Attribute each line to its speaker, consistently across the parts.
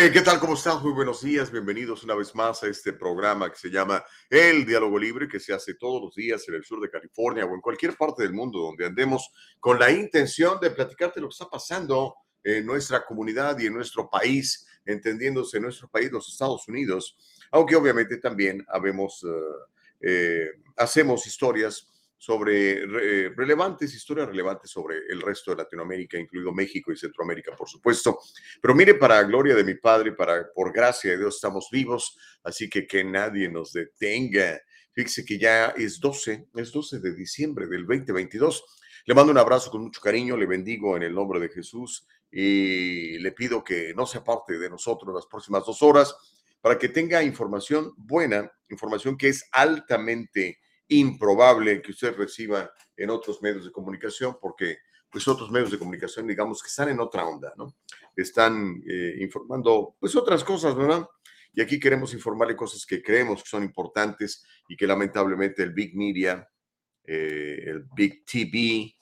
Speaker 1: ¿Qué tal? ¿Cómo están? Muy buenos días. Bienvenidos una vez más a este programa que se llama El Diálogo Libre, que se hace todos los días en el sur de California o en cualquier parte del mundo donde andemos con la intención de platicarte lo que está pasando en nuestra comunidad y en nuestro país, entendiéndose en nuestro país, los Estados Unidos, aunque obviamente también habemos, eh, eh, hacemos historias sobre relevantes, historias relevantes sobre el resto de Latinoamérica, incluido México y Centroamérica, por supuesto. Pero mire, para gloria de mi Padre, para por gracia de Dios estamos vivos, así que que nadie nos detenga. Fíjese que ya es 12, es 12 de diciembre del 2022. Le mando un abrazo con mucho cariño, le bendigo en el nombre de Jesús y le pido que no se aparte de nosotros las próximas dos horas para que tenga información buena, información que es altamente improbable que usted reciba en otros medios de comunicación, porque pues otros medios de comunicación, digamos, que están en otra onda, ¿no? Están eh, informando pues otras cosas, ¿verdad? Y aquí queremos informarle cosas que creemos que son importantes y que lamentablemente el Big Media, eh, el Big TV,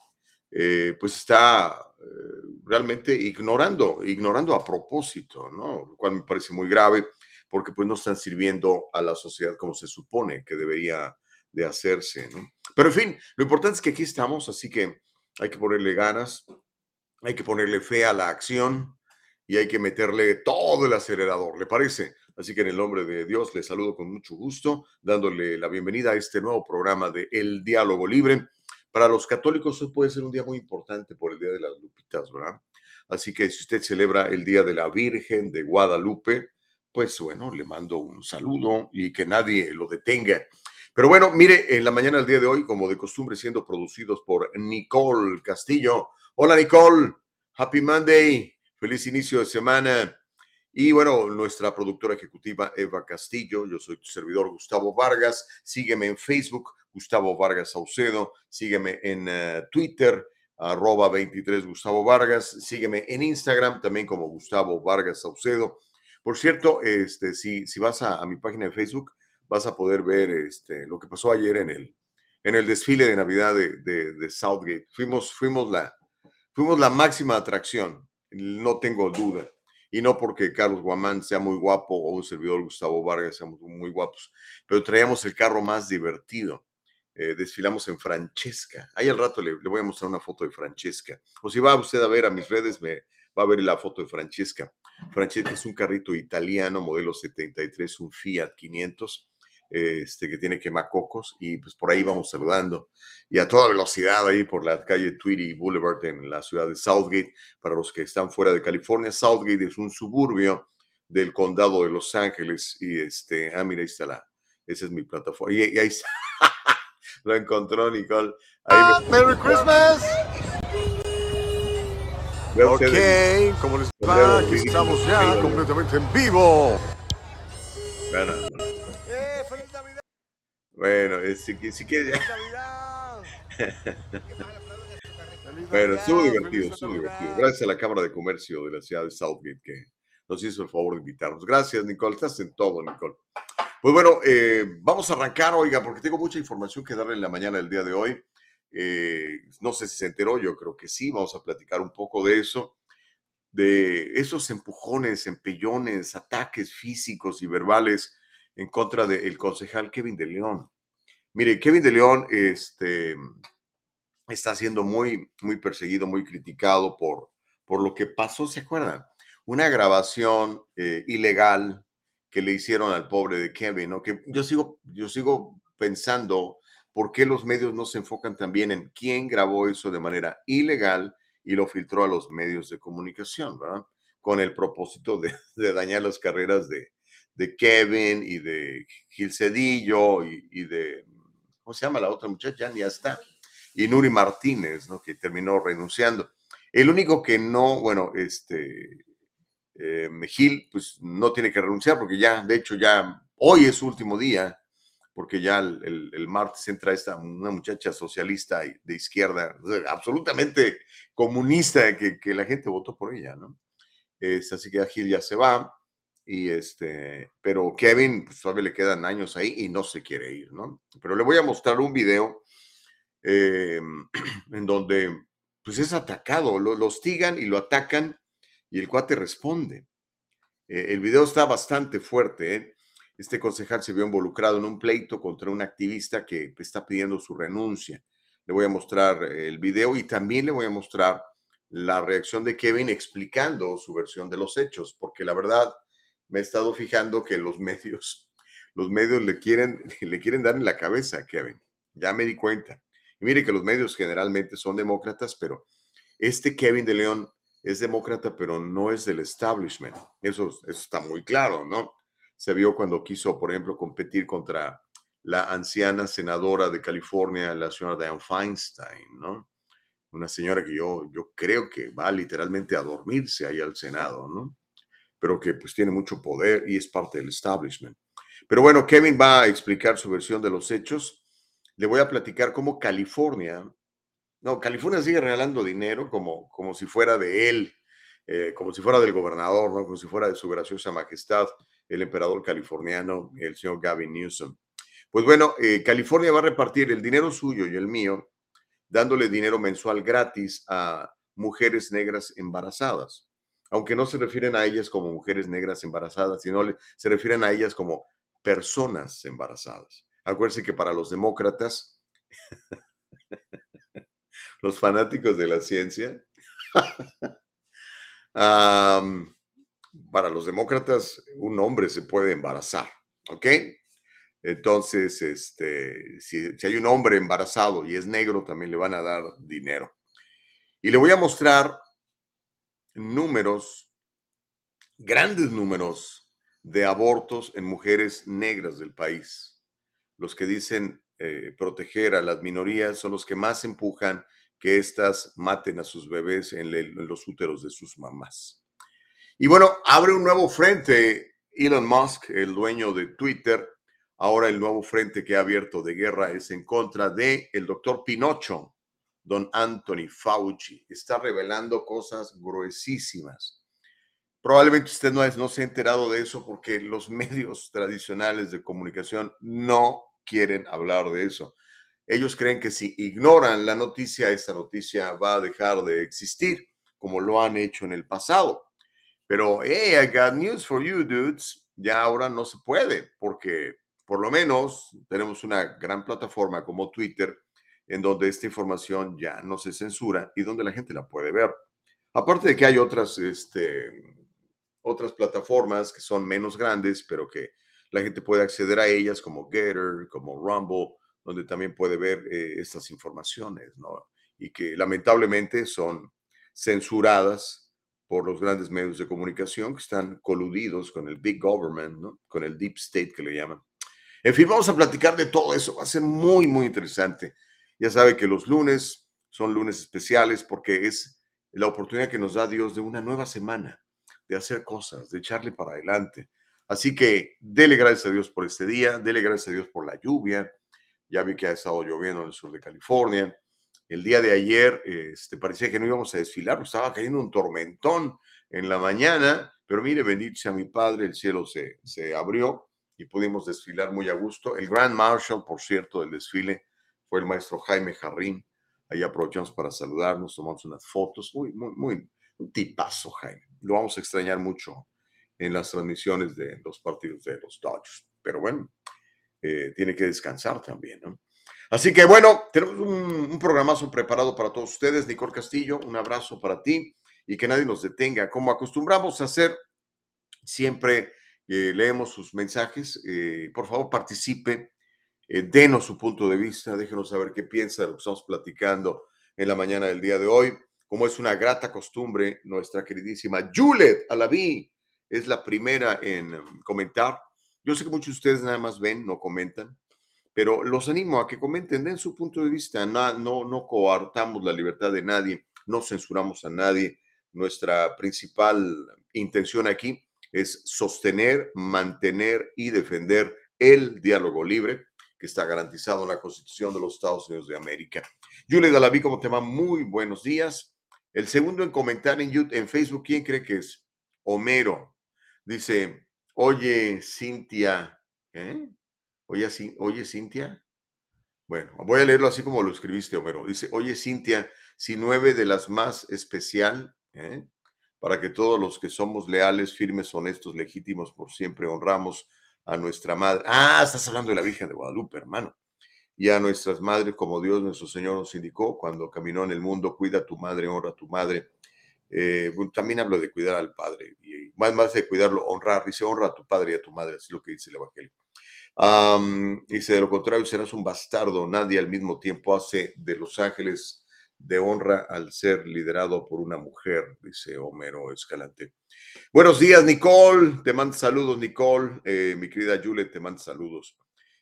Speaker 1: eh, pues está realmente ignorando, ignorando a propósito, ¿no? Lo cual me parece muy grave porque pues no están sirviendo a la sociedad como se supone que debería de hacerse, ¿no? Pero en fin, lo importante es que aquí estamos, así que hay que ponerle ganas, hay que ponerle fe a la acción y hay que meterle todo el acelerador, ¿le parece? Así que en el nombre de Dios le saludo con mucho gusto, dándole la bienvenida a este nuevo programa de El Diálogo Libre. Para los católicos hoy puede ser un día muy importante por el Día de las Lupitas, ¿verdad? Así que si usted celebra el Día de la Virgen de Guadalupe, pues bueno, le mando un saludo y que nadie lo detenga. Pero bueno, mire, en la mañana del día de hoy, como de costumbre, siendo producidos por Nicole Castillo. Hola Nicole, Happy Monday, feliz inicio de semana. Y bueno, nuestra productora ejecutiva Eva Castillo, yo soy tu servidor Gustavo Vargas, sígueme en Facebook, Gustavo Vargas Saucedo, sígueme en eh, Twitter, arroba 23 Gustavo Vargas, sígueme en Instagram también como Gustavo Vargas Saucedo. Por cierto, este, si, si vas a mi página de Facebook, vas a poder ver este, lo que pasó ayer en el, en el desfile de Navidad de, de, Southgate. Fuimos, fuimos, la, fuimos la máxima atracción, no tengo duda. Y no porque Carlos Guamán sea muy guapo o un servidor Gustavo Vargas seamos muy guapos, pero traíamos el carro más divertido. Eh, desfilamos en Francesca. Ahí al rato le, le, voy a mostrar una foto de Francesca. O si va usted a ver a mis redes, me va a ver la foto de Francesca. Francesca es un carrito italiano, modelo 73, un Fiat 500 este, que tiene quemacocos y pues por ahí vamos saludando y a toda velocidad ahí por la calle Tweedy Boulevard en la ciudad de Southgate. Para los que están fuera de California, Southgate es un suburbio del condado de Los Ángeles y este, ah, mira, ahí está la, esa es mi plataforma. Y, ahí está, lo encontró Nicole.
Speaker 2: Ahí ¡Merry Christmas! Ok, ¿cómo les va? Aquí estamos ya completamente en vivo.
Speaker 1: Bueno, bueno, si, si quieres. bueno, estuvo divertido, estuvo divertido. Gracias a la Cámara de Comercio de la ciudad de Southgate que nos hizo el favor de invitarnos. Gracias, Nicole. Estás en todo, Nicole. Pues bueno, eh, vamos a arrancar, oiga, porque tengo mucha información que darle en la mañana del día de hoy. Eh, no sé si se enteró, yo creo que sí. Vamos a platicar un poco de eso, de esos empujones, empellones, ataques físicos y verbales en contra del concejal Kevin de León. Mire, Kevin de León este, está siendo muy, muy perseguido, muy criticado por, por lo que pasó, ¿se acuerdan? Una grabación eh, ilegal que le hicieron al pobre de Kevin, ¿no? Que yo sigo, yo sigo pensando por qué los medios no se enfocan también en quién grabó eso de manera ilegal y lo filtró a los medios de comunicación, ¿verdad? Con el propósito de dañar las carreras de, de Kevin y de Gil Cedillo y, de, ¿cómo se llama la otra muchacha? Ya está. Y Nuri Martínez, ¿no? Que terminó renunciando. El único que no, bueno, este, eh, Gil, pues no tiene que renunciar porque ya, de hecho, ya hoy es su último día, porque ya el, martes entra esta, una muchacha socialista de izquierda, absolutamente comunista, que, que la gente votó por ella, ¿no? Es, así que Gil ya se va, y este, pero Kevin, pues todavía le quedan años ahí y no se quiere ir, ¿no? Pero le voy a mostrar un video eh, en donde pues es atacado, lo, hostigan y lo atacan y el cuate responde. Eh, el video está bastante fuerte. ¿eh? Este concejal se vio involucrado en un pleito contra un activista que está pidiendo su renuncia. Le voy a mostrar el video y también le voy a mostrar la reacción de Kevin explicando su versión de los hechos, porque la verdad me he estado fijando que los medios, los medios le quieren, le quieren dar en la cabeza Kevin. Ya me di cuenta. Y mire que los medios generalmente son demócratas, pero este Kevin de León es demócrata, pero no es del establishment. Eso, eso está muy claro, ¿no? Se vio cuando quiso, por ejemplo, competir contra la anciana senadora de California, la señora Diane Feinstein, ¿no? Una señora que yo, yo creo que va literalmente a dormirse ahí al Senado, ¿no? Pero que pues tiene mucho poder y es parte del establishment. Pero bueno, Kevin va a explicar su versión de los hechos le voy a platicar cómo California, no, California sigue regalando dinero como, como si fuera de él, eh, como si fuera del gobernador, ¿no? como si fuera de su graciosa majestad, el emperador californiano, el señor Gavin Newsom. Pues bueno, eh, California va a repartir el dinero suyo y el mío, dándole dinero mensual gratis a mujeres negras embarazadas, aunque no se refieren a ellas como mujeres negras embarazadas, sino se refieren a ellas como personas embarazadas. Acuérdense que para los demócratas, los fanáticos de la ciencia, para los demócratas un hombre se puede embarazar, ¿ok? Entonces, este, si, si, hay un hombre embarazado y es negro, también le van a dar dinero. Y le voy a mostrar números, grandes números de abortos en mujeres negras del país los que dicen eh, proteger a las minorías son los que más empujan que éstas maten a sus bebés en, los úteros de sus mamás. Y bueno, abre un nuevo frente Elon Musk, el dueño de Twitter. Ahora el nuevo frente que ha abierto de guerra es en contra de el doctor Pinocho, don Anthony Fauci. Está revelando cosas gruesísimas. Probablemente usted no, se ha enterado de eso porque los medios tradicionales de comunicación no quieren hablar de eso. Ellos creen que si ignoran la noticia, esa noticia va a dejar de existir, como lo han hecho en el pasado. Pero, hey, I got news for you, dudes. Ya ahora no se puede, porque por lo menos tenemos una gran plataforma como Twitter, en donde esta información ya no se censura y donde la gente la puede ver. Aparte de que hay otras, este, otras plataformas que son menos grandes, pero que la gente puede acceder a ellas como Getter, como Rumble, donde también puede ver eh, estas informaciones, ¿no? Y que lamentablemente son censuradas por los grandes medios de comunicación que están coludidos con el Big Government, ¿no? Con el Deep State que le llaman. En fin, vamos a platicar de todo eso. Va a ser muy, muy interesante. Ya sabe que los lunes son lunes especiales porque es la oportunidad que nos da Dios de una nueva semana, de hacer cosas, de echarle para adelante, Así que dele gracias a Dios por este día, dele gracias a Dios por la lluvia. Ya vi que ha estado lloviendo en el sur de California. El día de ayer este, parecía que no íbamos a desfilar, estaba cayendo un tormentón en la mañana, pero mire, bendito sea mi Padre, el cielo se, se abrió y pudimos desfilar muy a gusto. El Grand Marshal, por cierto, del desfile fue el maestro Jaime Jarrín. Ahí aprovechamos para saludarnos, tomamos unas fotos. Muy, muy, muy, un tipazo, Jaime. Lo vamos a extrañar mucho en las transmisiones de los partidos de los Dodgers. Pero bueno, eh, tiene que descansar también, ¿no? Así que bueno, tenemos un, un, programazo preparado para todos ustedes. Nicole Castillo, un abrazo para ti y que nadie nos detenga. Como acostumbramos a hacer, siempre eh, leemos sus mensajes. Eh, por favor, participe, denos su punto de vista, déjenos saber qué piensa de lo que estamos platicando en la mañana del día de hoy. Como es una grata costumbre, nuestra queridísima Juliet Alaví es la primera en comentar. Yo sé que muchos de ustedes nada más ven, no comentan, pero los animo a que comenten, den su punto de vista. No, no, no coartamos la libertad de nadie, no censuramos a nadie. Nuestra principal intención aquí es sostener, mantener y defender el diálogo libre que está garantizado en la Constitución de los Estados Unidos de América. Julie Dalaví, como tema, muy buenos días. El segundo en comentar en, YouTube, en Facebook, ¿quién cree que es? Homero. Dice, oye, Cintia, ¿eh? Oye, oye, Cintia. Bueno, voy a leerlo así como lo escribiste, Homero. Dice, oye, Cintia, si nueve de las más especial, ¿eh? para que todos los que somos leales, firmes, honestos, legítimos, por siempre honramos a nuestra madre. Ah, estás hablando de la Virgen de Guadalupe, hermano. Y a nuestras madres, como Dios nuestro Señor nos indicó cuando caminó en el mundo, cuida a tu madre, honra a tu madre. Eh, también hablo de cuidar al padre, y más, más de cuidarlo, honrar, dice honra a tu padre y a tu madre, así es lo que dice el Evangelio. dice, de lo contrario, serás un bastardo, nadie al mismo tiempo hace de los ángeles de honra al ser liderado por una mujer, dice Homero Escalante. Buenos días, Nicole. Te mando saludos, Nicole. Eh, mi querida Juliet, te mando saludos.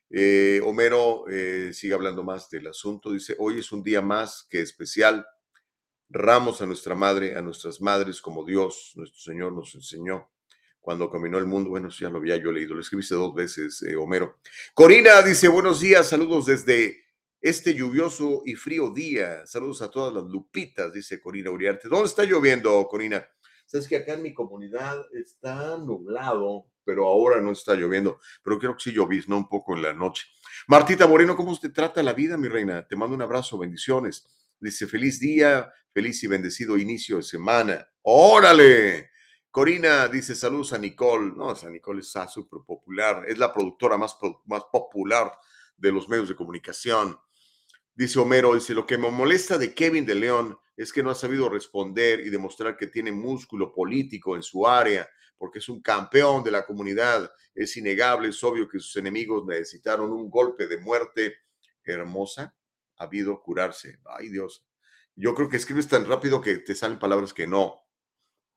Speaker 1: Eh, Homero eh, sigue hablando más del asunto. Dice, hoy es un día más que especial. Ramos a nuestra madre, a nuestras madres, como Dios, nuestro Señor, nos enseñó cuando caminó el mundo. Bueno, ya lo había yo leído, lo escribiste dos veces, Homero. Corina dice, buenos días, saludos desde este lluvioso y frío día. Saludos a todas las lupitas, dice Corina Uriarte. ¿Dónde está lloviendo, Corina? Sabes que acá en mi comunidad está nublado, pero ahora no está lloviendo. Pero creo que sí llovizna un poco en la noche. Martita Moreno, ¿cómo te trata la vida, mi reina? Te mando un abrazo, bendiciones. Dice, feliz día, feliz y bendecido inicio de semana. ¡Órale! Corina dice, saludos a Nicole. No, esa Nicole está súper popular. Es la productora más, más popular de los medios de comunicación. Dice Homero, dice, lo que me molesta de Kevin de León es que no ha sabido responder y demostrar que tiene músculo político en su área, porque es un campeón de la comunidad. Es innegable, es obvio que sus enemigos necesitaron un golpe de muerte hermosa. Ha habido curarse. Ay Dios. Yo creo que escribes tan rápido que te salen palabras que no,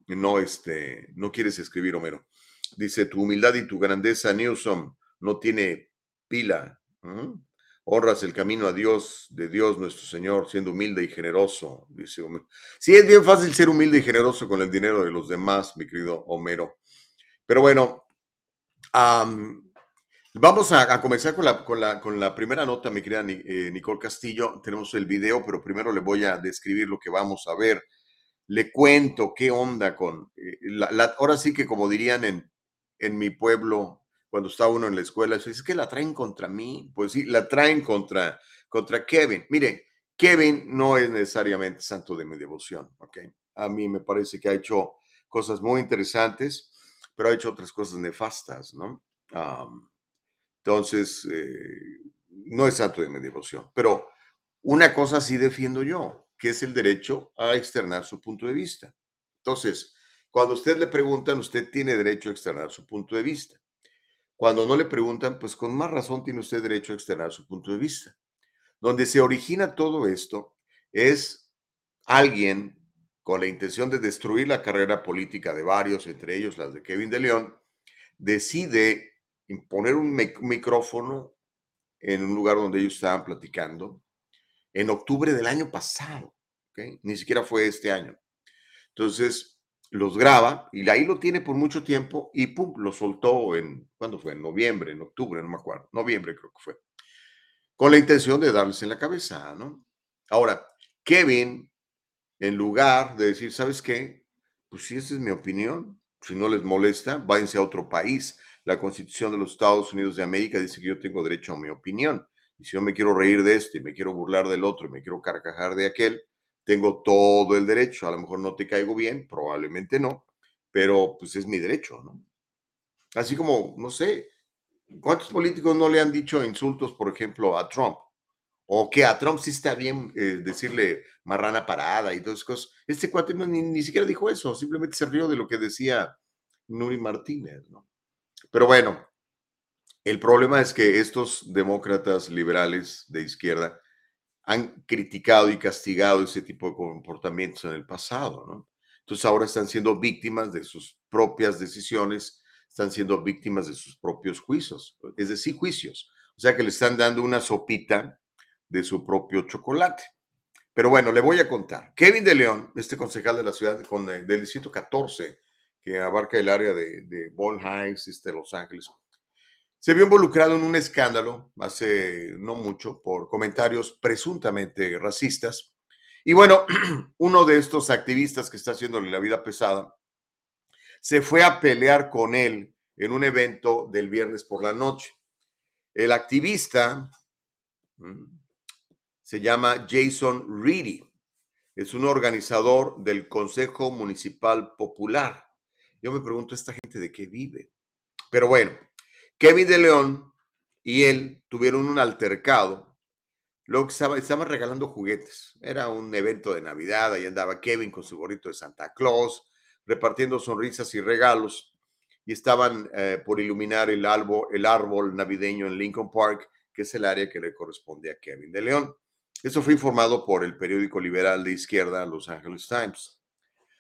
Speaker 1: no, este, no quieres escribir, Homero. Dice, tu humildad y tu grandeza, Newsom, no tiene pila honras el camino a Dios, de Dios nuestro Señor, siendo humilde y generoso, dice Homero. Sí, es bien fácil ser humilde y generoso con el dinero de los demás, mi querido Homero. Pero bueno, vamos a, comenzar con la, con, la, con la, primera nota, mi querida eh, Nicole Castillo. Tenemos el video, pero primero le voy a describir lo que vamos a ver. Le cuento qué onda con... Eh, la, ahora sí que como dirían en, en mi pueblo, cuando está uno en la escuela, es que la traen contra mí. Pues sí, la traen contra, contra Kevin. Mire, Kevin no es necesariamente santo de mi devoción, ¿ok? A mí me parece que ha hecho cosas muy interesantes, pero ha hecho otras cosas nefastas, ¿no? entonces, eh, no es santo de mi devoción, pero una cosa sí defiendo yo, que es el derecho a externar su punto de vista. Entonces, cuando usted le preguntan, usted tiene derecho a externar su punto de vista. Cuando no le preguntan, pues con más razón tiene usted derecho a externar su punto de vista. Donde se origina todo esto es alguien con la intención de destruir la carrera política de varios, entre ellos las de Kevin de León, decide imponer un micrófono en un lugar donde ellos estaban platicando en octubre del año pasado, ni siquiera fue este año. Entonces, los graba y ahí lo tiene por mucho tiempo y pum, lo soltó en, ¿cuándo fue? En noviembre, en octubre, no me acuerdo, noviembre creo que fue, con la intención de darles en la cabeza, ¿no? Ahora, Kevin, en lugar de decir, ¿sabes qué? Pues si esa es mi opinión, si no les molesta, váyanse a otro país. La Constitución de los Estados Unidos de América dice que yo tengo derecho a mi opinión. Y si yo me quiero reír de este, me quiero burlar del otro, y me quiero carcajar de aquel, tengo todo el derecho. A lo mejor no te caigo bien, probablemente no, pero pues es mi derecho, ¿no? Así como, no sé, ¿cuántos políticos no le han dicho insultos, por ejemplo, a Trump? O que a Trump sí está bien eh, decirle marrana parada y todas esas cosas. Este cuate ni, ni, siquiera dijo eso, simplemente se rió de lo que decía Nuri Martínez, ¿no? Pero bueno, el problema es que estos demócratas liberales de izquierda han criticado y castigado ese tipo de comportamientos en el pasado, ¿no? Entonces ahora están siendo víctimas de sus propias decisiones, están siendo víctimas de sus propios juicios, es decir, juicios. O sea que le están dando una sopita de su propio chocolate. Pero bueno, le voy a contar. Kevin de León, este concejal de la ciudad con, del distrito 14, que abarca el área de, de Heights, este, Los Ángeles, se vio involucrado en un escándalo hace no mucho por comentarios presuntamente racistas. Y bueno, uno de estos activistas que está haciéndole la vida pesada se fue a pelear con él en un evento del viernes por la noche. El activista mm, se llama Jason Reedy. Es un organizador del Consejo Municipal Popular. Yo me pregunto, ¿esta gente de qué vive? Pero bueno, Kevin de León y él tuvieron un altercado. Luego estaban regalando juguetes. Era un evento de Navidad. Ahí andaba Kevin con su gorrito de Santa Claus, repartiendo sonrisas y regalos. Y estaban eh, por iluminar el árbol navideño en Lincoln Park, que es el área que le corresponde a Kevin de León. Eso fue informado por el periódico liberal de izquierda Los Angeles Times.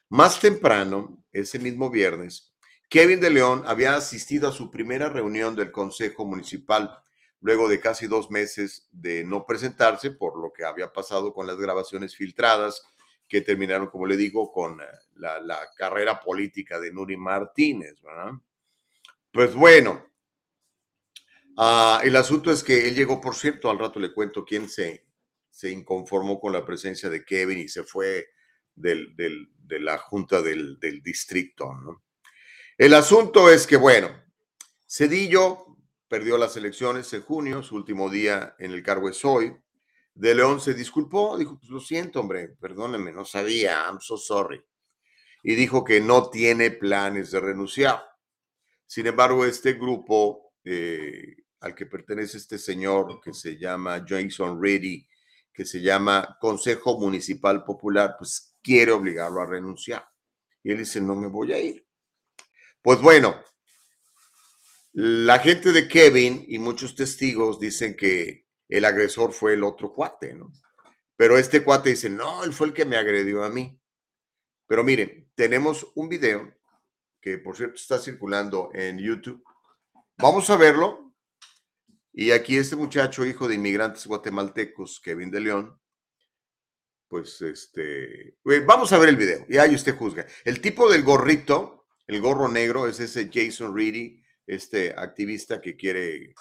Speaker 1: Más temprano, ese mismo viernes, Kevin de León había asistido a su primera reunión del Consejo Municipal, luego de casi dos meses de no presentarse por lo que había pasado con las grabaciones filtradas que terminaron, como le digo, con eh, la, carrera política de Nuri Martínez. Pues bueno, ah, el asunto es que él llegó, por cierto, al rato le cuento quién se, se inconformó con la presencia de Kevin y se fue del, de la junta del, distrito. El asunto es que, bueno, Cedillo perdió las elecciones en junio, su último día en el cargo es hoy. De León se disculpó, dijo, pues lo siento, hombre, perdóneme, no sabía, I'm so sorry. Y dijo que no tiene planes de renunciar. Sin embargo, este grupo eh, al que pertenece este señor que se llama Jason Reedy que se llama Consejo Municipal Popular, pues quiere obligarlo a renunciar. Y él dice, no me voy a ir. Pues bueno, la gente de Kevin y muchos testigos dicen que el agresor fue el otro cuate, ¿no? Pero este cuate dice, no, él fue el que me agredió a mí. Pero miren, tenemos un video que por cierto está circulando en YouTube. Vamos a verlo y aquí este muchacho, hijo de inmigrantes guatemaltecos, Kevin de León, pues este, vamos a ver el video y ahí usted juzga. El tipo del gorrito, el gorro negro, es ese Jason Reedy, este activista que quiere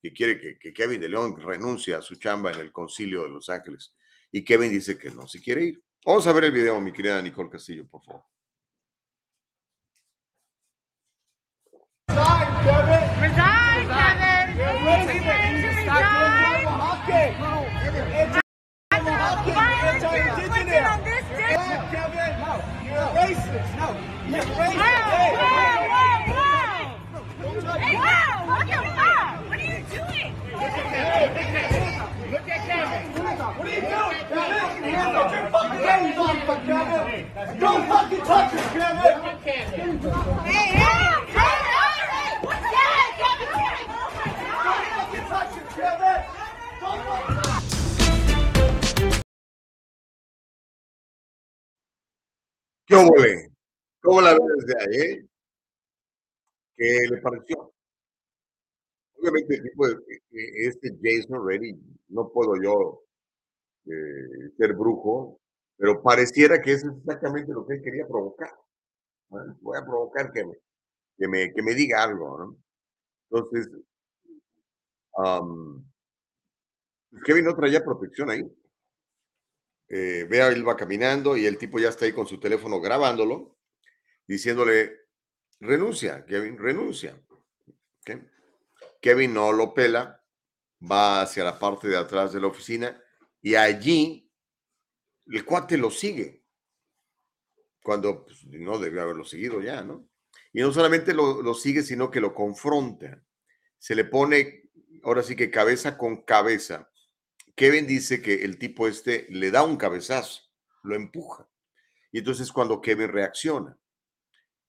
Speaker 1: que quiere que, que, Kevin de León renuncie a su chamba en el concilio de Los Ángeles. Y Kevin dice que no, si quiere ir. Vamos a ver el video, mi querida Nicole Castillo, por favor.
Speaker 3: Don't fucking touch it, Kevin! Hey, hey!
Speaker 1: ¿Cómo le? ¿Cómo la ves desde ahí? Eh? ¿Qué le pareció? Obviamente, tipo de, este Jason Reddy, no puedo yo eh, ser brujo, pero pareciera que es exactamente lo que él quería provocar. voy a provocar que me, que me, que me diga algo, ¿no? Entonces, Kevin no traía protección ahí. Eh, vea, él va caminando y el tipo ya está ahí con su teléfono grabándolo, diciéndole, renuncia, Kevin, renuncia. Kevin no lo pela, va hacia la parte de atrás de la oficina y allí el cuate lo sigue, cuando pues, no debe haberlo seguido ya, ¿no? Y no solamente lo, lo sigue, sino que lo confronta. Se le pone, ahora sí que cabeza con cabeza Kevin dice que el tipo este le da un cabezazo, lo empuja. Y entonces cuando Kevin reacciona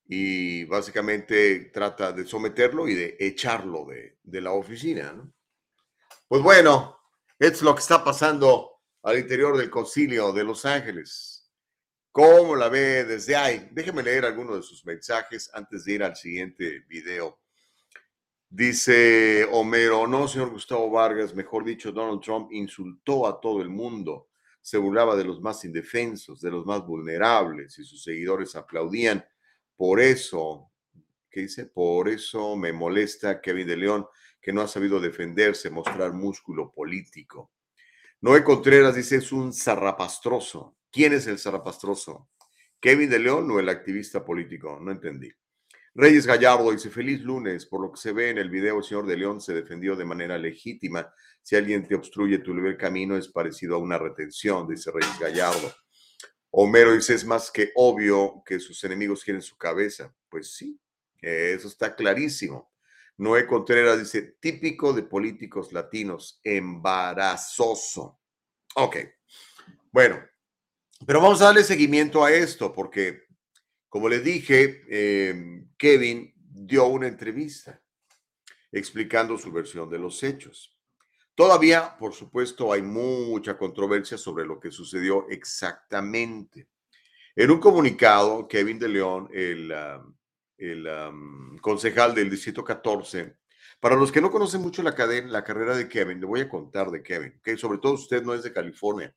Speaker 1: y básicamente trata de someterlo y de echarlo de, de la oficina. ¿no? Pues bueno, es lo que está pasando al interior del concilio de Los Ángeles. ¿Cómo la ve desde ahí? Déjeme leer algunos de sus mensajes antes de ir al siguiente video. Dice Homero, no, señor Gustavo Vargas, mejor dicho, Donald Trump insultó a todo el mundo, se burlaba de los más indefensos, de los más vulnerables y sus seguidores aplaudían por eso, ¿qué dice? Por eso me molesta Kevin de León, que no ha sabido defenderse, mostrar músculo político. Noé Contreras dice, es un zarrapastroso. ¿Quién es el zarrapastroso? ¿Kevin de León o el activista político? No entendí. Reyes Gallardo dice, feliz lunes. Por lo que se ve en el video, el señor de León se defendió de manera legítima. Si alguien te obstruye tu libre camino, es parecido a una retención, dice Reyes Gallardo. Homero dice, es más que obvio que sus enemigos quieren su cabeza. Pues sí, eso está clarísimo. Noé Contreras dice, típico de políticos latinos, embarazoso. Ok, bueno, pero vamos a darle seguimiento a esto porque como les dije, em, Kevin dio una entrevista explicando su versión de los hechos. Todavía, por supuesto, hay mucha controversia sobre lo que sucedió exactamente. En un comunicado, Kevin de León, el, el concejal del Distrito 14, para los que no conocen mucho la, la carrera de Kevin, le voy a contar de Kevin, que sobre todo usted no es de California.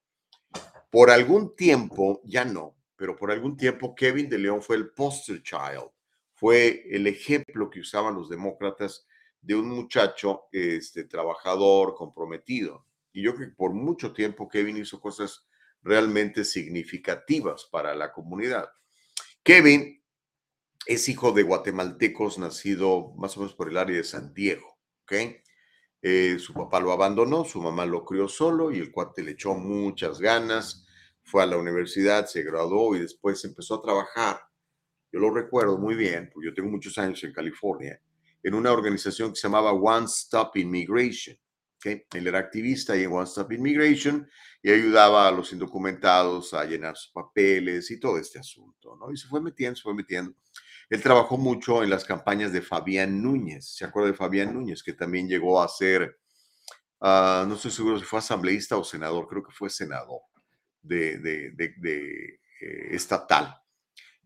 Speaker 1: Por algún tiempo, ya no, pero por algún tiempo Kevin de León fue el poster child, fue el ejemplo que usaban los demócratas de un muchacho este, trabajador, comprometido. Y yo creo que por mucho tiempo Kevin hizo cosas realmente significativas para la comunidad. Kevin es hijo de guatemaltecos, nacido más o menos por el área de San Diego, ¿ok? Eh, su papá lo abandonó, su mamá lo crió solo y el cuate le echó muchas ganas fue a la universidad, se graduó y después empezó a trabajar. Yo lo recuerdo muy bien, porque yo tengo muchos años en California, en una organización que se llamaba One Stop Immigration. ¿okay? Él era activista ahí en One Stop Immigration y ayudaba a los indocumentados a llenar sus papeles y todo este asunto, ¿no? Y se fue metiendo, se fue metiendo. Él trabajó mucho en las campañas de Fabián Núñez. ¿Se acuerda de Fabián Núñez? Que también llegó a ser, ah, no estoy seguro si fue asambleísta o senador, creo que fue senador de, eh, estatal.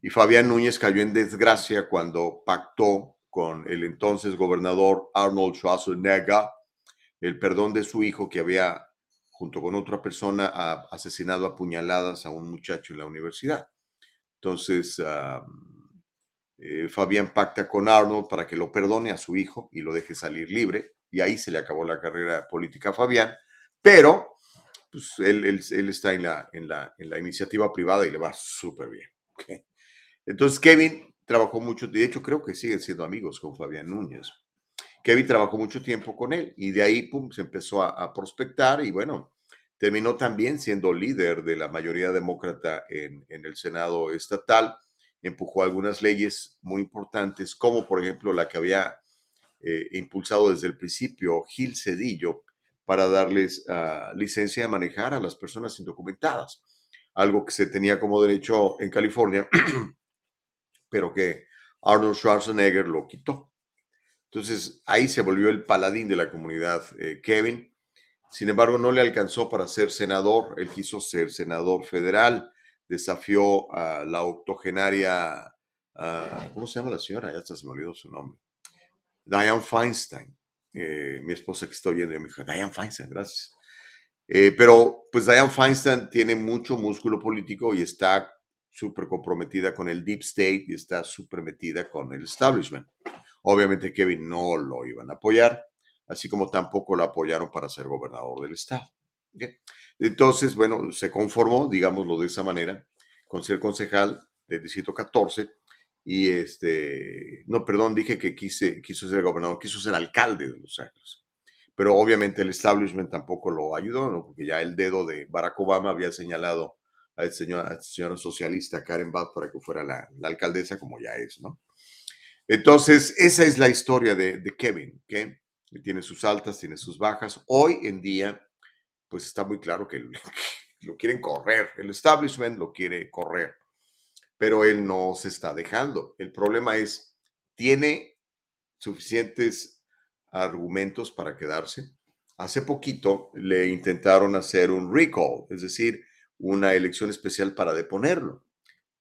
Speaker 1: Y Fabián Núñez cayó en desgracia cuando pactó con el entonces gobernador Arnold Schwarzenegger el perdón de su hijo que había, junto con otra persona, asesinado a puñaladas a un muchacho en la universidad. Entonces, eh, Fabián pacta con Arnold para que lo perdone a su hijo y lo deje salir libre. Y ahí se le acabó la carrera política a Fabián. Pero pues él, está en la, en, la, en la, iniciativa privada y le va súper bien. Entonces, Kevin trabajó mucho, de hecho, creo que siguen siendo amigos con Fabián Núñez. Kevin trabajó mucho tiempo con él y de ahí se empezó a, prospectar y bueno, terminó también siendo líder de la mayoría demócrata en, en el Senado estatal. Empujó algunas leyes muy importantes, como por ejemplo la que había eh, impulsado desde el principio Gil Cedillo, para darles ah, licencia de manejar a las personas indocumentadas, algo que se tenía como derecho en California, pero que Arnold Schwarzenegger lo quitó. Entonces ahí se volvió el paladín de la comunidad eh, Kevin. Sin embargo, no le alcanzó para ser senador. Él quiso ser senador federal. Desafió a la octogenaria, ¿cómo se llama la señora? Ya se me olvidó su nombre. Diane Feinstein. Eh, mi esposa que está oyendo me dijo, Diane Feinstein, gracias. Eh, pero pues Diane Feinstein tiene mucho músculo político y está súper comprometida con el deep state y está súper metida con el establishment. Obviamente Kevin no lo iban a apoyar, así como tampoco lo apoyaron para ser gobernador del estado. Entonces, bueno, se conformó, digámoslo de esa manera, con ser concejal del distrito 14 y este, no, perdón, dije que quise, quiso ser gobernador, quiso ser alcalde de Los Ángeles. Pero obviamente el establishment tampoco lo ayudó, porque ya el dedo de Barack Obama había señalado a señora, señora socialista Karen Bass para que fuera la, alcaldesa, como ya es, ¿no? Entonces, esa es la historia de, de Kevin, que tiene sus altas, tiene sus bajas. Hoy en día, pues está muy claro que lo quieren correr, el establishment lo quiere correr pero él no se está dejando. El problema es, ¿tiene suficientes argumentos para quedarse? Hace poquito le intentaron hacer un recall, es decir, una elección especial para deponerlo.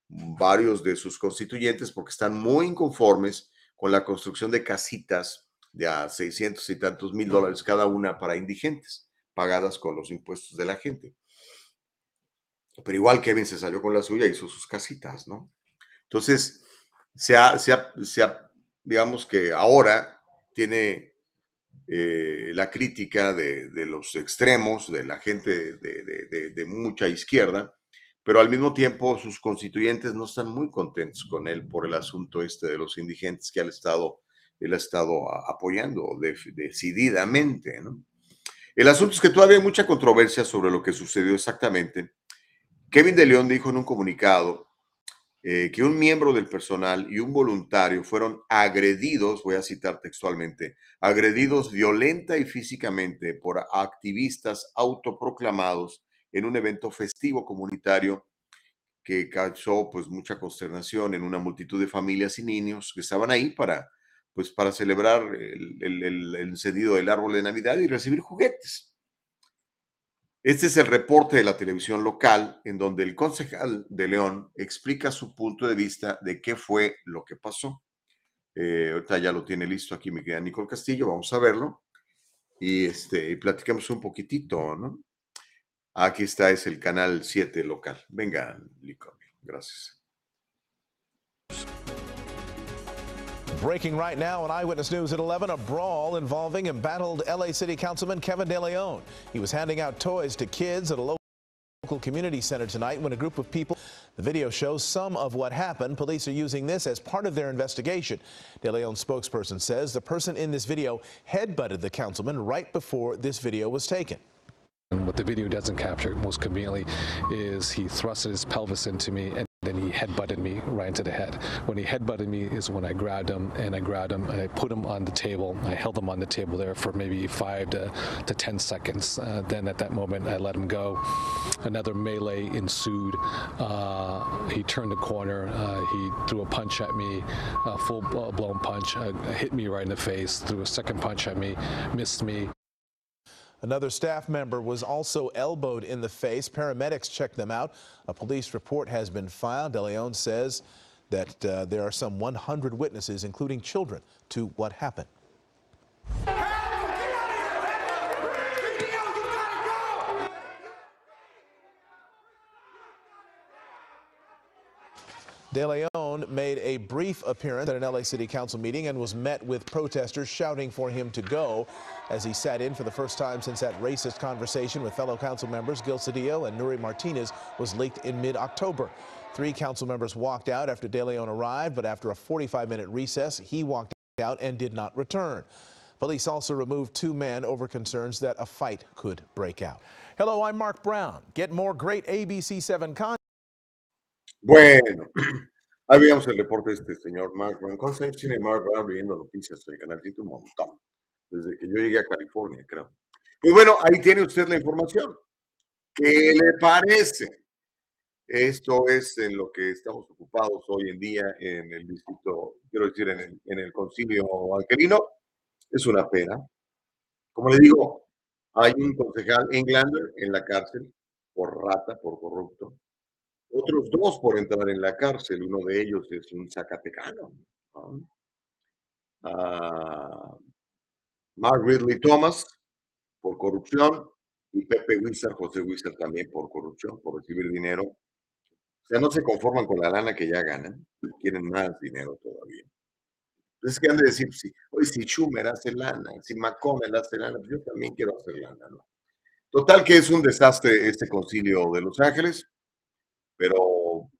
Speaker 1: Varios de sus constituyentes, porque están muy inconformes con la construcción de casitas de a 600 y tantos mil dólares cada una para indigentes, pagadas con los impuestos de la gente. Pero igual Kevin se salió con la suya, hizo sus casitas, ¿no? Entonces, se ha, se ha, se ha digamos que ahora tiene eh, la crítica de, los extremos, de la gente de, mucha izquierda, pero al mismo tiempo sus constituyentes no están muy contentos con él por el asunto este de los indigentes que él ha estado, él ha estado apoyando decididamente. El asunto es que todavía hay mucha controversia sobre lo que sucedió exactamente. Kevin de León dijo en un comunicado eh, que un miembro del personal y un voluntario fueron agredidos, voy a citar textualmente, agredidos violenta y físicamente por activistas autoproclamados en un evento festivo comunitario que causó pues mucha consternación en una multitud de familias y niños que estaban ahí para pues para celebrar el, el, el encendido del árbol de Navidad y recibir juguetes. Este es el reporte de la televisión local en donde el concejal de León explica su punto de vista de qué fue lo que pasó. Eh, ahorita ya lo tiene listo aquí mi querida Nicole Castillo, vamos a verlo y este, platicamos un poquitito, ¿no? Aquí está, es el canal 7 local. Venga, Nicole, gracias.
Speaker 4: Breaking right now on Eyewitness News at 11, a brawl involving embattled LA City Councilman Kevin De Leon. He was handing out toys to kids at a local community center tonight when a group of people the video shows some of what happened. Police are using this as part of their investigation. De Leon's spokesperson says the person in this video headbutted the councilman right before this video was taken.
Speaker 5: And what the video doesn't capture most conveniently is he thrusted his pelvis into me and then he headbutted me right into the head. When he headbutted me is when I grabbed him and I grabbed him and I put him on the table. I held him on the table there for maybe five to, to 10 seconds. Uh, then at that moment, I let him go. Another melee ensued. Uh, he turned the corner. Uh, he threw a punch at me, a full blown punch, uh, hit me right in the face, threw a second punch at me, missed me.
Speaker 4: Another staff member was also elbowed in the face. Paramedics checked them out. A police report has been filed. De Leon says that uh, there are some 100 witnesses, including children, to what happened. De Leon made a brief appearance at an LA City Council meeting and was met with protesters shouting for him to go as he sat in for the first time since that racist conversation with fellow council members Gil Cedillo and Nuri Martinez was leaked in mid-October. Three council members walked out after De Leon arrived, but after a 45-minute recess, he walked out and did not return. Police also removed two men over concerns that a fight could break out. Hello, I'm Mark Brown. Get more great ABC7 content.
Speaker 1: Bueno, ahí veíamos el reporte de este señor Mark Brown. ¿Cuántos años tiene Mark viendo noticias del canal? Tiene un montón. Desde que yo llegué a California, creo. Pues bueno, ahí tiene usted la información. ¿Qué le parece? Esto es en lo que estamos ocupados hoy en día en el distrito, quiero decir, en el, en el concilio angelino. Es una pena. Como le digo, hay un concejal Englander en la cárcel por rata, por corrupto otros dos por entrar en la cárcel. Uno de ellos es un zacatecano. ¿no? Uh, Mark Ridley Thomas por corrupción y Pepe Wizard, José Wizard también por corrupción, por recibir dinero. O sea, no se conforman con la lana que ya ganan, quieren más dinero todavía. Entonces, ¿qué han de decir? Si, hoy si Schumer hace lana, si McConnell hace lana, pues yo también quiero hacer lana, ¿no? Total que es un desastre este concilio de Los Ángeles pero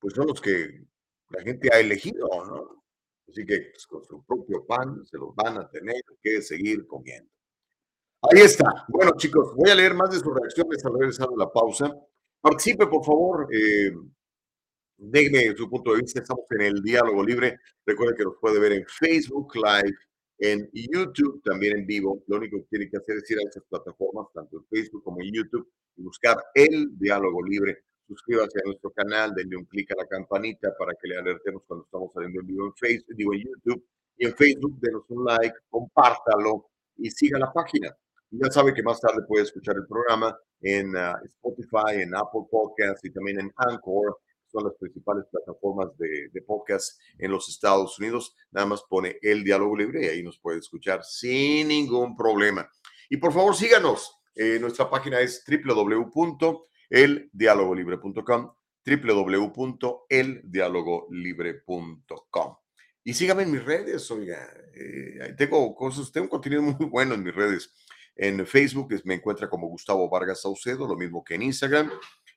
Speaker 1: pues son los que la gente ha elegido, ¿no? Así que pues, con su propio pan se los van a tener que seguir comiendo. Ahí está. Bueno, chicos, voy a leer más de sus reacciones al regresar de la pausa. Participe, por favor. Eh, su punto de vista. Estamos en el diálogo libre. Recuerde que nos puede ver en Facebook Live, en YouTube, también en vivo. Lo único que tiene que hacer es ir a esas plataformas, tanto en Facebook como en YouTube, y buscar el diálogo libre suscríbase a nuestro canal, denle un clic a la campanita para que le alertemos cuando estamos saliendo en vivo en Facebook, digo en YouTube y en Facebook, denos un like, compártalo y siga la página. ya sabe que más tarde puede escuchar el programa en uh, Spotify, en Apple Podcasts y también en Anchor, son las principales plataformas de, de, podcast en los Estados Unidos. Nada más pone el diálogo libre y ahí nos puede escuchar sin ningún problema. Y por favor síganos. Eh, nuestra página es www eldialogolibre.com, www.eldialogolibre.com. Y síganme en mis redes, oiga, eh, tengo cosas, tengo contenido muy bueno en mis redes. En Facebook me encuentra como Gustavo Vargas Saucedo, lo mismo que en Instagram.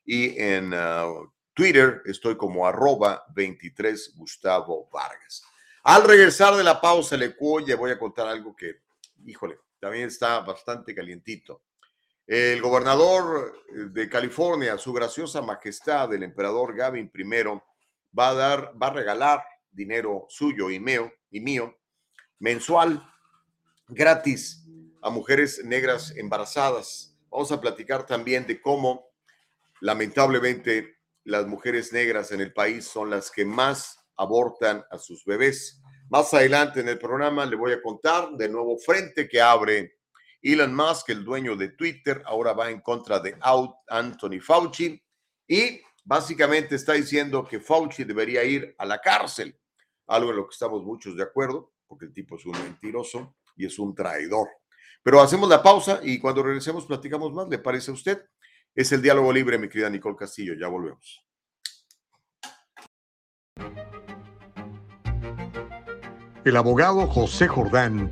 Speaker 1: Y en ah, Twitter estoy como arroba 23 Gustavo Vargas. Al regresar de la pausa, le voy a contar algo que, híjole, también está bastante calientito. El gobernador de California, su graciosa majestad, el emperador Gavin I, va a dar, va a regalar dinero suyo y mío, y mío mensual gratis a mujeres negras embarazadas. Vamos a platicar también de cómo lamentablemente las mujeres negras en el país son las que más abortan a sus bebés. Más adelante en el programa le voy a contar del nuevo frente que abre Elon Musk, el dueño de Twitter, ahora va en contra de Anthony Fauci y básicamente está diciendo que Fauci debería ir a la cárcel algo en lo que estamos muchos de acuerdo, porque el tipo es un mentiroso y es un traidor. Pero hacemos la pausa y cuando regresemos platicamos más, ¿le parece a usted? Es el diálogo libre, mi querida Nicole Castillo, ya volvemos.
Speaker 2: El abogado José Jordán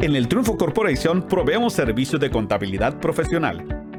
Speaker 6: En el Triunfo Corporation proveemos servicios de contabilidad profesional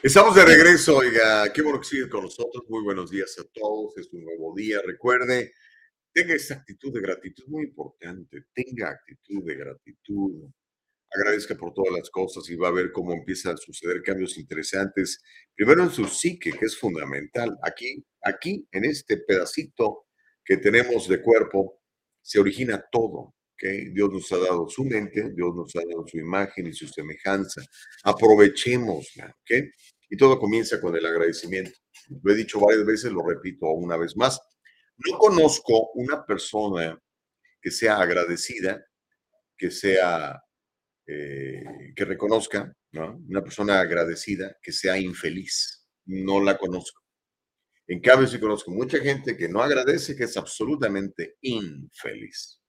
Speaker 1: Estamos de regreso, oiga, qué bueno que siguen con nosotros. Muy buenos días a todos, es un nuevo día. Recuerde, tenga esa actitud de gratitud, muy importante, tenga actitud de gratitud. Agradezca por todas las cosas y va a ver cómo empiezan a suceder cambios interesantes. Primero en su psique, que es fundamental. Aquí, aquí, en este pedacito que tenemos de cuerpo, se origina todo. ¿okay? Dios nos ha dado su mente, Dios nos ha dado su imagen y su semejanza. Aprovechémosla, ¿ok? Y todo comienza con el agradecimiento. Lo he dicho varias veces, lo repito una vez más. No conozco una persona que sea agradecida, que sea, eh, que reconozca, ¿no? Una persona agradecida que sea infeliz. No la conozco. En cambio, sí conozco mucha gente que no agradece, que es absolutamente infeliz.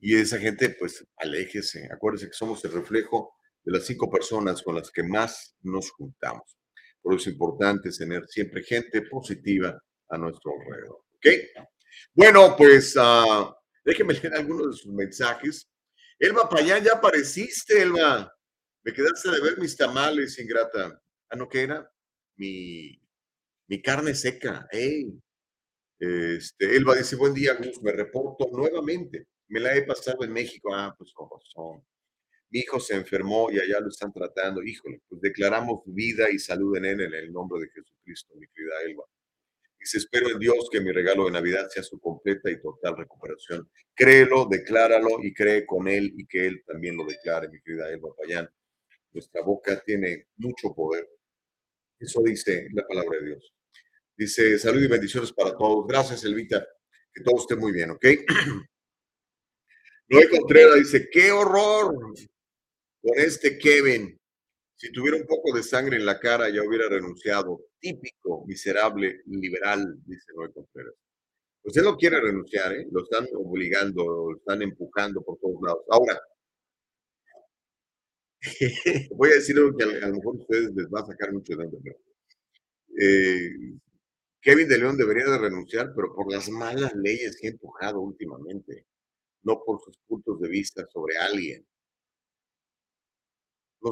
Speaker 1: Y esa gente, pues, aléjese. Acuérdese que somos el reflejo de las cinco personas con las que más nos juntamos. Por eso es importante tener siempre gente positiva a nuestro alrededor. ¿Ok? Bueno, pues uh, déjenme leer algunos de sus mensajes. Elba Payán, ya apareciste, Elba. Me quedaste de ver mis tamales, ingrata. Ah, ¿no qué era? Mi, mi carne seca. Hey. Este, Elba dice, buen día, Gus, me reporto nuevamente. Me la he pasado en México. Ah, pues con razón hijo se enfermó y allá lo están tratando. Híjole, pues declaramos vida y salud en él en el nombre de Jesucristo, mi querida Elba. Dice, espero en Dios que mi regalo de Navidad sea su completa y total recuperación. Créelo, decláralo y cree con él y que él también lo declare, mi querida Elba Payán. Nuestra boca tiene mucho poder. Eso dice la palabra de Dios. Dice, salud y bendiciones para todos. Gracias, Elvita. Que todo esté muy bien, ¿ok? Noé Contreras dice, qué horror con este Kevin. Si tuviera un poco de sangre en la cara, ya hubiera renunciado. Típico, miserable, liberal, dice Noé Contreras. Usted no quiere renunciar, ¿eh? Lo están obligando, lo están empujando por todos lados. Ahora, voy a decir algo que a, lo mejor ustedes les va a sacar mucho de eh, Kevin de León debería de renunciar, pero por las malas leyes que ha empujado últimamente, no por sus puntos de vista sobre alguien.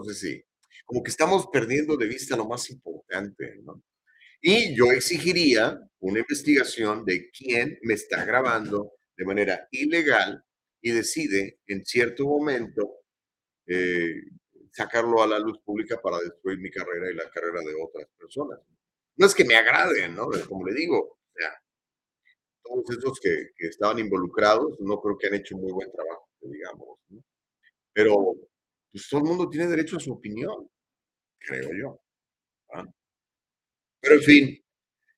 Speaker 1: Sé si, como que estamos perdiendo de vista lo más importante, ¿no? Y yo exigiría una investigación de quién me está grabando de manera ilegal y decide en cierto momento eh, sacarlo a la luz pública para destruir mi carrera y la carrera de otras personas. No es que me agraden, ¿no? Como le digo, o sea, todos esos que, estaban involucrados no creo que han hecho muy buen trabajo, digamos. ¿no? Pero pues, todo el mundo tiene derecho a su opinión, creo yo. Pero en fin,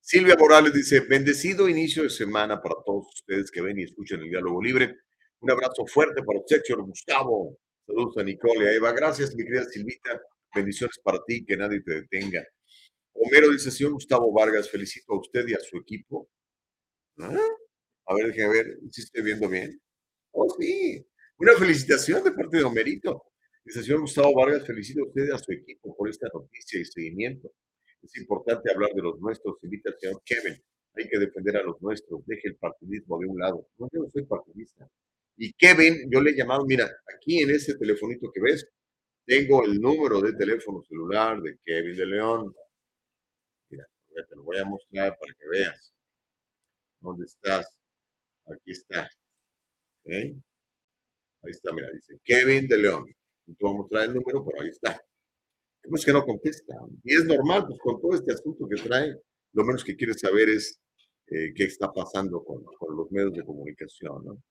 Speaker 1: Silvia Morales dice, bendecido inicio de semana para todos ustedes que ven y escuchan el diálogo libre. Un abrazo fuerte para usted, señor Gustavo. Saludos a Nicole y a Eva. Gracias, mi querida Silvita. Bendiciones para ti, que nadie te detenga. Homero dice, señor Gustavo Vargas, felicito a usted y a su equipo. ¿Ah? A ver, déjeme ver si estoy viendo bien. Oh, sí. Una felicitación de parte de Homerito. Dice, señor Gustavo Vargas, felicito a usted y a su equipo por esta noticia y seguimiento. Es importante hablar de los nuestros. Invita al señor Kevin. Hay que defender a los nuestros. Deje el partidismo de un lado. No, yo no soy partidista. Y Kevin, yo le he llamado, mira, aquí en ese telefonito que ves, tengo el número de teléfono celular de Kevin de León. Mira, te lo voy a mostrar para que veas. ¿Dónde estás? Aquí está. Ahí está, mira, dice Kevin de León. No te voy a mostrar el número, pero ahí está es que no contesta. Y es normal, pues con todo este asunto que trae, lo menos que quiere saber es eh, qué está pasando con, con, los medios de comunicación, ¿no?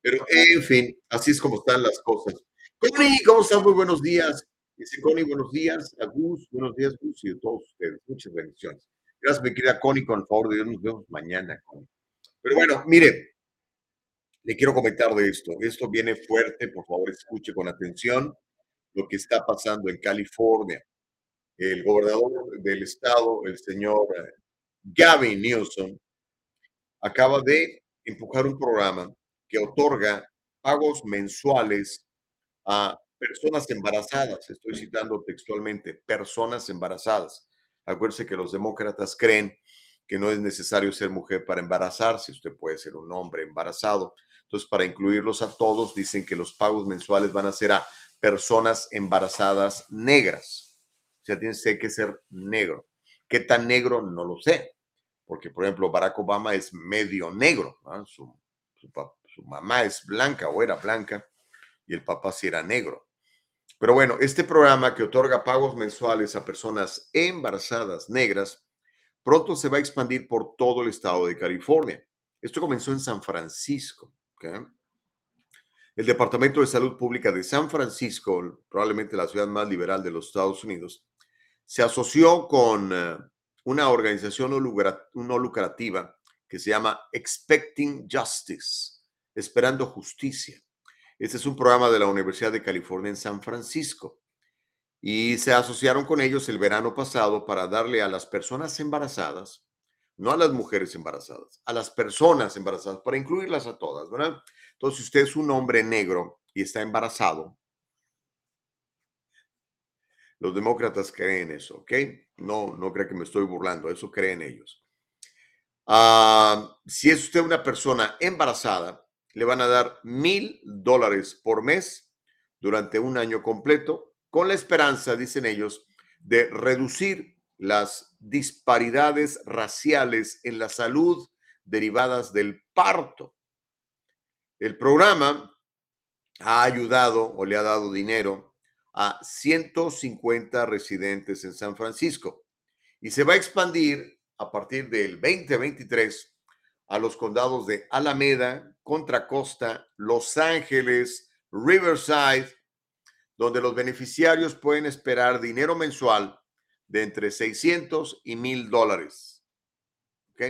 Speaker 1: Pero, en fin, así es como están las cosas. Connie, ¿cómo están? Muy buenos días. Dice Connie, buenos días. A Gus, buenos días, Gus, y a todos ustedes. Muchas bendiciones. Gracias, mi querida Connie, con el favor de Dios. Nos vemos mañana, Connie. Pero bueno, mire, le quiero comentar de esto. Esto viene fuerte, por favor, escuche con atención lo que está pasando en California. El gobernador del estado, el señor eh, Gavin Newsom, acaba de empujar un programa que otorga pagos mensuales a personas embarazadas. Estoy citando textualmente, personas embarazadas. Acuérdense que los demócratas creen que no es necesario ser mujer para embarazarse, usted puede ser un hombre embarazado. Entonces, para incluirlos a todos, dicen que los pagos mensuales van a ser a personas embarazadas negras. O sea, tiene que ser negro. ¿Qué tan negro? No lo sé. Porque, por ejemplo, Barack Obama es medio negro. Su, su, mamá es blanca o era blanca y el papá sí era negro. Pero bueno, este programa que otorga pagos mensuales a personas embarazadas negras pronto se va a expandir por todo el estado de California. Esto comenzó en San Francisco. El Departamento de Salud Pública de San Francisco, probablemente la ciudad más liberal de los Estados Unidos, se asoció con eh, una organización no lucrativa que se llama Expecting Justice, Esperando Justicia. Este es un programa de la Universidad de California en San Francisco. Y se asociaron con ellos el verano pasado para darle a las personas embarazadas, no a las mujeres embarazadas, a las personas embarazadas, para incluirlas a todas, ¿verdad? Entonces, si usted es un hombre negro y está embarazado, los demócratas creen eso, ¿ok? No, no creo que me estoy burlando, eso creen ellos. Ah, si es usted una persona embarazada, le van a dar mil dólares por mes durante un año completo, con la esperanza, dicen ellos, de reducir las disparidades raciales en la salud derivadas del parto. El programa ha ayudado o le ha dado dinero a 150 residentes en San Francisco y se va a expandir a partir del 2023 a los condados de Alameda, Contra Costa, Los Ángeles, Riverside, donde los beneficiarios pueden esperar dinero mensual de entre 600 y 1000 dólares. ¿Ok?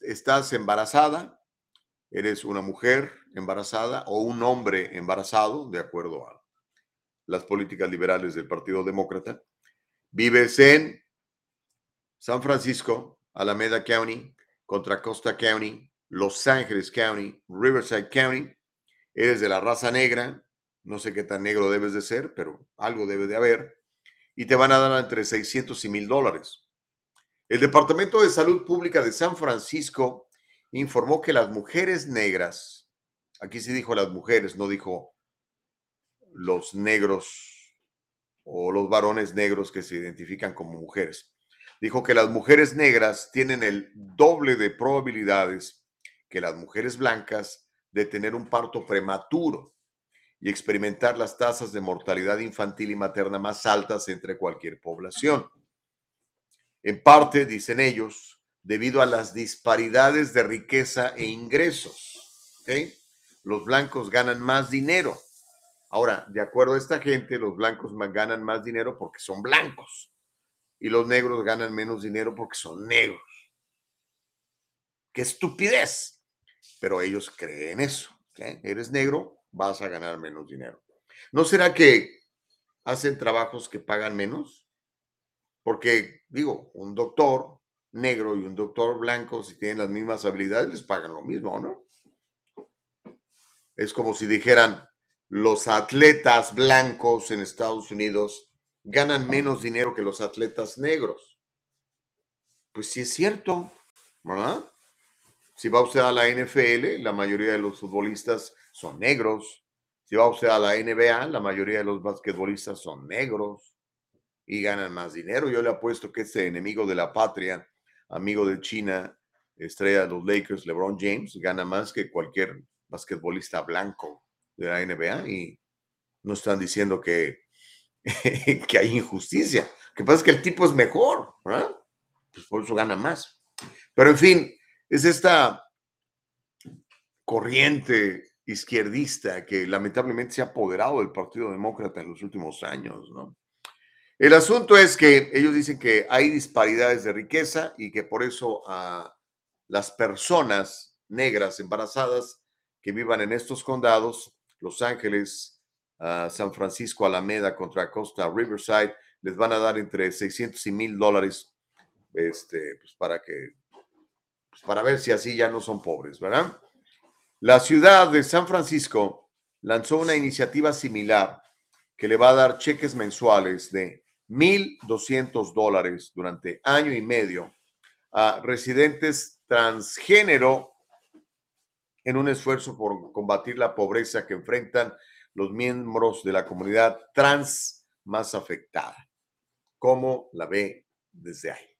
Speaker 1: ¿Estás embarazada? eres una mujer embarazada o un hombre embarazado, de acuerdo a las políticas liberales del Partido Demócrata. Vives en San Francisco, Alameda County, Contra Costa County, Los Ángeles County, Riverside County. Eres de la raza negra, no sé qué tan negro debes de ser, pero algo debe de haber. Y te van a dar entre 600 y 1000 dólares. El Departamento de Salud Pública de San Francisco informó que las mujeres negras, aquí sí dijo las mujeres, no dijo los negros o los varones negros que se identifican como mujeres. Dijo que las mujeres negras tienen el doble de probabilidades que las mujeres blancas de tener un parto prematuro y experimentar las tasas de mortalidad infantil y materna más altas entre cualquier población. En parte, dicen ellos, debido a las disparidades de riqueza e ingresos. Los blancos ganan más dinero Ahora, de acuerdo a esta gente, los blancos ganan más dinero porque son blancos y los negros ganan menos dinero porque son negros. ¡Qué estupidez! Pero ellos creen eso. Eres negro, vas a ganar menos dinero. ¿No será que hacen trabajos que pagan menos? Porque, digo, un doctor negro y un doctor blanco, si tienen las mismas habilidades, les pagan lo mismo, ¿no? Es como si dijeran, los atletas blancos en Estados Unidos ganan menos dinero que los atletas negros. Pues sí es cierto, ¿verdad? Si va usted a la NFL, la mayoría de los futbolistas son negros. Si va usted a la NBA, la mayoría de los basquetbolistas son negros y ganan más dinero. Yo le apuesto que este enemigo de la patria, amigo de China, estrella de los Lakers, LeBron James, gana más que cualquier basquetbolista blanco de la NBA y no están diciendo que, que hay injusticia. Lo que pasa es que el tipo es mejor, ¿verdad? Pues por eso gana más. Pero en fin, es esta corriente izquierdista que lamentablemente se ha apoderado del Partido Demócrata en los últimos años, ¿no? El asunto es que ellos dicen que hay disparidades de riqueza y que por eso a las personas negras embarazadas que vivan en estos condados los Ángeles, San Francisco, Alameda contra Costa Riverside, les van a dar entre 600 y 1000 dólares este, pues para que, para ver si así ya no son pobres, ¿verdad? La ciudad de San Francisco lanzó una iniciativa similar que le va a dar cheques mensuales de 1.200 dólares durante año y medio a residentes transgénero en un esfuerzo por combatir la pobreza que enfrentan los miembros de la comunidad trans más afectada. ¿Cómo la ve desde ahí?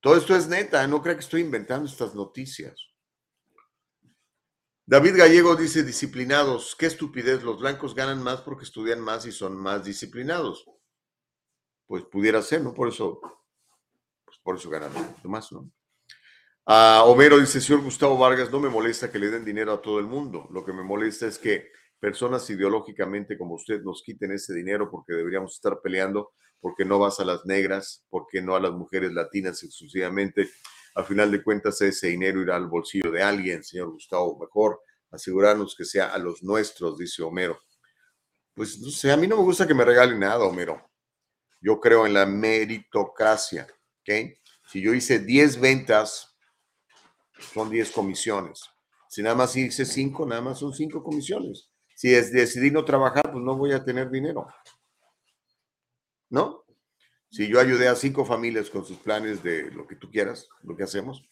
Speaker 1: Todo esto es neta, no creo que estoy inventando estas noticias. David Gallego dice, disciplinados, qué estupidez, los blancos ganan más porque estudian más y son más disciplinados. Pues pudiera ser, ¿no? Por eso, pues por eso ganan más, ¿no? A Homero dice, señor Gustavo Vargas, no me molesta que le den dinero a todo el mundo. Lo que me molesta es que personas ideológicamente como usted nos quiten ese dinero porque deberíamos estar peleando, porque no vas a las negras, porque no a las mujeres latinas exclusivamente. Al final de cuentas, ese dinero irá al bolsillo de alguien, señor Gustavo. Mejor asegurarnos que sea a los nuestros, dice Homero. Pues no sé, a mí no me gusta que me regalen nada, Homero. Yo creo en la meritocracia, ¿ok? Si yo hice 10 ventas son 10 comisiones. Si nada más hice 5, nada más son 5 comisiones. Si decidí no trabajar, pues no voy a tener dinero. ¿No? Si yo ayudé a cinco familias con sus planes de lo que tú quieras, lo que hacemos,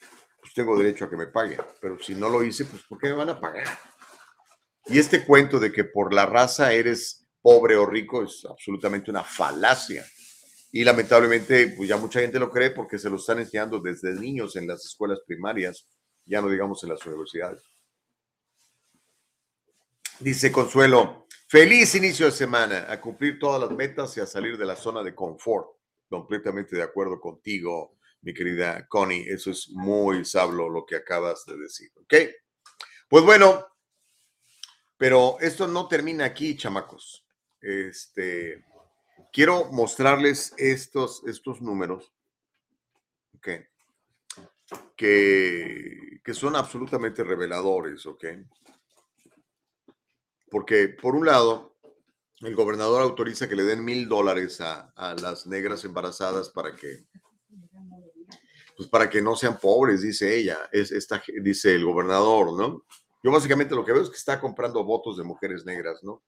Speaker 1: pues tengo derecho a que me paguen. Pero si no lo hice, pues ¿por qué me van a pagar? Y este cuento de que por la raza eres pobre o rico es absolutamente una falacia. Y lamentablemente, pues ya mucha gente lo cree porque se lo están enseñando desde niños en las escuelas primarias ya no digamos en las universidades. Dice Consuelo, feliz inicio de semana, a cumplir todas las metas y a salir de la zona de confort. Completamente de acuerdo contigo, mi querida Connie. Eso es muy sablo lo que acabas de decir, ¿ok? Pues bueno, pero esto no termina aquí, chamacos. Este, quiero mostrarles estos, estos números, ¿ok? que, son absolutamente reveladores, ¿ok? Porque, por un lado, el gobernador autoriza que le den mil dólares a, las negras embarazadas para que, pues para que no sean pobres, dice ella, es esta, dice el gobernador, ¿no? Yo básicamente lo que veo es que está comprando votos de mujeres negras, ¿no?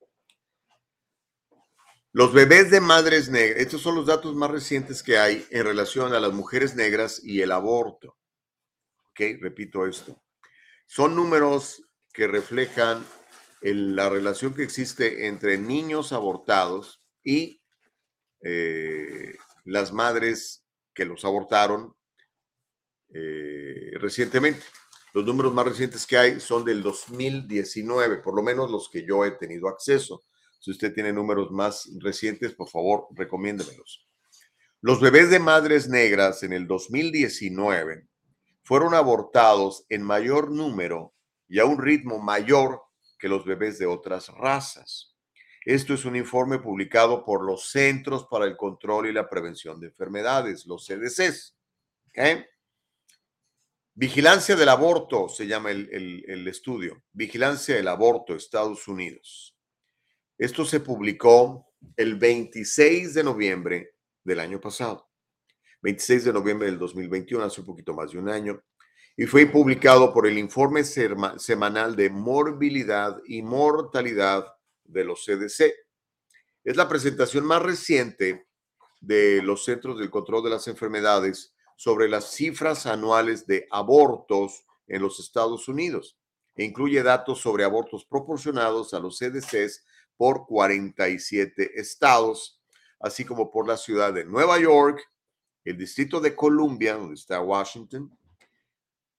Speaker 1: Los bebés de madres negras, estos son los datos más recientes que hay en relación a las mujeres negras y el aborto. ¿Ok? Repito esto. Son números que reflejan el- la relación que existe entre niños abortados y eh, las madres que los abortaron eh, recientemente. Los números más recientes que hay son del 2019, por lo menos los que yo he tenido acceso. Si usted tiene números más recientes, por favor, recomiéndemelos. Los bebés de madres negras en el 2019 fueron abortados en mayor número y a un ritmo mayor que los bebés de otras razas. Esto es un informe publicado por los Centros para el Control y la Prevención de Enfermedades, los CDCs. Vigilancia del aborto se llama el, el- el estudio. Vigilancia del aborto, Estados Unidos. Esto se publicó el 26 de noviembre del año pasado. 26 de noviembre del 2021, hace un poquito más de un año. Y fue publicado por el informe semanal de morbilidad y mortalidad de los CDC. Es la presentación más reciente de los Centros del Control de las Enfermedades sobre las cifras anuales de abortos en los Estados Unidos e incluye datos sobre abortos proporcionados a los CDCs por 47 estados, así como por la ciudad de Nueva York, el Distrito de Columbia, donde está Washington,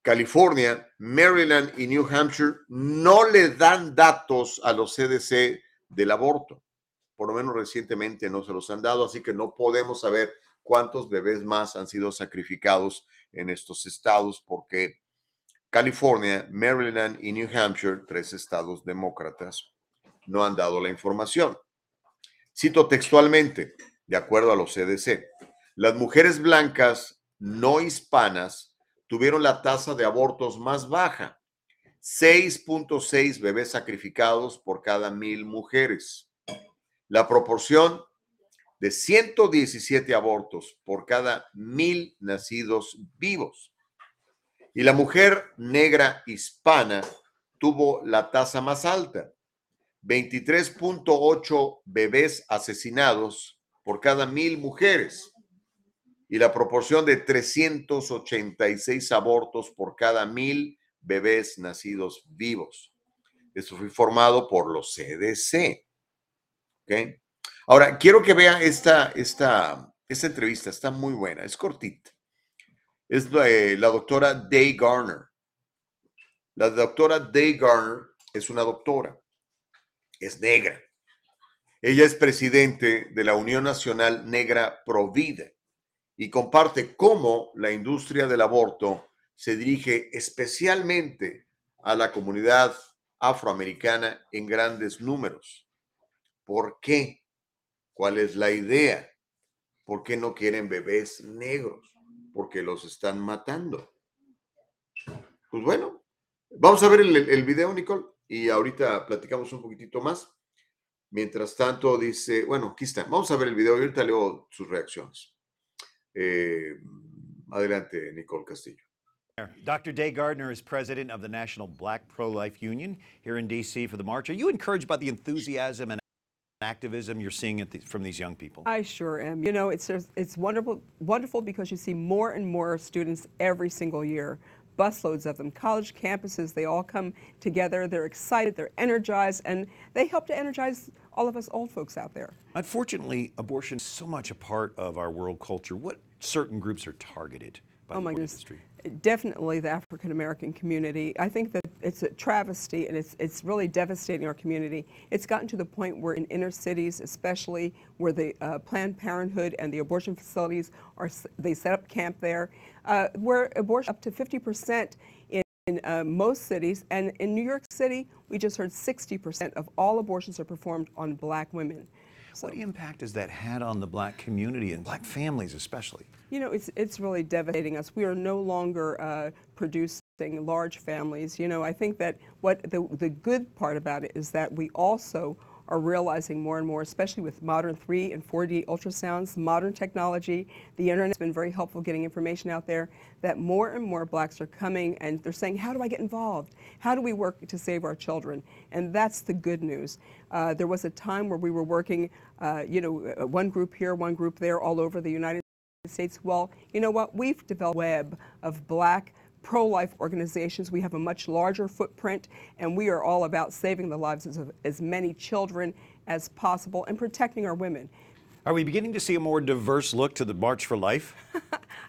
Speaker 1: California, Maryland y New Hampshire no le dan datos a los CDC del aborto. Por lo menos recientemente no se los han dado, así que no podemos saber cuántos bebés más han sido sacrificados en estos estados porque California, Maryland y New Hampshire, tres estados demócratas, no han dado la información. Cito textualmente, de acuerdo a los CDC, las mujeres blancas no hispanas tuvieron la tasa de abortos más baja, 6.6 bebés sacrificados por cada mil mujeres. La proporción de 117 abortos por cada mil nacidos vivos. Y la mujer negra hispana tuvo la tasa más alta, 23.8 bebés asesinados por cada mil mujeres y la proporción de 386 abortos por cada mil bebés nacidos vivos. Esto fue informado por los CDC. ¿ok? Ahora, quiero que vea esta, esta, esta entrevista, está muy buena, es cortita. Es eh, la doctora Day Garner. La doctora Day Garner es una doctora, es negra. Ella es presidente de la Unión Nacional Negra Provida y comparte cómo la industria del aborto se dirige especialmente a la comunidad afroamericana en grandes números. ¿Por qué? ¿Cuál es la idea? ¿Por qué no quieren bebés negros? Porque los están matando. Pues bueno, vamos a ver el, video, Nicole, y ahorita platicamos un poquitito más. Mientras tanto, dice, bueno, aquí está. Vamos a ver el video y ahorita leo sus reacciones. Eh, adelante, Nicole Castillo.
Speaker 7: Dr. Day Gardner is president of the National Black Pro Life Union here in D.C. for the march. Are you encouraged by the enthusiasm and activism you're seeing at the, from these young people?
Speaker 8: I sure am. You know, it's it's wonderful, wonderful because you see more and more students every single year. Busloads of them, college campuses, they all come together. They're excited, they're energized, and they help to energize all of us old folks out there.
Speaker 7: Unfortunately, abortion is so much a part of our world culture. What certain groups are targeted by
Speaker 8: Oh
Speaker 7: the
Speaker 8: my goodness.
Speaker 7: industry?
Speaker 8: Definitely the African American community. I think that it's a travesty and it's, it's really devastating our community. It's gotten to the point where in inner cities, especially where the uh, Planned Parenthood and the abortion facilities are, they set up camp there, uh, where abortion up to 50% in, in uh, most cities. And in New York City, we just heard 60% of all abortions are performed on black women.
Speaker 7: What impact has that had on the black community and black families especially?
Speaker 8: You know, it's, it's really devastating us. We are no longer uh, producing large families. You know, I think that what the, the good part about it is that we also are realizing more and more, especially with modern 3 and 4D ultrasounds, modern technology. The internet's been very helpful getting information out there that more and more blacks are coming and they're saying, how do I get involved? How do we work to save our children? And that's the good news. Uh, there was a time where we were working, uh, you know, uh, one group here, one group there, all over the United States. Well, you know what? We've developed a web of black pro-life organizations. We have a much larger footprint, and we are all about saving the lives of as many children as possible and protecting our women.
Speaker 7: Are we beginning to see a more diverse look to the March for Life?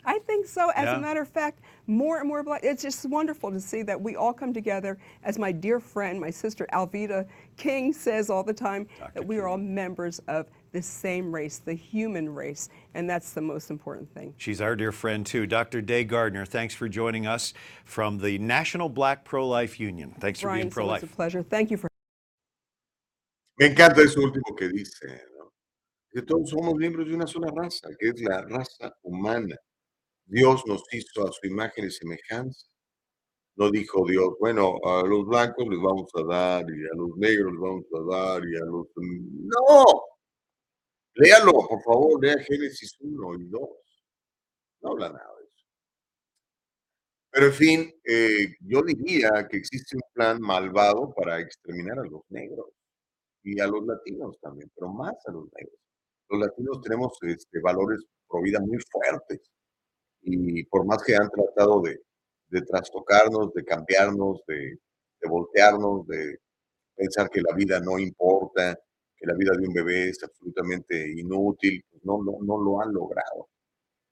Speaker 8: I think so. As
Speaker 7: Yeah.
Speaker 8: a matter of fact, more and more black. It's just wonderful to see that we all come together. As my dear friend, my sister Alvita King says all the time, that we are all members of the same race, the human race, and that's the most important thing.
Speaker 7: She's our dear friend, too. Dr. Day Gardner, thanks for joining us from the National Black Pro Life Union. Thanks for being
Speaker 8: it's
Speaker 7: pro
Speaker 8: always
Speaker 7: life.
Speaker 8: a pleasure. Thank you for.
Speaker 1: Me encanta eso último que dice, ¿no? Que todos somos miembros de una sola raza, que es la raza humana. Dios nos hizo a su imagen y semejanza. No dijo Dios, bueno, a los blancos les vamos a dar y a los negros les vamos a dar y a los... No. Léalo, por favor, lea Génesis 1 y 2. No habla nada de eso. Pero en fin, eh, yo diría que existe un plan malvado para exterminar a los negros y a los latinos también, pero más a los negros. Los latinos tenemos este, valores pro vida muy fuertes y por más que han tratado de, de trastocarnos, de cambiarnos, de, voltearnos, de pensar que la vida no importa, que la vida de un bebé es absolutamente inútil, pues no, no, no lo han logrado.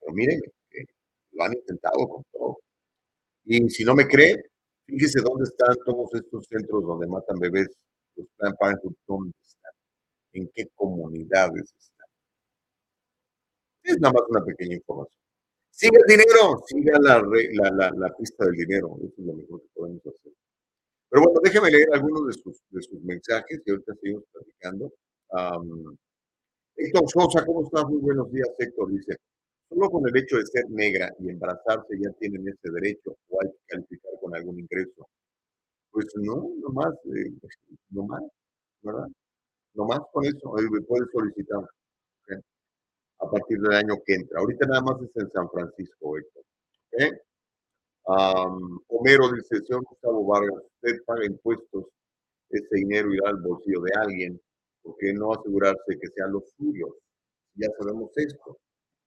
Speaker 1: Pero miren, lo han intentado con todo. Y si no me cree, fíjese dónde están todos estos centros donde matan bebés, los Planned Parenthood, dónde están, en qué comunidades están. Es nada más una pequeña información. Siga el dinero, siga la, pista del dinero, eso es lo mejor que podemos hacer. Pero bueno, déjeme leer algunos de sus, de sus mensajes y ahorita seguimos platicando. Am, Héctor Sosa, ¿cómo estás? Muy buenos días, Héctor. Dice, solo con el hecho de ser negra y embarazarse ya tienen ese derecho o hay que calificar con algún ingreso. Pues no, nomás, eh, nomás, ¿verdad? Nomás con eso, eh, puedes solicitar. A partir del año que entra. Ahorita nada más es en San Francisco, Héctor. ¿ok? Am, Homero dice, señor Gustavo Vargas, usted paga impuestos, ese dinero irá al bolsillo de alguien, ¿por qué no asegurarse que sean los suyos? Ya sabemos esto.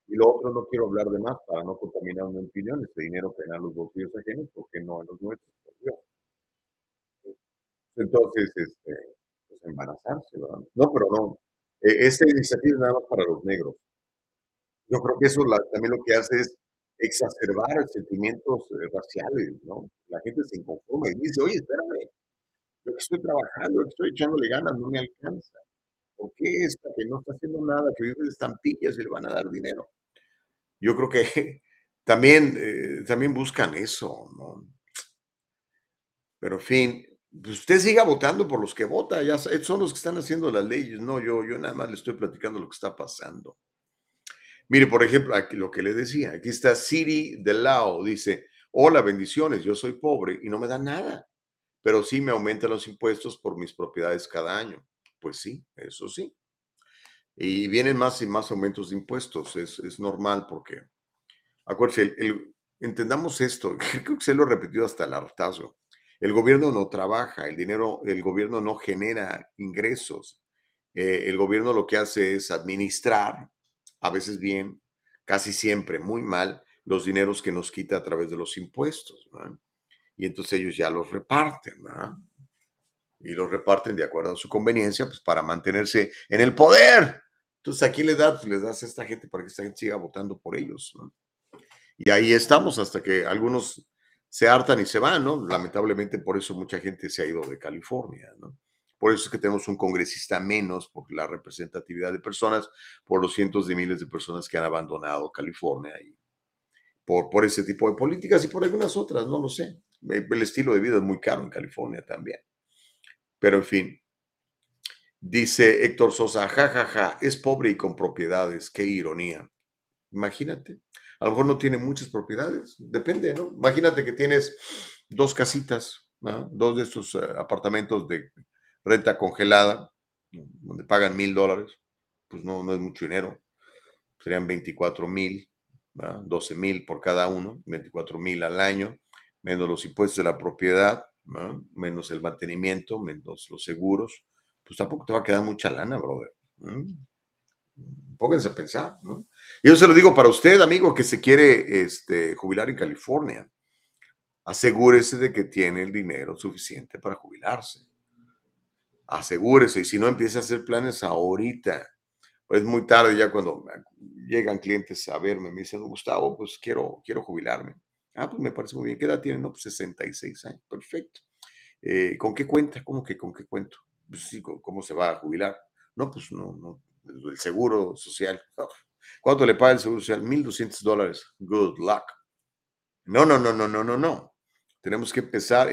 Speaker 1: Y lo otro, no quiero hablar de más para no contaminar una opinión, ese dinero que en los bolsillos ajenos, ¿por qué no en los nuestros? por Dios? Entonces, este, pues embarazarse, ¿verdad? No, pero no. Eh, esta iniciativa es nada más para los negros. Yo creo que eso también lo que hace es exacerbar sentimientos eh, raciales, ¿no? La gente se inconforma y dice, oye, espérame, yo que estoy trabajando, yo que estoy echándole ganas, no me alcanza. ¿Por qué esta que no está haciendo nada, que vive de estampillas y le van a dar dinero? Yo creo que también, eh, también buscan eso, ¿no? Pero en fin, pues usted siga votando por los que vota, ya son los que están haciendo las leyes, no yo, yo nada más le estoy platicando lo que está pasando. Mire, por ejemplo, aquí lo que le decía, aquí está Siri de Lao, dice, hola, bendiciones, yo soy pobre y no me dan nada, pero sí me aumentan los impuestos por mis propiedades cada año. Pues sí, eso sí. Y vienen más y más aumentos de impuestos, es, es normal porque, acuérdense, el- el- entendamos esto, creo que se lo he repetido hasta el hartazgo. El gobierno no trabaja, el dinero, el gobierno no genera ingresos. Eh, el gobierno lo que hace es administrar, a veces bien, casi siempre muy mal, los dineros que nos quita a través de los impuestos. ¿verdad? Y entonces ellos ya los reparten, ¿verdad? Y los reparten de acuerdo a su conveniencia, pues para mantenerse en el poder. Entonces, ¿a quién le das? Pues les das a esta gente para que esta gente siga votando por ellos, ¿no? Y ahí estamos hasta que algunos se hartan y se van, ¿no? Lamentablemente por eso mucha gente se ha ido de California, ¿no? Por eso es que tenemos un congresista menos, por la representatividad de personas, por los cientos de miles de personas que han abandonado California y por, por ese tipo de políticas y por algunas otras, no lo sé. El el estilo de vida es muy caro en California también. Pero en fin, dice Héctor Sosa, jajaja, ja, ja, es pobre y con propiedades, qué ironía. Imagínate, a lo mejor no tiene muchas propiedades, depende, ¿no? Imagínate que tienes dos casitas, ¿no? dos de estos eh, apartamentos de renta congelada, donde pagan mil dólares, pues no, no es mucho dinero, serían 24 mil, 12 mil por cada uno, 24 mil al año, menos los impuestos de la propiedad, menos el mantenimiento, menos los seguros, pues tampoco te va a quedar mucha lana, brother. Pónganse a pensar, ¿no? Yo se lo digo para usted, amigo, que se quiere este, jubilar en California. Asegúrese de que tiene el dinero suficiente para jubilarse. Asegúrese, y si no, empiece a hacer planes ahorita. Es muy tarde ya cuando llegan clientes a verme, me dicen, Gustavo, pues quiero, quiero jubilarme. Ah, pues me parece muy bien. ¿Qué edad tiene? No, pues 66 años. Perfecto. Eh, ¿Con qué cuenta? ¿Cómo que con qué cuento? Pues sí, ¿cómo se va a jubilar? No, pues no, no. El seguro social. ¿Cuánto le paga el seguro social? 1.200 dólares. Good luck. No, no, no, no, no, no, no. Tenemos que empezar,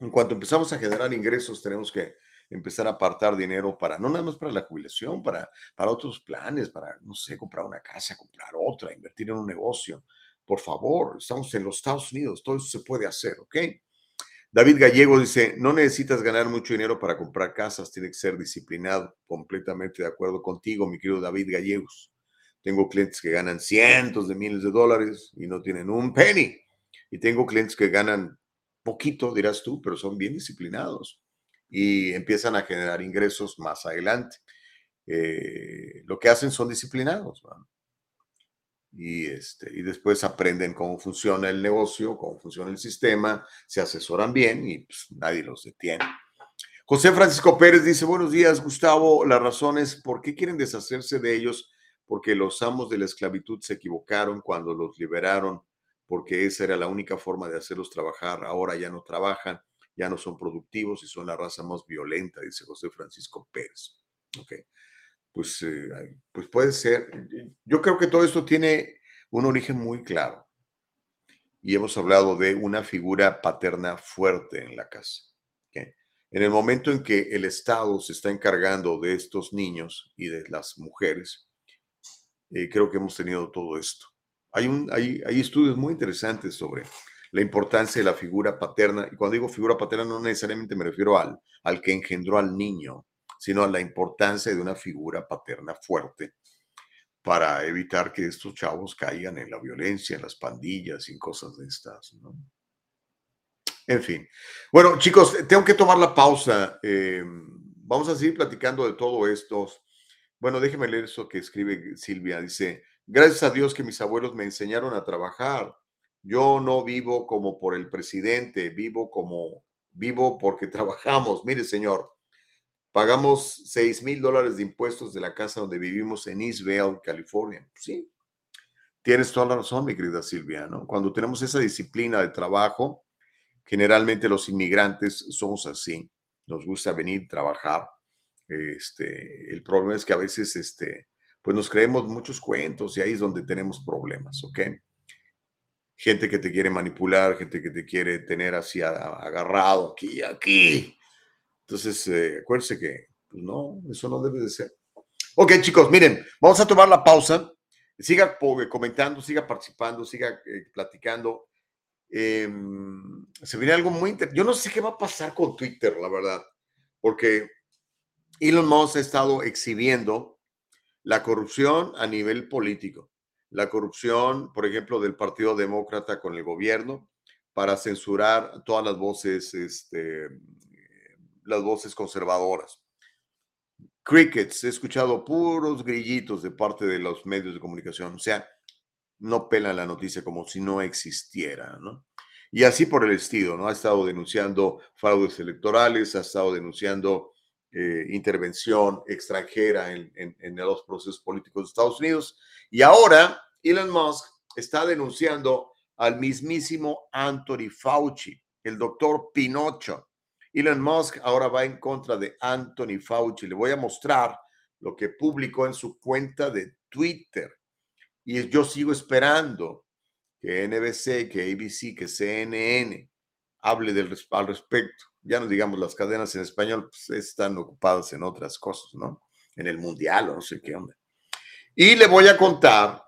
Speaker 1: en cuanto empezamos a generar ingresos, tenemos que empezar a apartar dinero para, no nada más para la jubilación, para, para otros planes, para, no sé, comprar una casa, comprar otra, invertir en un negocio. Por favor, estamos en los Estados Unidos, todo eso se puede hacer, ¿ok? David Gallego dice, no necesitas ganar mucho dinero para comprar casas, tiene que ser disciplinado. Completamente de acuerdo contigo, mi querido David Gallegos. Tengo clientes que ganan cientos de miles de dólares y no tienen un penny. Y tengo clientes que ganan poquito, dirás tú, pero son bien disciplinados y empiezan a generar ingresos más adelante. Eh, lo que hacen son disciplinados. Y, este, y después aprenden cómo funciona el negocio, cómo funciona el sistema, se asesoran bien y pues, nadie los detiene. José Francisco Pérez dice, buenos días, Gustavo. La razón es, ¿por qué quieren deshacerse de ellos? Porque los amos de la esclavitud se equivocaron cuando los liberaron, porque esa era la única forma de hacerlos trabajar. Ahora ya no trabajan, ya no son productivos y son la raza más violenta, dice José Francisco Pérez. Ok pues, eh, pues puede ser. Yo creo que todo esto tiene un origen muy claro. Y hemos hablado de una figura paterna fuerte en la casa. En el momento en que el Estado se está encargando de estos niños y de las mujeres, eh, creo que hemos tenido todo esto. Hay, un, hay, hay estudios muy interesantes sobre la importancia de la figura paterna. Y cuando digo figura paterna, no necesariamente me refiero al, al que engendró al niño, sino a la importancia de una figura paterna fuerte para evitar que estos chavos caigan en la violencia, en las pandillas y cosas de estas. En fin. Bueno, chicos, tengo que tomar la pausa. Em, vamos a seguir platicando de todo esto. Bueno, déjeme leer eso que escribe Silvia. Dice, gracias a Dios que mis abuelos me enseñaron a trabajar. Yo no vivo como por el presidente, vivo como vivo porque trabajamos. Mire, señor, Pagamos 6 mil dólares de impuestos de la casa donde vivimos en East Vale, California. Sí, tienes toda la razón, mi querida Silvia, ¿no? Cuando tenemos esa disciplina de trabajo, generalmente los inmigrantes somos así. Nos gusta venir, trabajar. Este, el problema es que a veces, este, pues nos creemos muchos cuentos y ahí es donde tenemos problemas, ¿ok? Gente que te quiere manipular, gente que te quiere tener así agarrado aquí, aquí, entonces, eh, acuérdense que pues no, eso no debe de ser. Ok, chicos, miren, vamos a tomar la pausa. Siga comentando, siga participando, siga eh, platicando. Em, se viene algo muy interesante. Yo no sé qué va a pasar con Twitter, la verdad, porque Elon Musk ha estado exhibiendo la corrupción a nivel político. La corrupción, por ejemplo, del Partido Demócrata con el gobierno para censurar todas las voces este, las voces conservadoras. Crickets, he escuchado puros grillitos de parte de los medios de comunicación, o sea, no pelan la noticia como si no existiera, ¿no? Y así por el estilo, ¿no? Ha estado denunciando fraudes electorales, ha estado denunciando eh, intervención extranjera en, en los procesos políticos de Estados Unidos. Y ahora Elon Musk está denunciando al mismísimo Anthony Fauci, el doctor Pinocho, Elon Musk ahora va en contra de Anthony Fauci. Le voy a mostrar lo que publicó en su cuenta de Twitter. Y yo sigo esperando que NBC, que ABC, que CNN hable del, al respecto. Ya no digamos las cadenas en español, pues están ocupadas en otras cosas, ¿no? En el mundial o no sé qué onda. Y le voy a contar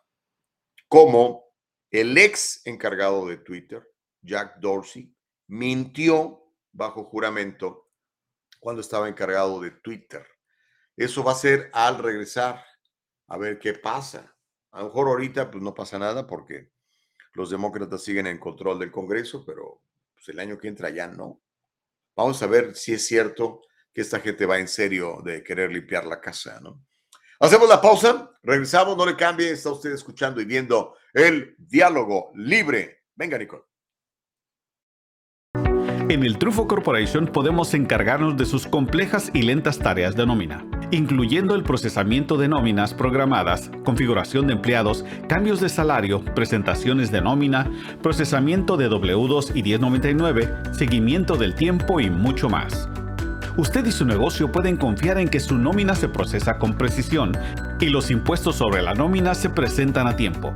Speaker 1: cómo el ex encargado de Twitter, Jack Dorsey, mintió bajo juramento cuando estaba encargado de Twitter. Eso va a ser al regresar, a ver qué pasa. A lo mejor ahorita pues no pasa nada porque los demócratas siguen en control del Congreso, pero pues, el año que entra ya no. Vamos a ver si es cierto que esta gente va en serio de querer limpiar la casa, ¿no? Hacemos la pausa, regresamos, no le cambie, está usted escuchando y viendo el diálogo libre. Venga, Nicole.
Speaker 6: En el Trufo Corporation podemos encargarnos de sus complejas y lentas tareas de nómina, incluyendo el procesamiento de nóminas programadas, configuración de empleados, cambios de salario, presentaciones de nómina, procesamiento de W2 y 1099, seguimiento del tiempo y mucho más. Usted y su negocio pueden confiar en que su nómina se procesa con precisión y los impuestos sobre la nómina se presentan a tiempo.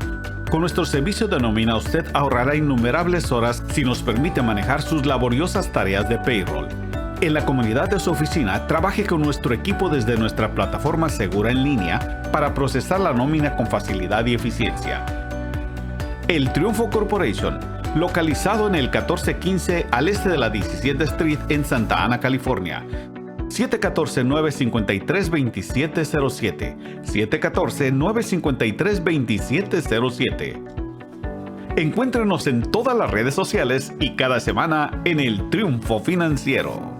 Speaker 6: Con nuestro servicio de nómina usted ahorrará innumerables horas si nos permite manejar sus laboriosas tareas de payroll. En la comunidad de su oficina, trabaje con nuestro equipo desde nuestra plataforma segura en línea para procesar la nómina con facilidad y eficiencia. El Triunfo Corporation, localizado en el 1415 al este de la 17 Street en Santa Ana, California. 714-953-2707. 714-953-2707. Encuéntrenos en todas las redes sociales y cada semana en el Triunfo Financiero.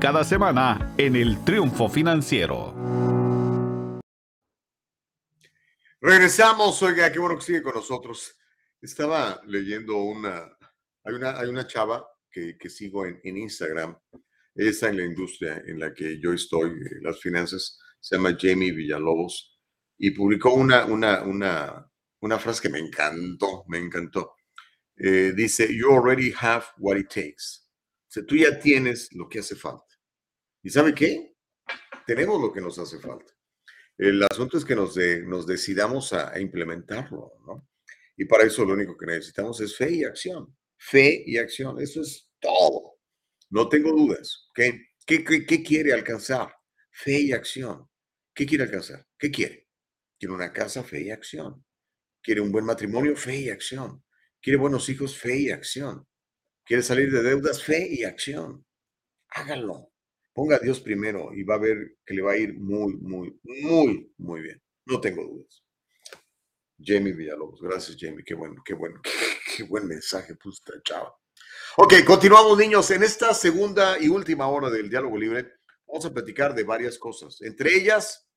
Speaker 6: cada semana en el Triunfo Financiero.
Speaker 1: Regresamos, oiga, qué bueno que sigue con nosotros. Estaba leyendo una, hay una, hay una chava que, que sigo en, en Instagram, ella está en la industria en la que yo estoy, eh, las finanzas, se llama Jamie Villalobos, y publicó una, una, una, una frase que me encantó, me encantó. Eh, dice, you already have what it takes. O sea, tú ya tienes lo que hace falta. ¿Y sabe qué? Tenemos lo que nos hace falta. El asunto es que nos, nos decidamos a, implementarlo, ¿no? Y para eso lo único que necesitamos es fe y acción. Fe y acción, eso es todo. No tengo dudas. ¿Qué, qué, qué quiere alcanzar? Fe y acción. ¿Qué quiere alcanzar? ¿Qué quiere? Quiere una casa, fe y acción. Quiere un buen matrimonio, fe y acción. Quiere buenos hijos, fe y acción. Quiere salir de deudas, fe y acción. Hágalo. Ponga a Dios primero y va a ver que le va a ir muy, muy, muy, muy bien. No tengo dudas. Jamie Villalobos. Gracias, Jamie. Qué bueno, qué bueno, qué, buen mensaje, puta chava. Ok, continuamos, niños. En esta segunda y última hora del diálogo libre, vamos a platicar de varias cosas. Entre ellas,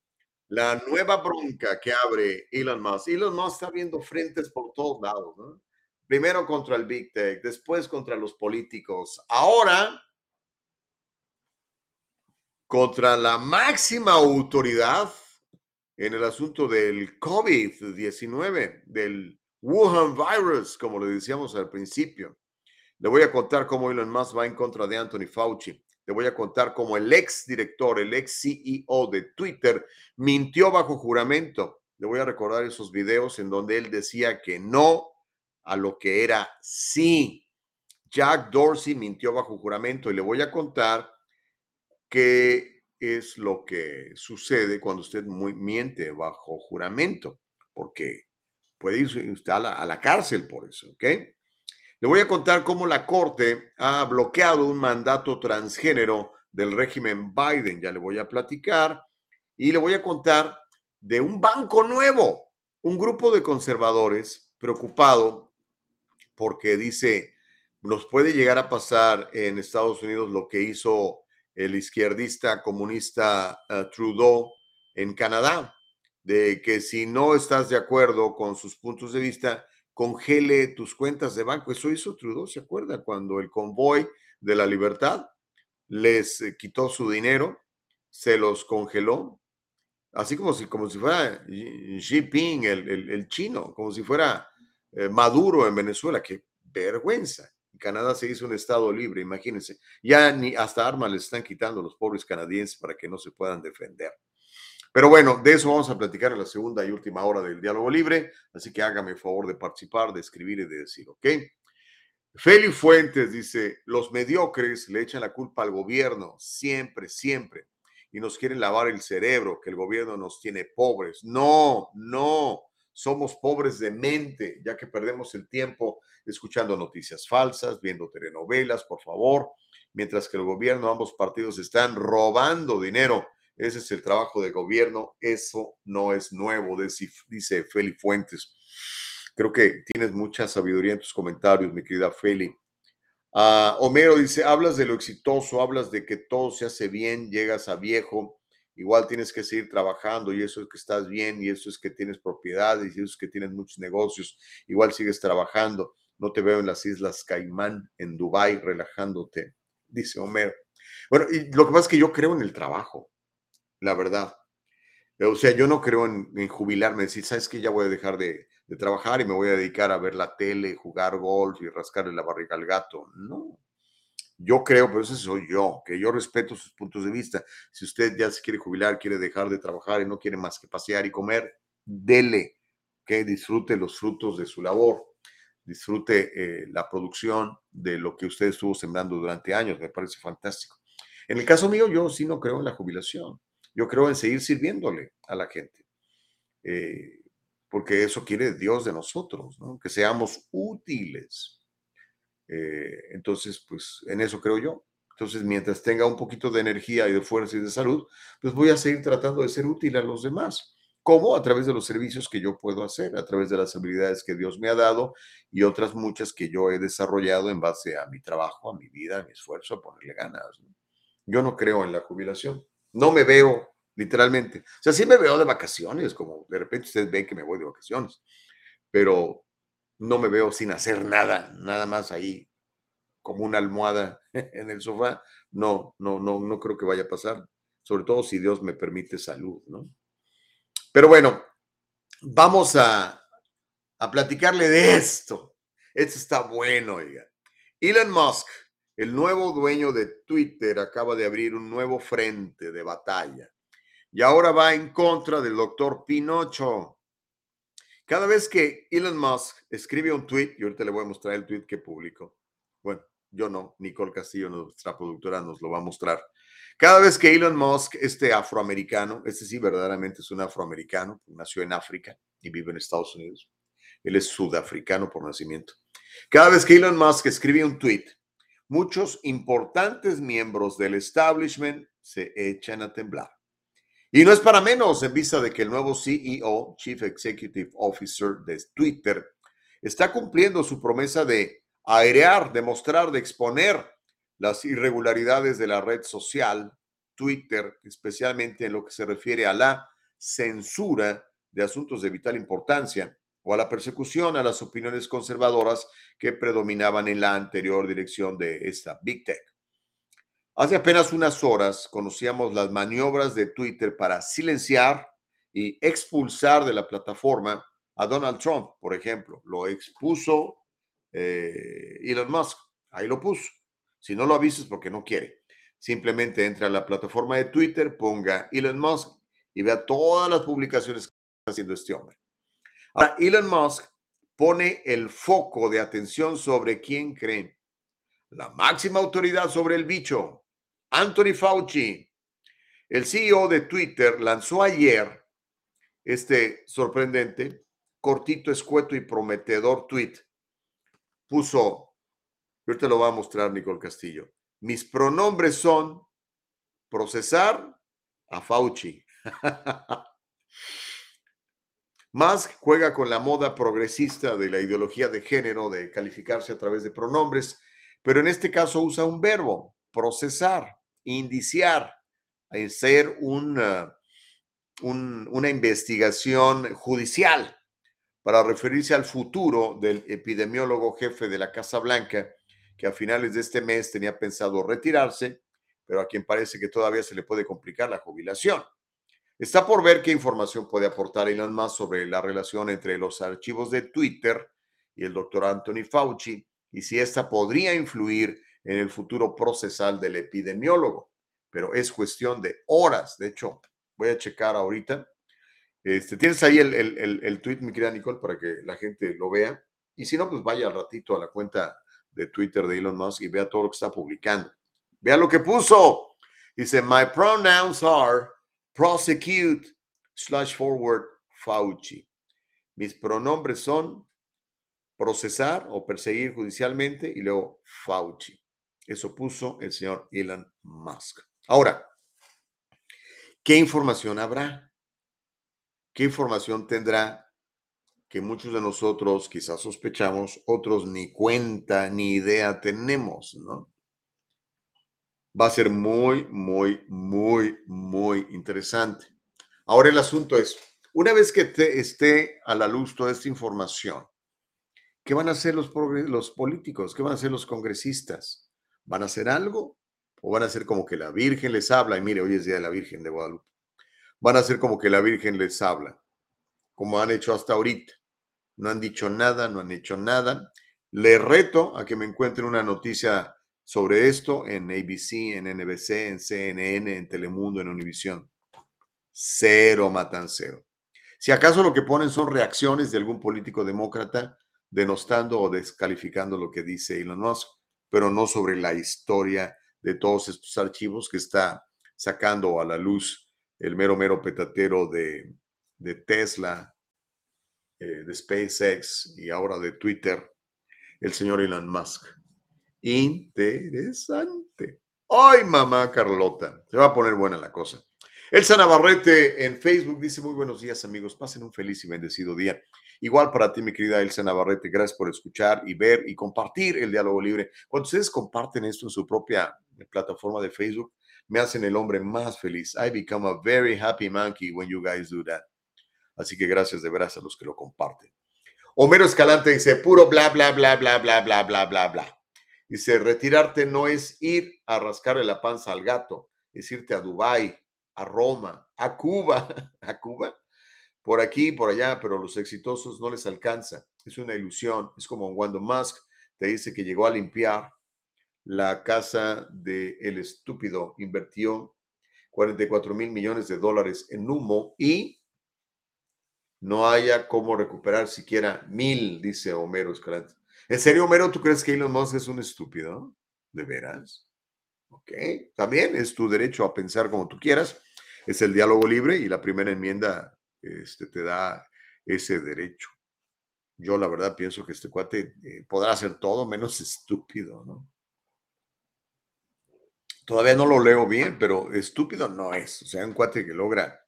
Speaker 1: la nueva bronca que abre Elon Musk. Elon Musk está viendo frentes por todos lados, ¿no? Primero contra el Big Tech, después contra los políticos. Ahora contra la máxima autoridad en el asunto del COVID-19, del Wuhan virus, como le decíamos al principio. Le voy a contar cómo Elon Musk va en contra de Anthony Fauci. Le voy a contar cómo el ex director, el ex CEO de Twitter, mintió bajo juramento. Le voy a recordar esos videos en donde él decía que no a lo que era sí. Jack Dorsey mintió bajo juramento y le voy a contar qué es lo que sucede cuando usted miente bajo juramento, porque puede ir usted a la, la cárcel por eso, ¿ok? Le voy a contar cómo la Corte ha bloqueado un mandato transgénero del régimen Biden, ya le voy a platicar, y le voy a contar de un banco nuevo, un grupo de conservadores preocupado porque dice, nos puede llegar a pasar en Estados Unidos lo que hizo el izquierdista comunista uh, Trudeau en Canadá, de que si no estás de acuerdo con sus puntos de vista, congele tus cuentas de banco. Eso hizo Trudeau, ¿se acuerda? Cuando el convoy de la libertad les eh, quitó su dinero, se los congeló, así como si, como si fuera Xi Jinping, el, el, chino, como si fuera eh, Maduro en Venezuela. Qué vergüenza. Canadá se hizo un estado libre, imagínense. Ya ni hasta armas les están quitando los pobres canadienses para que no se puedan defender. Pero bueno, de eso vamos a platicar en la segunda y última hora del diálogo libre, así que hágame el favor de participar, de escribir y de decir, ¿ok? Feli Fuentes dice, los mediocres le echan la culpa al gobierno, siempre, siempre, y nos quieren lavar el cerebro, que el gobierno nos tiene pobres. No, no, somos pobres de mente, ya que perdemos el tiempo escuchando noticias falsas, viendo telenovelas, por favor, mientras que el gobierno, ambos partidos están robando dinero ese es el trabajo de gobierno. Eso no es nuevo, dice Feli Fuentes. Creo que tienes mucha sabiduría en tus comentarios, mi querida Feli. Ah, Homero dice, hablas de lo exitoso, hablas de que todo se hace bien, llegas a viejo, igual tienes que seguir trabajando y eso es que estás bien y eso es que tienes propiedades y eso es que tienes muchos negocios, igual sigues trabajando. No te veo en las Islas Caimán, en Dubái, relajándote, dice Homero. Bueno, y lo que pasa es que yo creo en el trabajo la verdad. O sea, yo no creo en, jubilarme, decir, sabes que ya voy a dejar de, trabajar y me voy a dedicar a ver la tele, jugar golf y rascarle la barriga al gato. No. Yo creo, pero ese soy yo, que yo respeto sus puntos de vista. Si usted ya se quiere jubilar, quiere dejar de trabajar y no quiere más que pasear y comer, dele, que disfrute los frutos de su labor, disfrute eh, la producción de lo que usted estuvo sembrando durante años. Me parece fantástico. En el caso mío, yo sí no creo en la jubilación. Yo creo en seguir sirviéndole a la gente, eh, porque eso quiere Dios de nosotros, que seamos útiles. Eh, entonces, pues en eso creo yo. Entonces, mientras tenga un poquito de energía y de fuerza y de salud, pues voy a seguir tratando de ser útil a los demás. ¿Cómo? A través de los servicios que yo puedo hacer, a través de las habilidades que Dios me ha dado y otras muchas que yo he desarrollado en base a mi trabajo, a mi vida, a mi esfuerzo, a ponerle ganas. Yo no creo en la jubilación. No me veo, literalmente. O sea, sí me veo de vacaciones, como de repente ustedes ven que me voy de vacaciones, pero no me veo sin hacer nada, nada más ahí como una almohada en el sofá. No, no, no, no creo que vaya a pasar, sobre todo si Dios me permite salud, ¿no? Pero bueno, vamos a, a platicarle de esto. Esto está bueno, oiga. Elon Musk el nuevo dueño de Twitter acaba de abrir un nuevo frente de batalla y ahora va en contra del doctor Pinocho. Cada vez que Elon Musk escribe un tweet, y ahorita le voy a mostrar el tweet que publicó. Bueno, yo no, Nicole Castillo, nuestra productora, nos lo va a mostrar. Cada vez que Elon Musk, este afroamericano, este sí verdaderamente es un afroamericano, nació en África y vive en Estados Unidos. Él es sudafricano por nacimiento. Cada vez que Elon Musk escribe un tweet, muchos importantes miembros del establishment se echan a temblar. Y no es para menos en vista de que el nuevo CEO, Chief Executive Officer de Twitter, está cumpliendo su promesa de airear, de mostrar, de exponer las irregularidades de la red social, Twitter, especialmente en lo que se refiere a la censura de asuntos de vital importancia o a la persecución a las opiniones conservadoras que predominaban en la anterior dirección de esta Big Tech. Hace apenas unas horas conocíamos las maniobras de Twitter para silenciar y expulsar de la plataforma a Donald Trump, por ejemplo. Lo expuso eh, Elon Musk, ahí lo puso. Si no lo avisas porque no quiere. Simplemente entra a la plataforma de Twitter, ponga Elon Musk y vea todas las publicaciones que está haciendo este hombre. Ahora, Elon Musk pone el foco de atención sobre quién cree. La máxima autoridad sobre el bicho, Anthony Fauci, el CEO de Twitter, lanzó ayer este sorprendente, cortito, escueto y prometedor tweet. Puso, yo te lo voy a mostrar, Nicole Castillo. Mis pronombres son procesar a Fauci. Musk juega con la moda progresista de la ideología de género, de calificarse a través de pronombres, pero en este caso usa un verbo, procesar, indiciar, hacer una, una investigación judicial para referirse al futuro del epidemiólogo jefe de la Casa Blanca, que a finales de este mes tenía pensado retirarse, pero a quien parece que todavía se le puede complicar la jubilación. Está por ver qué información puede aportar Elon Musk sobre la relación entre los archivos de Twitter y el doctor Anthony Fauci y si esta podría influir en el futuro procesal del epidemiólogo. Pero es cuestión de horas. De hecho, voy a checar ahorita. Este, Tienes ahí el, el, el, tweet, mi querida Nicole, para que la gente lo vea. Y si no, pues vaya al ratito a la cuenta de Twitter de Elon Musk y vea todo lo que está publicando. Vea lo que puso. Dice, my pronouns are prosecute slash forward Fauci. Mis pronombres son procesar o perseguir judicialmente y luego Fauci. Eso puso el señor Elon Musk. Ahora, ¿qué información habrá? ¿Qué información tendrá que muchos de nosotros quizás sospechamos, otros ni cuenta ni idea tenemos, ¿no? va a ser muy, muy, muy, muy interesante. Ahora el asunto es, una vez que te esté a la luz toda esta información, ¿qué van a hacer los, políticos? ¿Qué van a hacer los congresistas? ¿Van a hacer algo? ¿O van a hacer como que la Virgen les habla? Y mire, hoy es Día de la Virgen de Guadalupe. Van a hacer como que la Virgen les habla, como han hecho hasta ahorita. No han dicho nada, no han hecho nada. Le reto a que me encuentren una noticia sobre esto en ABC, en NBC, en CNN, en Telemundo, en Univisión. Cero matancero. Si acaso lo que ponen son reacciones de algún político demócrata denostando o descalificando lo que dice Elon Musk, pero no sobre la historia de todos estos archivos que está sacando a la luz el mero, mero petatero de, de Tesla, eh, de SpaceX y ahora de Twitter, el señor Elon Musk. Interesante. Ay, mamá Carlota, se va a poner buena la cosa. Elsa Navarrete en Facebook dice muy buenos días amigos, pasen un feliz y bendecido día. Igual para ti mi querida Elsa Navarrete, gracias por escuchar y ver y compartir el diálogo libre. Cuando ustedes comparten esto en su propia plataforma de Facebook, me hacen el hombre más feliz. I become a very happy monkey when you guys do that. Así que gracias de veras a los que lo comparten. Homero Escalante dice puro bla, bla, bla, bla, bla, bla, bla, bla, bla. Dice, retirarte no es ir a rascarle la panza al gato, es irte a Dubái, a Roma, a Cuba, a Cuba, por aquí, por allá, pero los exitosos no les alcanza. Es una ilusión. Es como cuando Musk te dice que llegó a limpiar la casa del el estúpido, invirtió 44 mil millones de dólares en humo y no haya cómo recuperar siquiera mil, dice Homero Escalante. ¿En serio, Homero, tú crees que Elon Musk es un estúpido? ¿De veras? Ok, también es tu derecho a pensar como tú quieras. Es el diálogo libre y la primera enmienda este, te da ese derecho. Yo la verdad pienso que este cuate eh, podrá hacer todo menos estúpido, ¿no? Todavía no lo leo bien, pero estúpido no es. O sea, un cuate que logra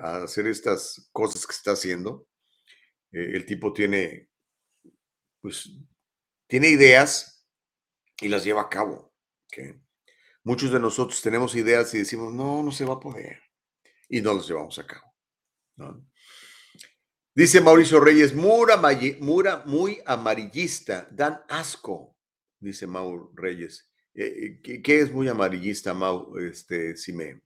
Speaker 1: hacer estas cosas que está haciendo. Eh, el tipo tiene, pues, tiene ideas y las lleva a cabo. Muchos de nosotros tenemos ideas y decimos, no, no se va a poder. Y no las llevamos a cabo. Dice Mauricio Reyes, mura, mura, muy amarillista, dan asco, dice Maur Reyes. Eh, eh, ¿Qué, es muy amarillista, Mau? Este, si me,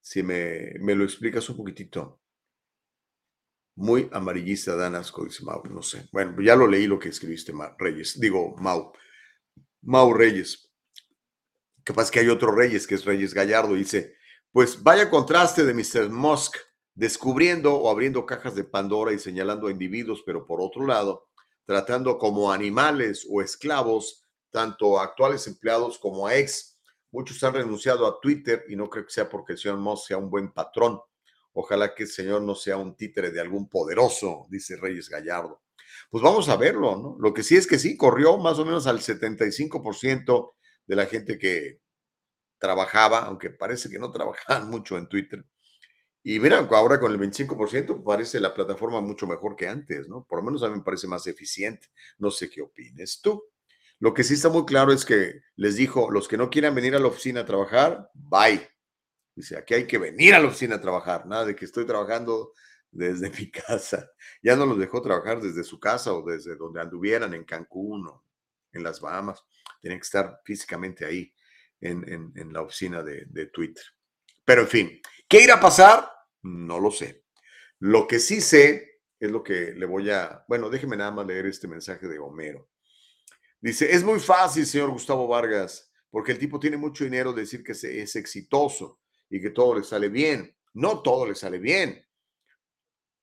Speaker 1: si me, me lo explicas un poquitito. Muy amarillista, Dan Asco, dice Mau, no sé. Bueno, ya lo leí lo que escribiste, Reyes. Digo, Mau. Mau Reyes. Capaz que hay otro Reyes, que es Reyes Gallardo, dice, pues vaya contraste de Mr. Musk descubriendo o abriendo cajas de Pandora y señalando a individuos, pero por otro lado, tratando como animales o esclavos tanto a actuales empleados como a ex. Muchos han renunciado a Twitter y no creo que sea porque el señor Musk sea un buen patrón. Ojalá que el Señor no sea un títere de algún poderoso, dice Reyes Gallardo. Pues vamos a verlo, ¿no? Lo que sí es que sí, corrió más o menos al 75% de la gente que trabajaba, aunque parece que no trabajaban mucho en Twitter. Y mira, ahora con el 25% parece la plataforma mucho mejor que antes, ¿no? Por lo menos a mí me parece más eficiente. No sé qué opines tú. Lo que sí está muy claro es que les dijo, los que no quieran venir a la oficina a trabajar, bye. Dice, aquí hay que venir a la oficina a trabajar, nada de que estoy trabajando desde mi casa. Ya no los dejó trabajar desde su casa o desde donde anduvieran, en Cancún o en las Bahamas. Tienen que estar físicamente ahí en, la oficina de, de Twitter. Pero en fin, ¿qué irá a pasar? No lo sé. Lo que sí sé es lo que le voy a... Bueno, déjeme nada más leer este mensaje de Homero. Dice, es muy fácil, señor Gustavo Vargas, porque el tipo tiene mucho dinero decir que es exitoso y que todo le sale bien. No todo le sale bien.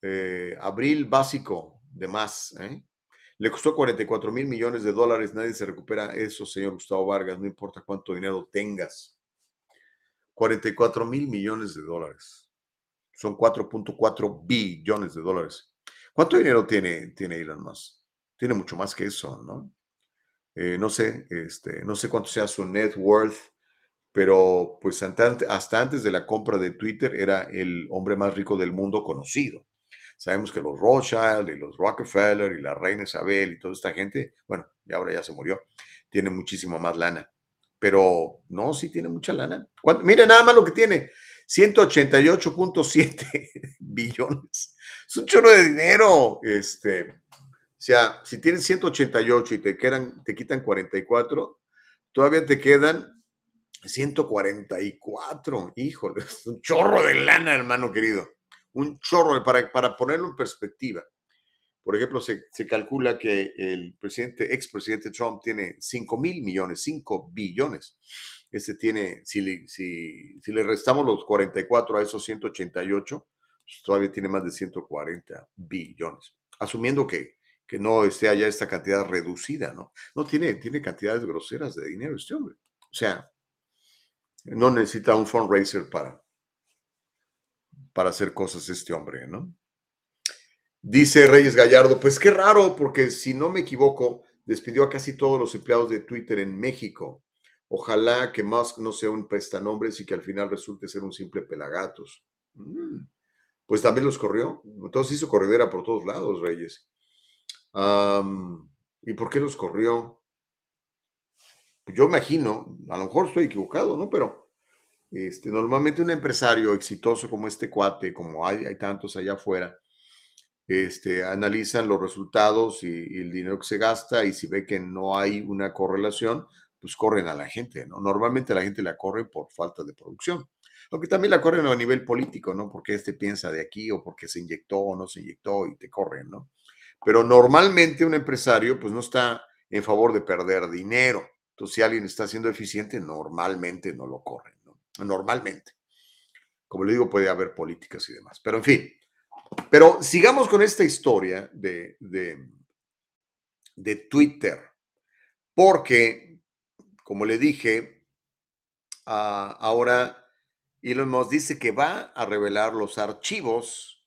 Speaker 1: Eh, abril básico de más. ¿eh? Le costó 44 mil millones de dólares. Nadie se recupera eso, señor Gustavo Vargas, no importa cuánto dinero tengas. 44 mil millones de dólares. Son 4.4 billones de dólares. ¿Cuánto dinero tiene, tiene Elon Musk? Tiene mucho más que eso, ¿no? Eh, no sé, este, no sé cuánto sea su net worth, pero pues hasta antes de la compra de Twitter era el hombre más rico del mundo conocido. Sabemos que los Rothschild y los Rockefeller y la reina Isabel y toda esta gente, bueno, y ahora ya se murió, tiene muchísimo más lana. Pero no, sí tiene mucha lana. Mire nada más lo que tiene, 188.7 billones. Es un chorro de dinero. Este, o sea, si tienes 188 y te, quedan, te quitan 44, todavía te quedan 144. Híjole, es un chorro de lana, hermano querido. Un chorro, para, para ponerlo en perspectiva. Por ejemplo, se, se calcula que el presidente, expresidente Trump tiene 5 mil millones, 5 billones. Este tiene, si le, si, si le restamos los 44 a esos 188, pues todavía tiene más de 140 billones. Asumiendo que que no esté allá esta cantidad reducida, ¿no? No tiene, tiene cantidades groseras de dinero este hombre. O sea, no necesita un fundraiser para, para hacer cosas este hombre, ¿no? Dice Reyes Gallardo, pues qué raro, porque si no me equivoco, despidió a casi todos los empleados de Twitter en México. Ojalá que Musk no sea un prestanombres y que al final resulte ser un simple pelagatos. Mm, pues también los corrió. Entonces hizo corredera por todos lados, Reyes. ¿Y por qué los corrió? Yo imagino, a lo mejor estoy equivocado, ¿no? Pero este, normalmente un empresario exitoso como este cuate, como hay, hay tantos allá afuera, este, analizan los resultados y, el dinero que se gasta y si ve que no hay una correlación, pues corren a la gente, ¿no? Normalmente la gente la corre por falta de producción. Aunque también la corren a nivel político, ¿no? Porque este piensa de aquí o porque se inyectó o no se inyectó y te corren, ¿no? Pero normalmente un empresario pues no está en favor de perder dinero. Entonces, si alguien está siendo eficiente, normalmente no lo corren. Normalmente. Como le digo, puede haber políticas y demás. Pero en fin. Pero sigamos con esta historia de, de, Twitter. Porque, como le dije, ah, ahora Elon Musk dice que va a revelar los archivos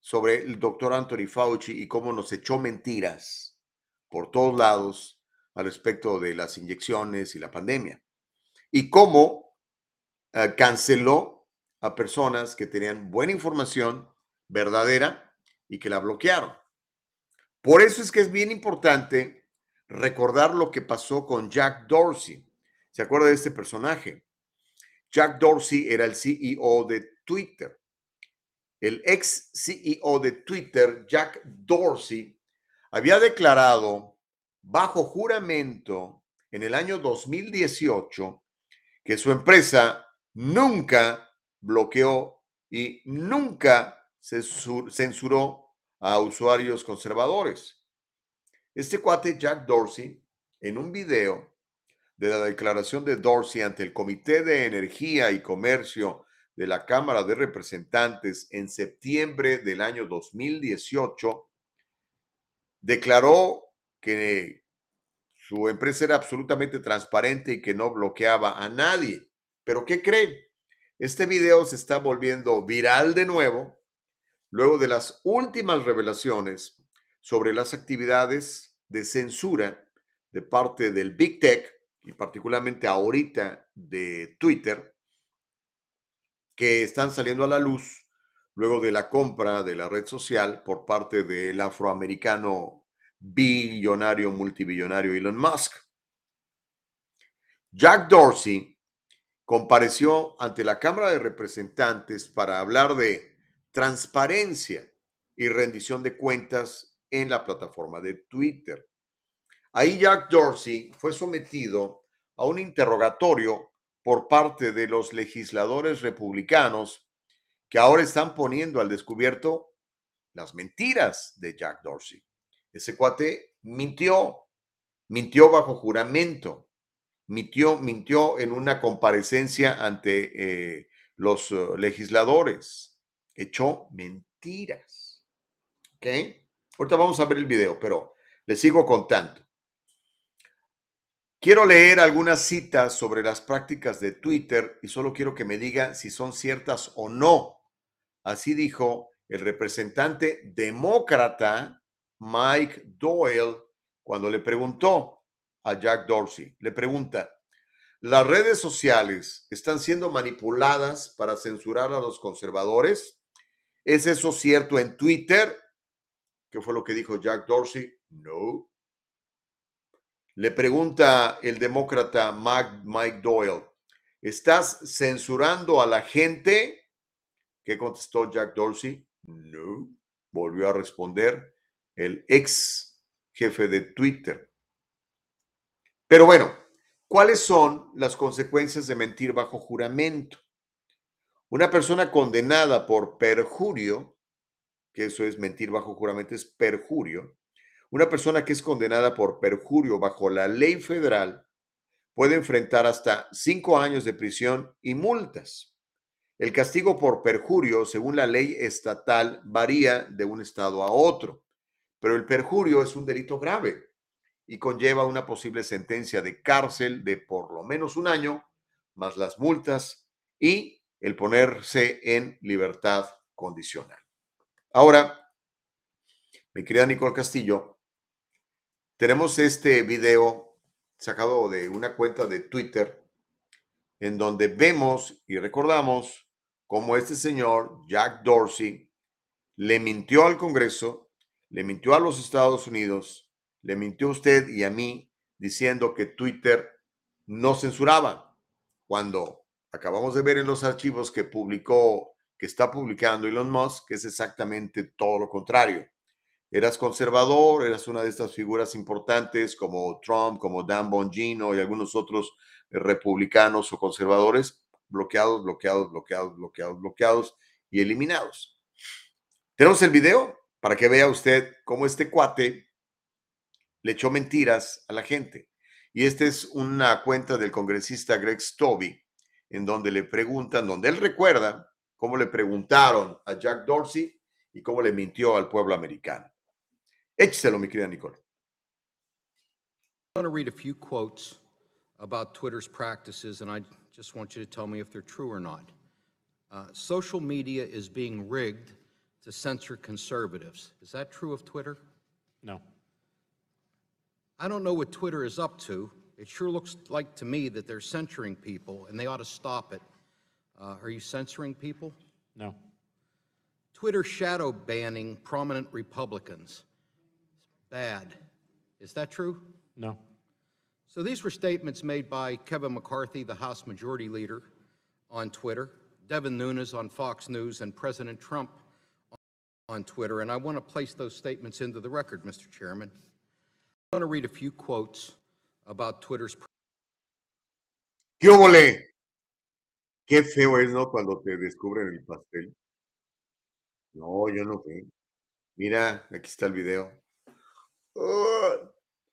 Speaker 1: sobre el doctor Anthony Fauci y cómo nos echó mentiras por todos lados al respecto de las inyecciones y la pandemia. Y cómo eh, canceló a personas que tenían buena información verdadera y que la bloquearon. Por eso es que es bien importante recordar lo que pasó con Jack Dorsey. ¿Se acuerda de este personaje? Jack Dorsey era el CEO de Twitter el ex CEO de Twitter, Jack Dorsey, había declarado bajo juramento en el año 2018 que su empresa nunca bloqueó y nunca censuró a usuarios conservadores. Este cuate, Jack Dorsey, en un video de la declaración de Dorsey ante el Comité de Energía y Comercio de la Cámara de Representantes en septiembre del año 2018, declaró que su empresa era absolutamente transparente y que no bloqueaba a nadie. Pero ¿qué cree? Este video se está volviendo viral de nuevo luego de las últimas revelaciones sobre las actividades de censura de parte del Big Tech y particularmente ahorita de Twitter que están saliendo a la luz luego de la compra de la red social por parte del afroamericano billonario, multibillonario Elon Musk. Jack Dorsey compareció ante la Cámara de Representantes para hablar de transparencia y rendición de cuentas en la plataforma de Twitter. Ahí Jack Dorsey fue sometido a un interrogatorio por parte de los legisladores republicanos que ahora están poniendo al descubierto las mentiras de Jack Dorsey. Ese cuate mintió, mintió bajo juramento, mintió, mintió en una comparecencia ante eh, los uh, legisladores, echó mentiras. ¿Ok? Ahorita vamos a ver el video, pero les sigo contando. Quiero leer algunas citas sobre las prácticas de Twitter y solo quiero que me diga si son ciertas o no. Así dijo el representante demócrata Mike Doyle cuando le preguntó a Jack Dorsey, le pregunta, ¿las redes sociales están siendo manipuladas para censurar a los conservadores? ¿Es eso cierto en Twitter? ¿Qué fue lo que dijo Jack Dorsey? No. Le pregunta el demócrata Mike Doyle, ¿estás censurando a la gente? ¿Qué contestó Jack Dorsey? No. Volvió a responder el ex jefe de Twitter. Pero bueno, ¿cuáles son las consecuencias de mentir bajo juramento? Una persona condenada por perjurio, que eso es mentir bajo juramento, es perjurio, una persona que es condenada por perjurio bajo la ley federal puede enfrentar hasta cinco años de prisión y multas. El castigo por perjurio, según la ley estatal, varía de un estado a otro, pero el perjurio es un delito grave y conlleva una posible sentencia de cárcel de por lo menos un año, más las multas y el ponerse en libertad condicional. Ahora, mi querida Nicole Castillo, tenemos este video sacado de una cuenta de Twitter en donde vemos y recordamos cómo este señor, Jack Dorsey, le mintió al Congreso, le mintió a los Estados Unidos, le mintió a usted y a mí diciendo que Twitter no censuraba, cuando acabamos de ver en los archivos que publicó, que está publicando Elon Musk, que es exactamente todo lo contrario eras conservador, eras una de estas figuras importantes como Trump, como Dan Bongino y algunos otros republicanos o conservadores, bloqueados, bloqueados, bloqueados, bloqueados, bloqueados y eliminados. Tenemos el video para que vea usted cómo este cuate le echó mentiras a la gente. Y esta es una cuenta del congresista Greg Stovey, en donde le preguntan, donde él recuerda cómo le preguntaron a Jack Dorsey y cómo le mintió al pueblo americano. Échselo, mi querida Nicole.
Speaker 9: I want to read a few quotes about Twitter's practices, and I just want you to tell me if they're true or not. Uh, social media is being rigged to censor conservatives. Is that true of Twitter?
Speaker 10: No.
Speaker 9: I don't know what Twitter is up to. It sure looks like to me that they're censoring people, and they ought to stop it. Uh, are you censoring people?
Speaker 10: No.
Speaker 9: Twitter shadow banning prominent Republicans bad. Is that true?
Speaker 10: No.
Speaker 9: So these were statements made by Kevin McCarthy, the House Majority Leader, on Twitter, Devin Nunes on Fox News, and President Trump on Twitter. And I want to place those statements into the record, Mr. Chairman. Want to read a few quotes about Twitter's.
Speaker 1: ¿Qué ole? Qué feo es, ¿no? Cuando te descubren el pastel. No, yo no sé. Mira, aquí está el video.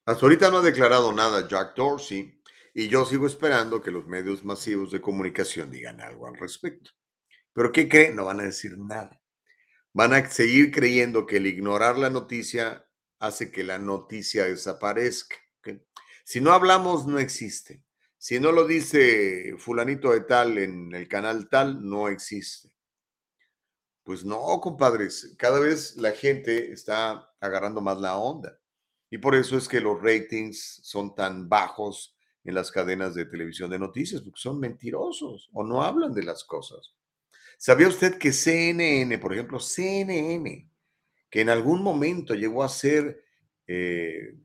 Speaker 1: hasta ahorita no ha declarado nada Jack Dorsey y yo sigo esperando que los medios masivos de comunicación digan algo al respecto. Pero ¿qué creen? No van a decir nada. Van a seguir creyendo que el ignorar la noticia hace que la noticia desaparezca. Si no hablamos, no existe. Si no lo dice fulanito de tal en el canal tal, no existe. Pues no, compadres, cada vez la gente está agarrando más la onda. Y por eso es que los ratings son tan bajos en las cadenas de televisión de noticias, porque son mentirosos o no hablan de las cosas. ¿Sabía usted que CNN, por ejemplo, CNN, que en algún momento llegó a ser eh,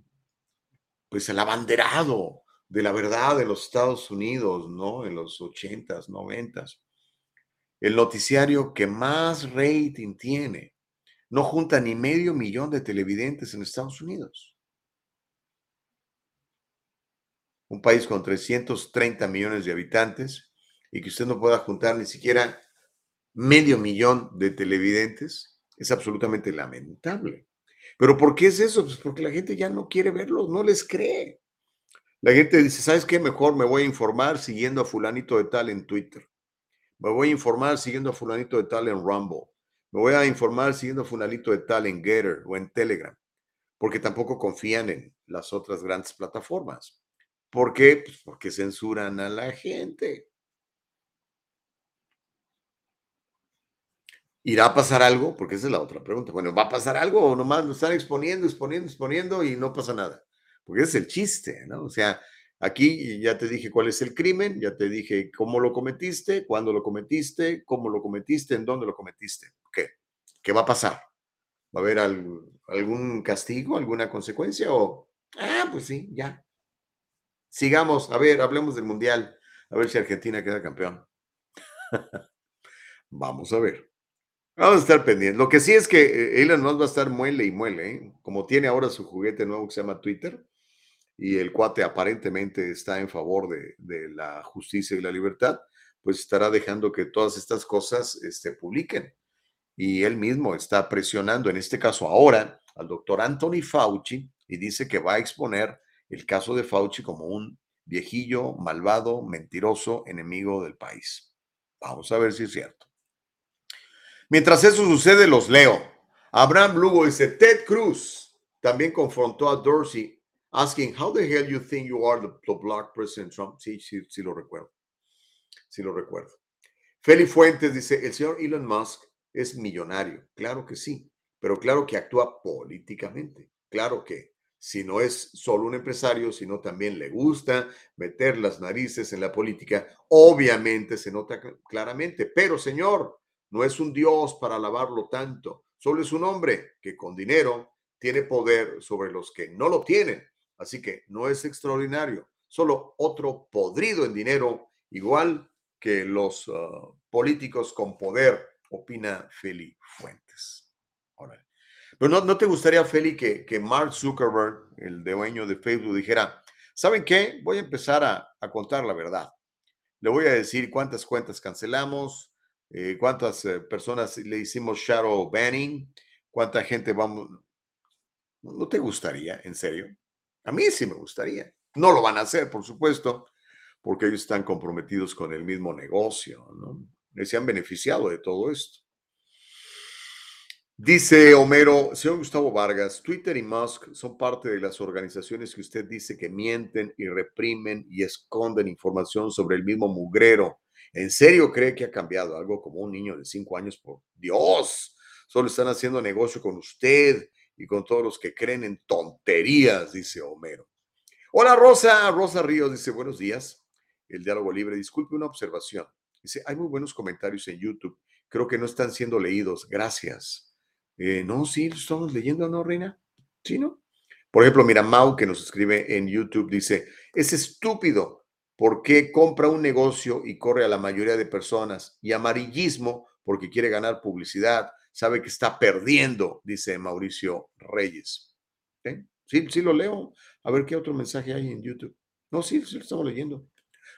Speaker 1: pues el abanderado de la verdad de los Estados Unidos, ¿no? En los ochentas, noventas. El noticiario que más rating tiene. No junta ni medio millón de televidentes en Estados Unidos. Un país con 330 millones de habitantes y que usted no pueda juntar ni siquiera medio millón de televidentes es absolutamente lamentable. ¿Pero por qué es eso? Pues porque la gente ya no quiere verlos, no les cree. La gente dice, ¿sabes qué? Mejor me voy a informar siguiendo a fulanito de tal en Twitter. Me voy a informar siguiendo a fulanito de tal en Rumble. Me voy a informar siguiendo a fulanito de tal en Getter o en Telegram. Porque tampoco confían en las otras grandes plataformas. ¿Por qué? Pues porque censuran a la gente. ¿Irá a pasar algo? Porque esa es la otra pregunta. Bueno, ¿va a pasar algo o nomás lo están exponiendo, exponiendo, exponiendo y no pasa nada? Porque ese es el chiste, ¿no? O sea, aquí ya te dije cuál es el crimen, ya te dije cómo lo cometiste, cuándo lo cometiste, cómo lo cometiste, en dónde lo cometiste. ¿Qué? ¿Qué va a pasar? ¿Va a haber algún castigo, alguna consecuencia o, ah, pues sí, ya. Sigamos, a ver, hablemos del Mundial, a ver si Argentina queda campeón. Vamos a ver. Vamos a estar pendientes. Lo que sí es que eh, Elon Musk va a estar muele y muele, ¿eh? como tiene ahora su juguete nuevo que se llama Twitter, y el cuate aparentemente está en favor de, la justicia y la libertad, pues estará dejando que todas estas cosas este, publiquen. Y él mismo está presionando, en este caso ahora, al doctor Anthony Fauci y dice que va a exponer el caso de Fauci como un viejillo, malvado, mentiroso, enemigo del país. Vamos a ver si es cierto. Mientras eso sucede, los leo. Abraham Lugo dice, Ted Cruz también confrontó a Dorsey asking, how the hell you think you are the, black President Trump? Sí, sí, sí lo recuerdo. Sí lo recuerdo. Feli Fuentes dice, el señor Elon Musk es millonario. Claro que sí, pero claro que actúa políticamente. Claro que si no es solo un empresario, sino también le gusta meter las narices en la política, obviamente se nota claramente. Pero señor, no es un Dios para alabarlo tanto, solo es un hombre que con dinero tiene poder sobre los que no lo tienen. Así que no es extraordinario, solo otro podrido en dinero, igual que los ah, políticos con poder, opina Feli Fuentes. Pero no, no, te gustaría, Feli, que, que, Mark Zuckerberg, el dueño de Facebook, dijera, ¿saben qué? Voy a empezar a, a contar la verdad. Le voy a decir cuántas cuentas cancelamos, eh, cuántas eh, personas le hicimos shadow banning, cuánta gente vamos. ¿No te gustaría, en serio? A mí sí me gustaría. No lo van a hacer, por supuesto, porque ellos están comprometidos con el mismo negocio, ¿no? se han beneficiado de todo esto. Dice Homero, señor Gustavo Vargas, Twitter y Musk son parte de las organizaciones que usted dice que mienten y reprimen y esconden información sobre el mismo mugrero ¿En serio cree que ha cambiado algo como un niño de cinco años? Por Dios, solo están haciendo negocio con usted y con todos los que creen en tonterías, dice Homero. Hola Rosa, Rosa Ríos dice buenos días. El diálogo libre, disculpe una observación. Dice, hay muy buenos comentarios en YouTube. Creo que no están siendo leídos. Gracias. Eh, no, sí, estamos leyendo, ¿no, Reina? Sí, ¿no? Por ejemplo, mira, Mau, que nos escribe en YouTube, dice, es estúpido ¿Por qué compra un negocio y corre a la mayoría de personas? Y amarillismo porque quiere ganar publicidad, sabe que está perdiendo, dice Mauricio Reyes. Sí, sí lo leo. A ver qué otro mensaje hay en YouTube. No, sí, sí lo estamos leyendo.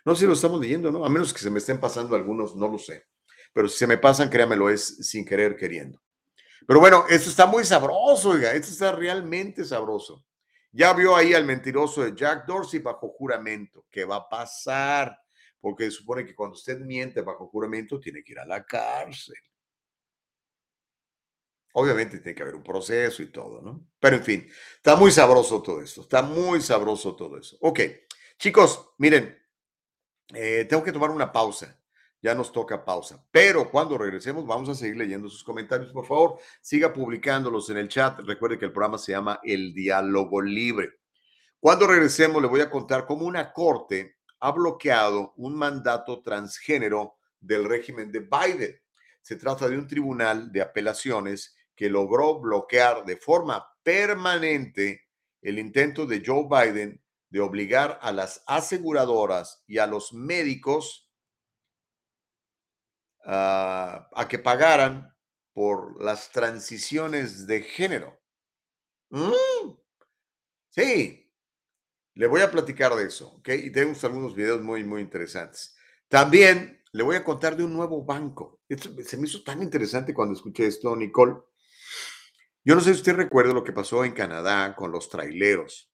Speaker 1: No, sí lo estamos leyendo, ¿no? A menos que se me estén pasando algunos, no lo sé. Pero si se me pasan, créamelo, es sin querer queriendo. Pero bueno, esto está muy sabroso, oiga, esto está realmente sabroso. Ya vio ahí al mentiroso de Jack Dorsey bajo juramento. ¿Qué va a pasar? Porque supone que cuando usted miente bajo juramento tiene que ir a la cárcel. Obviamente tiene que haber un proceso y todo, ¿no? Pero en fin, está muy sabroso todo esto. Está muy sabroso todo eso. Ok, chicos, miren, eh, tengo que tomar una pausa ya nos toca pausa. Pero cuando regresemos vamos a seguir leyendo sus comentarios. Por favor, siga publicándolos en el chat. Recuerde que el programa se llama El Diálogo Libre. Cuando regresemos le voy a contar cómo una corte ha bloqueado un mandato transgénero del régimen de Biden. Se trata de un tribunal de apelaciones que logró bloquear de forma permanente el intento de Joe Biden de obligar a las aseguradoras y a los médicos a que pagaran por las transiciones de género. Mm. Sí, le voy a platicar de eso, ¿ok? Y tenemos algunos videos muy, muy interesantes. También le voy a contar de un nuevo banco. se me hizo tan interesante cuando escuché esto, Nicole. Yo no sé si usted recuerda lo que pasó en Canadá con los traileros,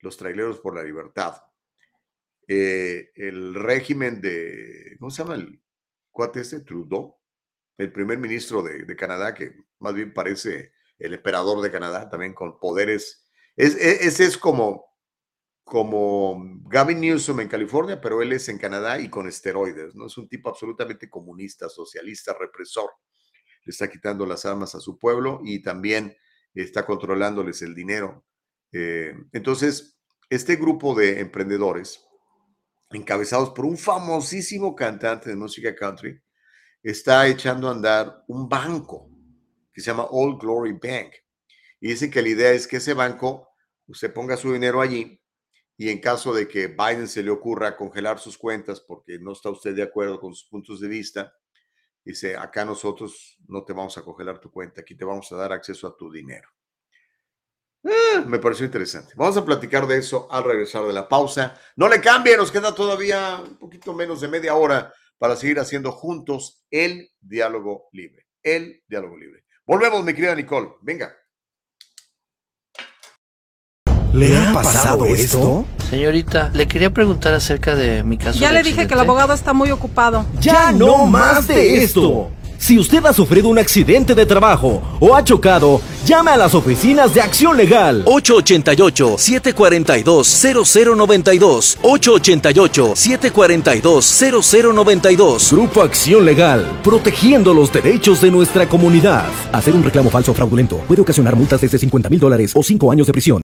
Speaker 1: los traileros por la libertad. Eh, el régimen de, ¿cómo se llama el cuate este? Trudeau, el primer ministro de, Canadá, que más bien parece el emperador de Canadá, también con poderes. Es, e, ese es como, como Gavin Newsom en California, pero él es en Canadá y con esteroides, ¿no? Es un tipo absolutamente comunista, socialista, represor le está quitando las armas a su pueblo y también está controlándoles el dinero. Eh, entonces, este grupo de emprendedores, encabezados por un famosísimo cantante de música country, está echando a andar un banco que se llama Old Glory Bank. Y dicen que la idea es que ese banco, usted ponga su dinero allí y en caso de que Biden se le ocurra congelar sus cuentas porque no está usted de acuerdo con sus puntos de vista, Dice, acá nosotros no te vamos a congelar tu cuenta, aquí te vamos a dar acceso a tu dinero. Ah, me pareció interesante. Vamos a platicar de eso al regresar de la pausa. No le cambie, nos queda todavía un poquito menos de media hora para seguir haciendo juntos el diálogo libre. El diálogo libre. Volvemos, mi querida Nicole. Venga.
Speaker 10: ¿Le ha pasado esto?
Speaker 11: Señorita, le quería preguntar acerca de mi caso.
Speaker 12: Ya le dije que el abogado está muy ocupado.
Speaker 10: Ya no más de esto. Si usted ha sufrido un accidente de trabajo o ha chocado, llame a las oficinas de Acción Legal. 888-742-0092. 888-742-0092. Grupo Acción Legal, protegiendo los derechos de nuestra comunidad. Hacer un reclamo falso o fraudulento puede ocasionar multas desde 50 mil dólares o 5 años de prisión.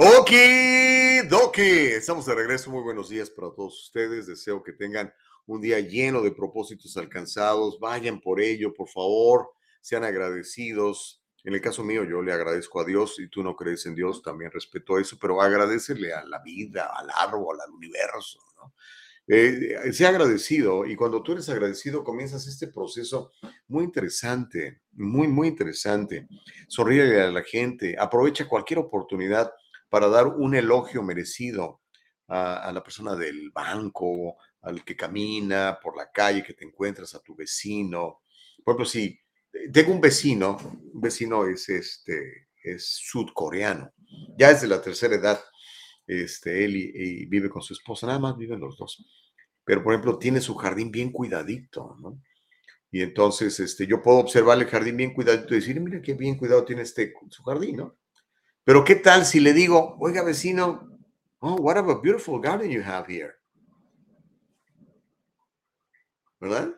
Speaker 1: Ok, Doki. Estamos de regreso. Muy buenos días para todos ustedes. Deseo que tengan un día lleno de propósitos alcanzados. Vayan por ello, por favor. Sean agradecidos. En el caso mío, yo le agradezco a Dios y tú no crees en Dios, también respeto eso, pero agradecerle a la vida, al árbol, al universo, ¿no? Eh, sea agradecido y cuando tú eres agradecido comienzas este proceso muy interesante, muy, muy interesante. Sonríe a la gente, aprovecha cualquier oportunidad para dar un elogio merecido a, la persona del banco, al que camina por la calle, que te encuentras, a tu vecino. Por ejemplo, si tengo un vecino, un vecino es, este, es sudcoreano, ya es de la tercera edad, este, él y, vive con su esposa, nada más viven los dos. Pero, por ejemplo, tiene su jardín bien cuidadito, ¿no? Y entonces, este, yo puedo observar el jardín bien cuidadito y decir, mira qué bien cuidado tiene este su jardín, ¿no? Pero, ¿qué tal si le digo, oiga, vecino, oh, what a beautiful garden you have here? ¿Verdad?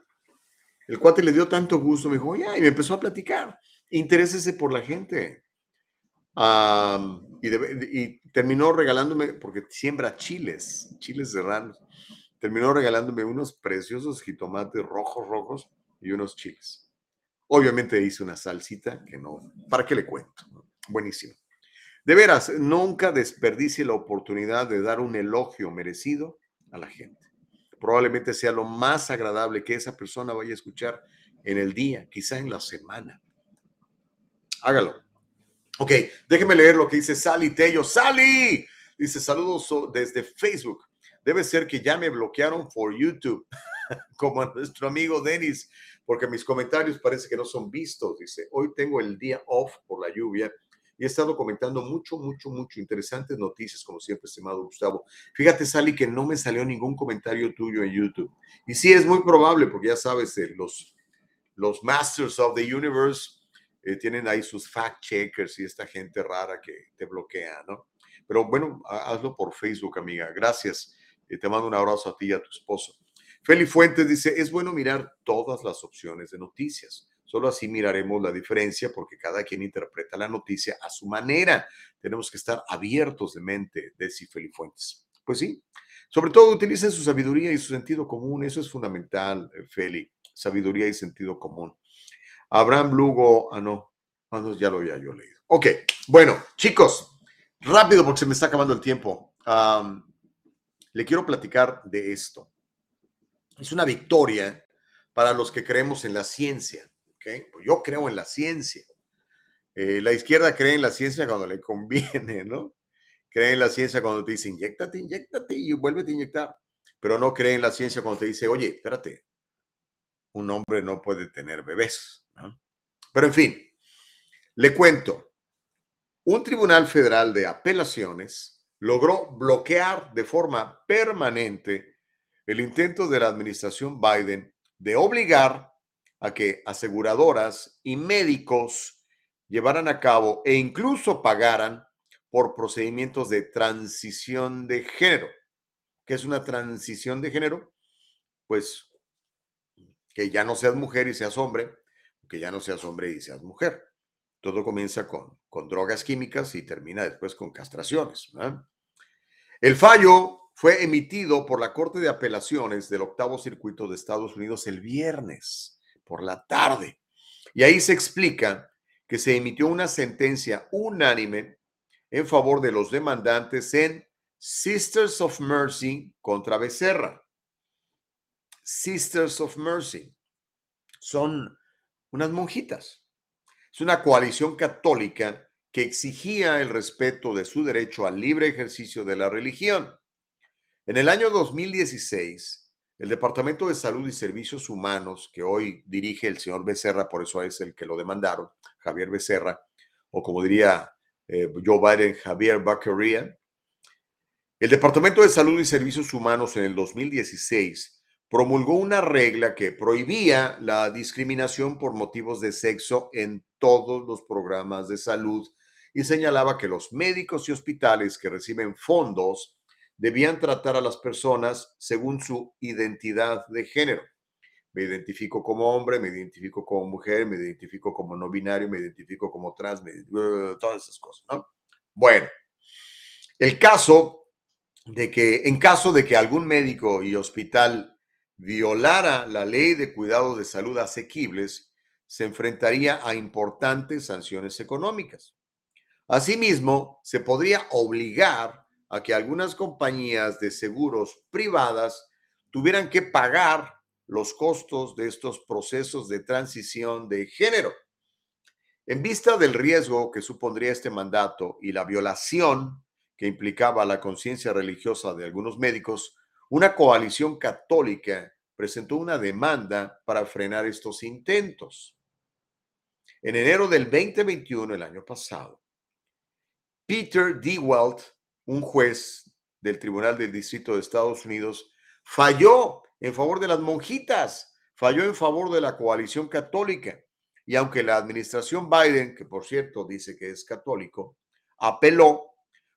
Speaker 1: El cuate le dio tanto gusto, me dijo, ya, y me empezó a platicar. Interésese por la gente. Um, y, de, y, terminó regalándome, porque siembra chiles, chiles serranos. Terminó regalándome unos preciosos jitomates rojos, rojos y unos chiles. Obviamente hice una salsita que no, ¿para qué le cuento? Buenísimo. De veras, nunca desperdicie la oportunidad de dar un elogio merecido a la gente. Probablemente sea lo más agradable que esa persona vaya a escuchar en el día, quizá en la semana. Hágalo. Ok, déjeme leer lo que dice Sally Tello. Sally dice saludos desde Facebook. Debe ser que ya me bloquearon por YouTube, como a nuestro amigo Denis, porque mis comentarios parece que no son vistos. Dice, hoy tengo el día off por la lluvia y he estado comentando mucho, mucho, mucho interesantes noticias, como siempre, estimado Gustavo. Fíjate, Sally, que no me salió ningún comentario tuyo en YouTube. Y sí, es muy probable, porque ya sabes, eh, los, los Masters of the Universe eh, tienen ahí sus fact checkers y esta gente rara que te bloquea, ¿no? Pero bueno, hazlo por Facebook, amiga. Gracias. Eh, te mando un abrazo a ti y a tu esposo. Feli Fuentes dice, es bueno mirar todas las opciones de noticias. Solo así miraremos la diferencia porque cada quien interpreta la noticia a su manera. Tenemos que estar abiertos de mente, decía Feli Fuentes. Pues sí, sobre todo utilicen su sabiduría y su sentido común. Eso es fundamental, eh, Feli. Sabiduría y sentido común. Abraham Lugo, ah, no, ah, no, ya lo había yo leído. Ok, bueno, chicos, rápido porque se me está acabando el tiempo. le quiero platicar de esto. Es una victoria para los que creemos en la ciencia. Pues yo creo en la ciencia. Eh, la izquierda cree en la ciencia cuando le conviene, ¿no? Cree en la ciencia cuando te dice, inyectate, inyectate y vuélvete a inyectar. Pero no cree en la ciencia cuando te dice, oye, espérate, un hombre no puede tener bebés. Pero en fin, le cuento, un tribunal federal de apelaciones logró bloquear de forma permanente el intento de la administración Biden de obligar a que aseguradoras y médicos llevaran a cabo e incluso pagaran por procedimientos de transición de género. ¿Qué es una transición de género? Pues que ya no seas mujer y seas hombre, que ya no seas hombre y seas mujer. Todo comienza con, con drogas químicas y termina después con castraciones. El fallo fue emitido por la Corte de Apelaciones del Octavo Circuito de Estados Unidos el viernes por la tarde. Y ahí se explica que se emitió una sentencia unánime en favor de los demandantes en Sisters of Mercy contra Becerra. Sisters of Mercy. Son unas monjitas. Es una coalición católica que exigía el respeto de su derecho al libre ejercicio de la religión. En el año 2016, el Departamento de Salud y Servicios Humanos, que hoy dirige el señor Becerra, por eso es el que lo demandaron, Javier Becerra, o como diría eh, Joe Biden, Javier Baccaria, el Departamento de Salud y Servicios Humanos en el 2016 promulgó una regla que prohibía la discriminación por motivos de sexo en todos los programas de salud y señalaba que los médicos y hospitales que reciben fondos debían tratar a las personas según su identidad de género. Me identifico como hombre, me identifico como mujer, me identifico como no binario, me identifico como trans, todas esas cosas, ¿no? Bueno, el caso de que en caso de que algún médico y hospital violara la ley de cuidados de salud asequibles, se enfrentaría a importantes sanciones económicas. Asimismo, se podría obligar a que algunas compañías de seguros privadas tuvieran que pagar los costos de estos procesos de transición de género. En vista del riesgo que supondría este mandato y la violación que implicaba la conciencia religiosa de algunos médicos, una coalición católica presentó una demanda para frenar estos intentos. En enero del 2021, el año pasado, Peter DeWalt, un juez del Tribunal del Distrito de Estados Unidos, falló en favor de las monjitas, falló en favor de la coalición católica. Y aunque la administración Biden, que por cierto dice que es católico, apeló,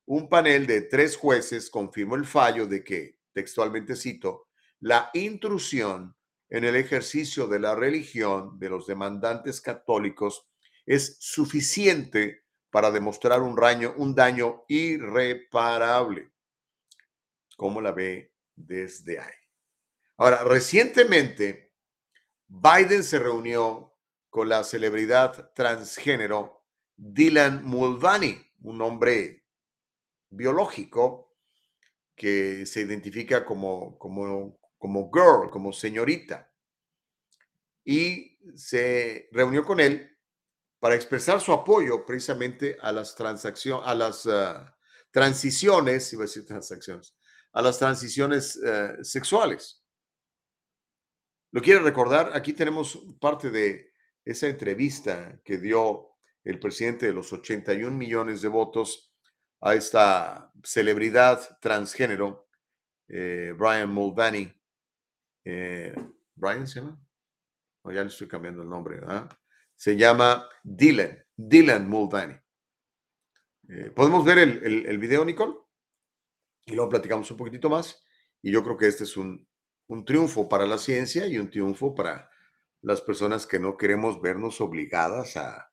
Speaker 1: un panel de tres jueces confirmó el fallo de que textualmente cito, la intrusión en el ejercicio de la religión de los demandantes católicos es suficiente para demostrar un, daño, un daño irreparable. ¿Cómo la ve desde ahí? Ahora, recientemente, Biden se reunió con la celebridad transgénero Dylan Mulvaney, un hombre biológico que se identifica como, como, como girl, como señorita. y se reunió con él para expresar su apoyo precisamente a las transacciones, a las ah, transiciones, iba a decir transacciones, a las transiciones eh, sexuales. ¿Lo quiere recordar? Aquí tenemos parte de esa entrevista que dio el presidente de los 81 millones de votos a esta celebridad transgénero, eh, Brian Mulvaney. Eh, ¿Brian se llama? O ya le estoy cambiando el nombre, ¿verdad? Se llama Dylan, Dylan Mulvaney. Eh, ¿Podemos ver el, el, video, Nicole? Y luego platicamos un poquitito más. Y yo creo que este es un, un triunfo para la ciencia y un triunfo para las personas que no queremos vernos obligadas a,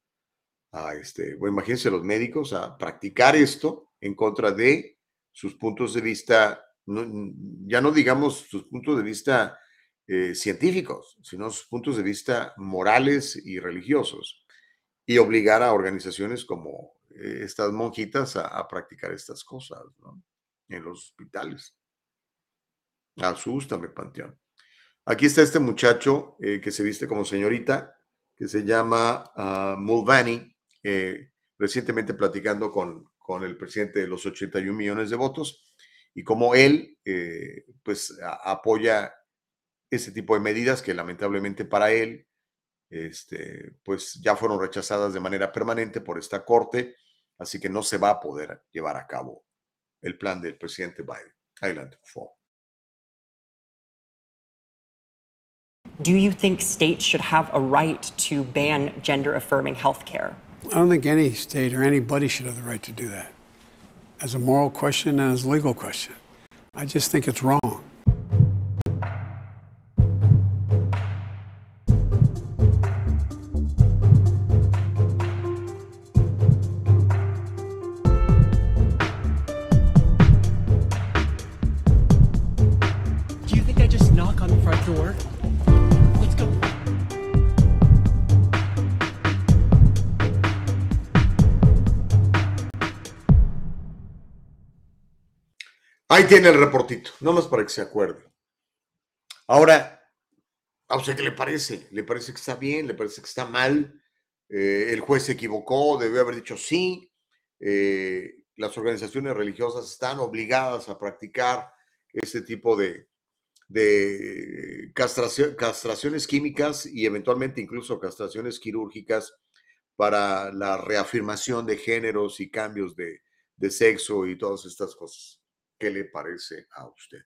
Speaker 1: a este, imagínense los médicos a practicar esto en contra de sus puntos de vista, ya no digamos sus puntos de vista eh, científicos, sino puntos de vista morales y religiosos, y obligar a organizaciones como eh, estas monjitas a, practicar estas cosas en los hospitales. Asústame, Panteón. Aquí está este muchacho eh, que se viste como señorita, que se llama uh, Mulvaney, eh, recientemente platicando con, con el presidente de los 81 millones de votos y como él pues apoya ese tipo de medidas que lamentablemente para él este, pues ya fueron rechazadas de manera permanente por esta corte, así que no se va a poder llevar a cabo el plan del presidente Biden. Adelante, por favor.
Speaker 13: Do you think states should have a right to ban gender affirming health care?
Speaker 14: I don't think any state or anybody should have the right to do that as a moral question and as a legal question. I just think it's wrong.
Speaker 1: Ahí tiene el reportito, más para que se acuerde. Ahora, ¿a usted qué le parece? ¿Le parece que está bien? ¿Le parece que está mal? Eh, ¿El juez se equivocó? ¿Debió haber dicho sí? Eh, las organizaciones religiosas están obligadas a practicar este tipo de, de castraciones químicas y eventualmente incluso castraciones quirúrgicas para la reafirmación de géneros y cambios de, de sexo y todas estas cosas. ¿Qué le parece a usted?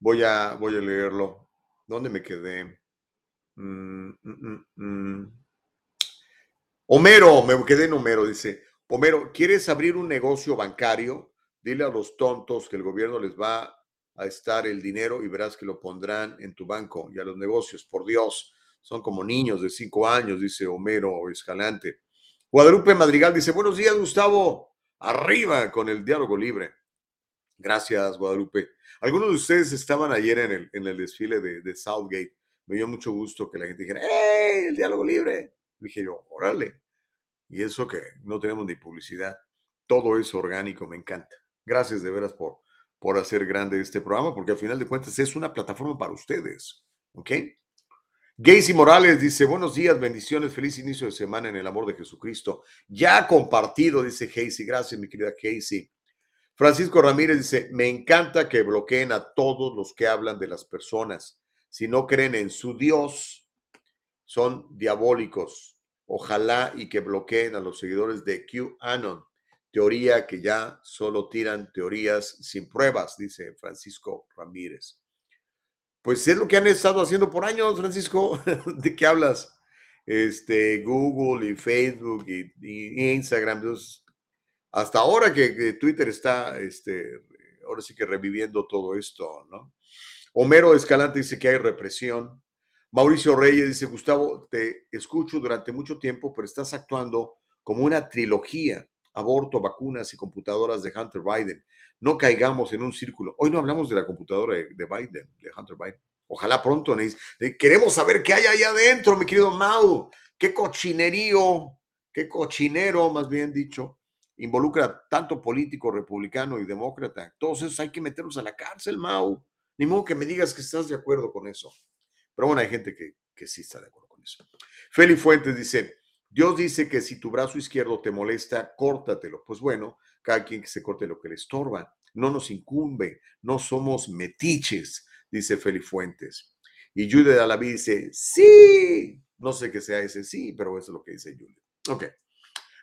Speaker 1: voy, a, voy a leerlo. ¿Dónde me quedé? Mm, mm, mm, Homero, me quedé en Homero, dice. Homero, ¿quieres abrir un negocio bancario? Dile a los tontos que el gobierno les va a estar el dinero y verás que lo pondrán en tu banco y a los negocios. Por Dios, son como niños de cinco años, dice Homero Escalante. Guadalupe Madrigal dice, buenos días, Gustavo. Arriba con el diálogo libre. Gracias, Guadalupe. Algunos de ustedes estaban ayer en el, en el desfile de, Southgate. Me dio mucho gusto que la gente dijera, ¡hey, el diálogo libre! Dije yo, órale. Y eso que no tenemos ni publicidad. Todo es orgánico, me encanta. Gracias de veras por, por hacer grande este programa, porque al final de cuentas es una plataforma para ustedes. ¿Ok? Gacy Morales dice, buenos días, bendiciones, feliz inicio de semana en el amor de Jesucristo. Ya compartido, dice Casey. Gracias, mi querida Casey. Francisco Ramírez dice, me encanta que bloqueen a todos los que hablan de las personas. Si no creen en su Dios, son diabólicos. Ojalá y que bloqueen a los seguidores de QAnon. Teoría que ya solo tiran teorías sin pruebas, dice Francisco Ramírez. Pues es lo que han estado haciendo por años, Francisco. ¿De qué hablas? Este, Google y Facebook y, Instagram. hasta ahora que, Twitter está, este, ahora sí que reviviendo todo esto, ¿no? Homero Escalante dice que hay represión. Mauricio Reyes dice, Gustavo, te escucho durante mucho tiempo, pero estás actuando como una trilogía, aborto, vacunas y computadoras de Hunter Biden no caigamos en un círculo. Hoy no hablamos de la computadora de, Biden, de Hunter Biden. Ojalá pronto, Queremos saber qué hay ahí adentro, mi querido Mau. Qué cochinerío, qué cochinero, más bien dicho, involucra tanto político republicano y demócrata. Todos esos hay que meterlos a la cárcel, Mau. Ni modo que me digas que estás de acuerdo con eso. Pero bueno, hay gente que, que sí está de acuerdo con eso. Feli Fuentes dice, Dios dice que si tu brazo izquierdo te molesta, córtatelo. Pues bueno, cada quien que se corte lo que le estorba. No nos incumbe, no somos metiches, dice Feli Fuentes. Y de Alaví dice, sí, no sé qué sea ese sí, pero eso es lo que dice Julia. Ok.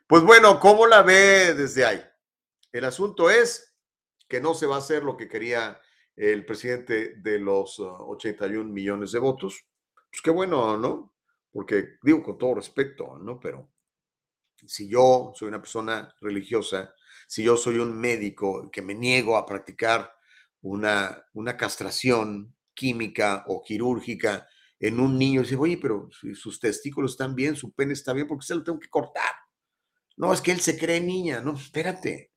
Speaker 1: Pues bueno, ¿cómo la ve desde ahí? El asunto es que no se va a hacer lo que quería el presidente de los 81 uh, millones de votos. Pues qué bueno, ¿no? Porque digo con todo respeto, ¿no? Pero si yo soy una persona religiosa, si yo soy un médico que me niego a practicar una, una castración química o quirúrgica en un niño, dice, oye, pero sus testículos están bien, su pene está bien, ¿por qué se lo tengo que cortar? No, es que él se cree niña, no, espérate.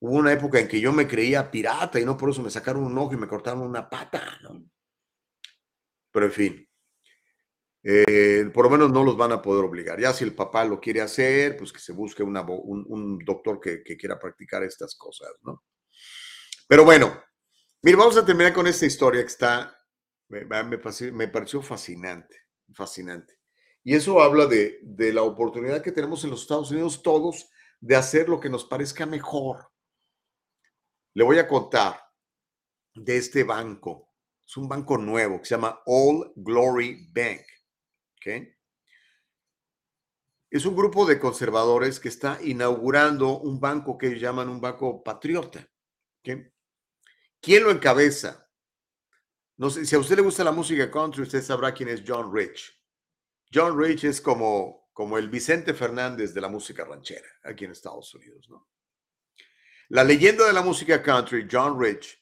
Speaker 1: Hubo una época en que yo me creía pirata y no por eso me sacaron un ojo y me cortaron una pata, ¿no? Pero en fin, eh, por lo menos no los van a poder obligar. Ya si el papá lo quiere hacer, pues que se busque un, doctor que, quiera practicar estas cosas, ¿no? Pero bueno, vamos a terminar con esta historia que está, me, me, pareció fascinante, fascinante. Y eso habla de la oportunidad que tenemos en los Estados Unidos todos de hacer lo que nos parezca mejor. Le voy a contar de este banco. Es un banco nuevo que se llama All Glory Bank. Es un grupo de conservadores que está inaugurando un banco que llaman un banco patriota. ¿Quién lo encabeza? No sé, si a usted le gusta la música country, usted sabrá quién es John Rich. John Rich es como, como el Vicente Fernández de la música ranchera aquí en Estados Unidos, ¿no? La leyenda de la música country, John Rich,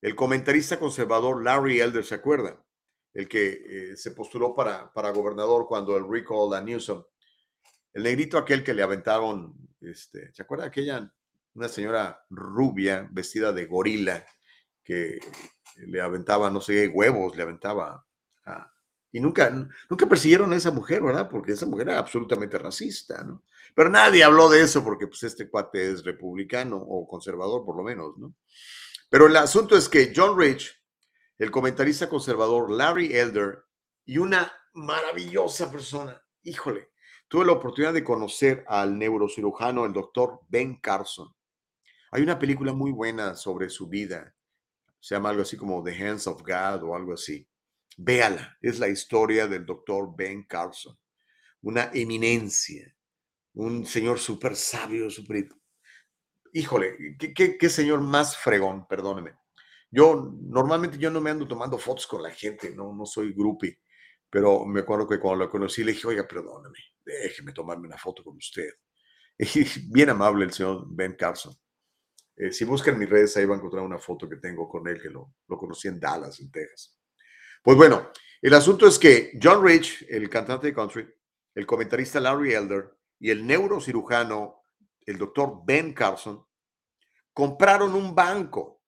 Speaker 1: el comentarista conservador Larry Elder, ¿se acuerda? El que eh, se postuló para, para gobernador cuando el recall a Newsom. El negrito aquel que le aventaron, este, ¿se acuerda aquella, una señora rubia vestida de gorila que le aventaba, no sé, huevos, le aventaba. y nunca, nunca persiguieron a esa mujer, ¿verdad? Porque esa mujer era absolutamente racista, ¿no? Pero nadie habló de eso porque pues este cuate es republicano o conservador por lo menos, ¿no? Pero el asunto es que John Rich, el comentarista conservador Larry Elder y una maravillosa persona. Híjole, tuve la oportunidad de conocer al neurocirujano, el doctor Ben Carson. Hay una película muy buena sobre su vida. Se llama algo así como The Hands of God o algo así. Véala, es la historia del doctor Ben Carson. Una eminencia, un señor súper sabio, súper... Híjole, ¿qué, qué señor más fregón, perdóneme. Yo normalmente yo no me ando tomando fotos con la gente, no, no soy groupie, pero me acuerdo que cuando lo conocí le dije, oiga, perdóname, déjeme tomarme una foto con usted. Y bien amable el señor Ben Carson. Eh, si buscan mis redes, ahí van a encontrar una foto que tengo con él, que lo, lo conocí en Dallas, en Texas. Pues bueno, el asunto es que John Rich, el cantante de country, el comentarista Larry Elder y el neurocirujano, el doctor Ben Carson, compraron un banco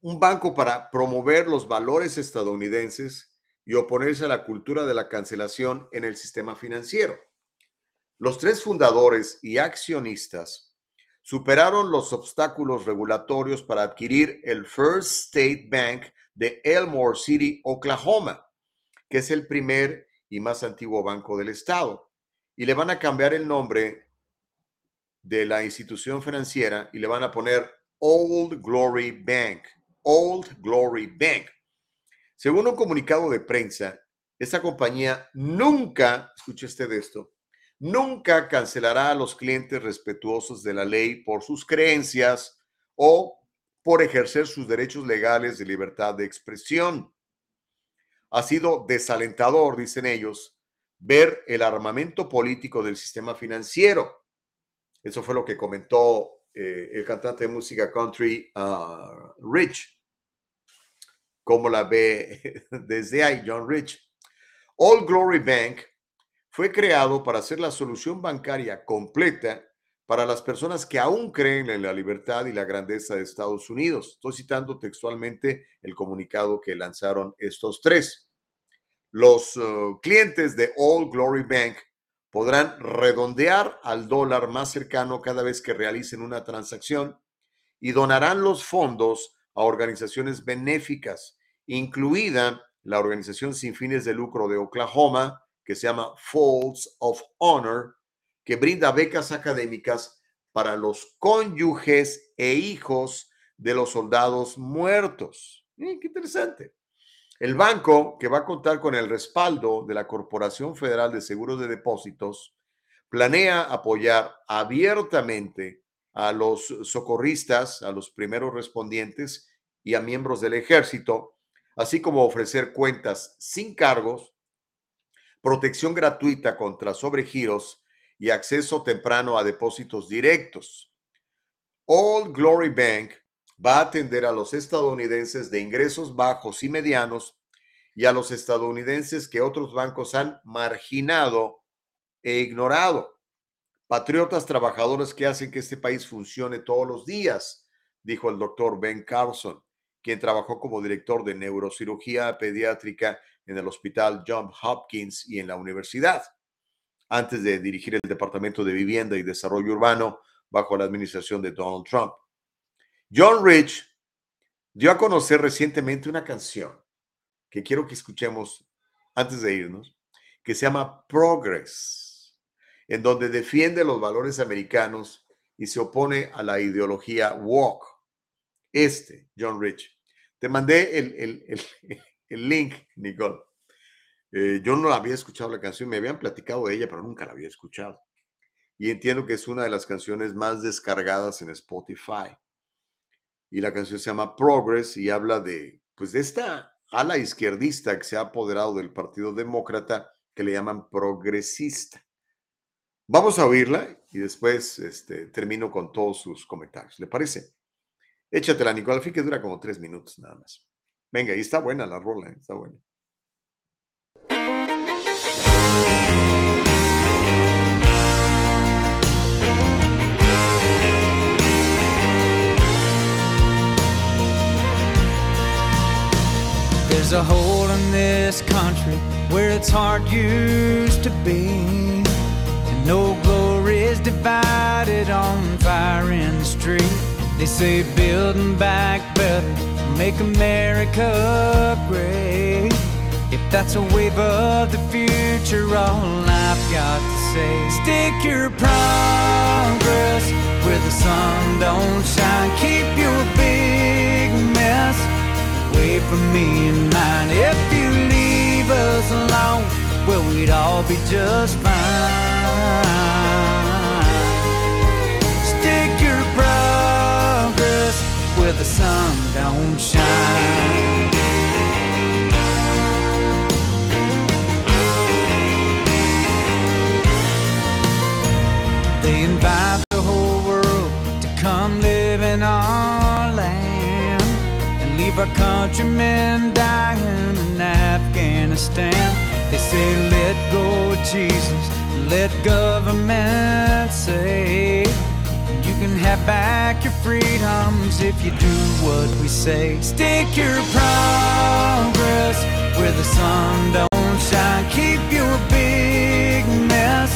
Speaker 1: un banco para promover los valores estadounidenses y oponerse a la cultura de la cancelación en el sistema financiero. Los tres fundadores y accionistas superaron los obstáculos regulatorios para adquirir el First State Bank de Elmore City, Oklahoma, que es el primer y más antiguo banco del estado. Y le van a cambiar el nombre de la institución financiera y le van a poner Old Glory Bank, Old Glory Bank. Según un comunicado de prensa, esta compañía nunca, escuche usted esto, nunca cancelará a los clientes respetuosos de la ley por sus creencias o por ejercer sus derechos legales de libertad de expresión. Ha sido desalentador, dicen ellos, ver el armamento político del sistema financiero. Eso fue lo que comentó eh, el cantante de música country uh, Rich. ¿Cómo la ve desde ahí John Rich? All Glory Bank fue creado para ser la solución bancaria completa para las personas que aún creen en la libertad y la grandeza de Estados Unidos. Estoy citando textualmente el comunicado que lanzaron estos tres. Los uh, clientes de All Glory Bank podrán redondear al dólar más cercano cada vez que realicen una transacción y donarán los fondos a organizaciones benéficas, incluida la organización sin fines de lucro de Oklahoma, que se llama Falls of Honor, que brinda becas académicas para los cónyuges e hijos de los soldados muertos. Qué interesante. El banco, que va a contar con el respaldo de la Corporación Federal de Seguros de Depósitos, planea apoyar abiertamente a los socorristas, a los primeros respondientes y a miembros del ejército, así como ofrecer cuentas sin cargos, protección gratuita contra sobregiros y acceso temprano a depósitos directos. All Glory Bank va a atender a los estadounidenses de ingresos bajos y medianos y a los estadounidenses que otros bancos han marginado e ignorado. Patriotas trabajadores que hacen que este país funcione todos los días, dijo el doctor Ben Carlson, quien trabajó como director de neurocirugía pediátrica en el Hospital John Hopkins y en la universidad, antes de dirigir el Departamento de Vivienda y Desarrollo Urbano bajo la administración de Donald Trump. John Rich dio a conocer recientemente una canción que quiero que escuchemos antes de irnos, que se llama Progress, en donde defiende los valores americanos y se opone a la ideología walk. Este, John Rich. Te mandé el, link, Nicole. Eh, yo no había escuchado la canción, me habían platicado de ella, pero nunca la había escuchado. Y entiendo que es una de las canciones más descargadas en Spotify y la canción se llama Progress y habla de, pues, de esta ala izquierdista que se ha apoderado del Partido Demócrata que le llaman progresista. Vamos a oírla y después este, termino con todos sus comentarios. ¿Le parece? Échatela, Nicole. Al que dura como tres minutos nada más. Venga, y está buena la rola, ¿eh? está buena.
Speaker 15: There's a hole in this country where it's hard used to be. And no glory is divided on fire in the street. They say building back better, make America great. If that's a wave of the future, all I've got to say, stick your progress where the sun don't shine. Keep your mess away from me and mine. If you leave us alone, well, we'd all be just fine. Stick your progress where the sun don't shine. They invite our countrymen dying in Afghanistan. They say, let go Jesus, let government say. You can have back your freedoms if you do what we say. Stick your progress where the sun don't shine. Keep your big mess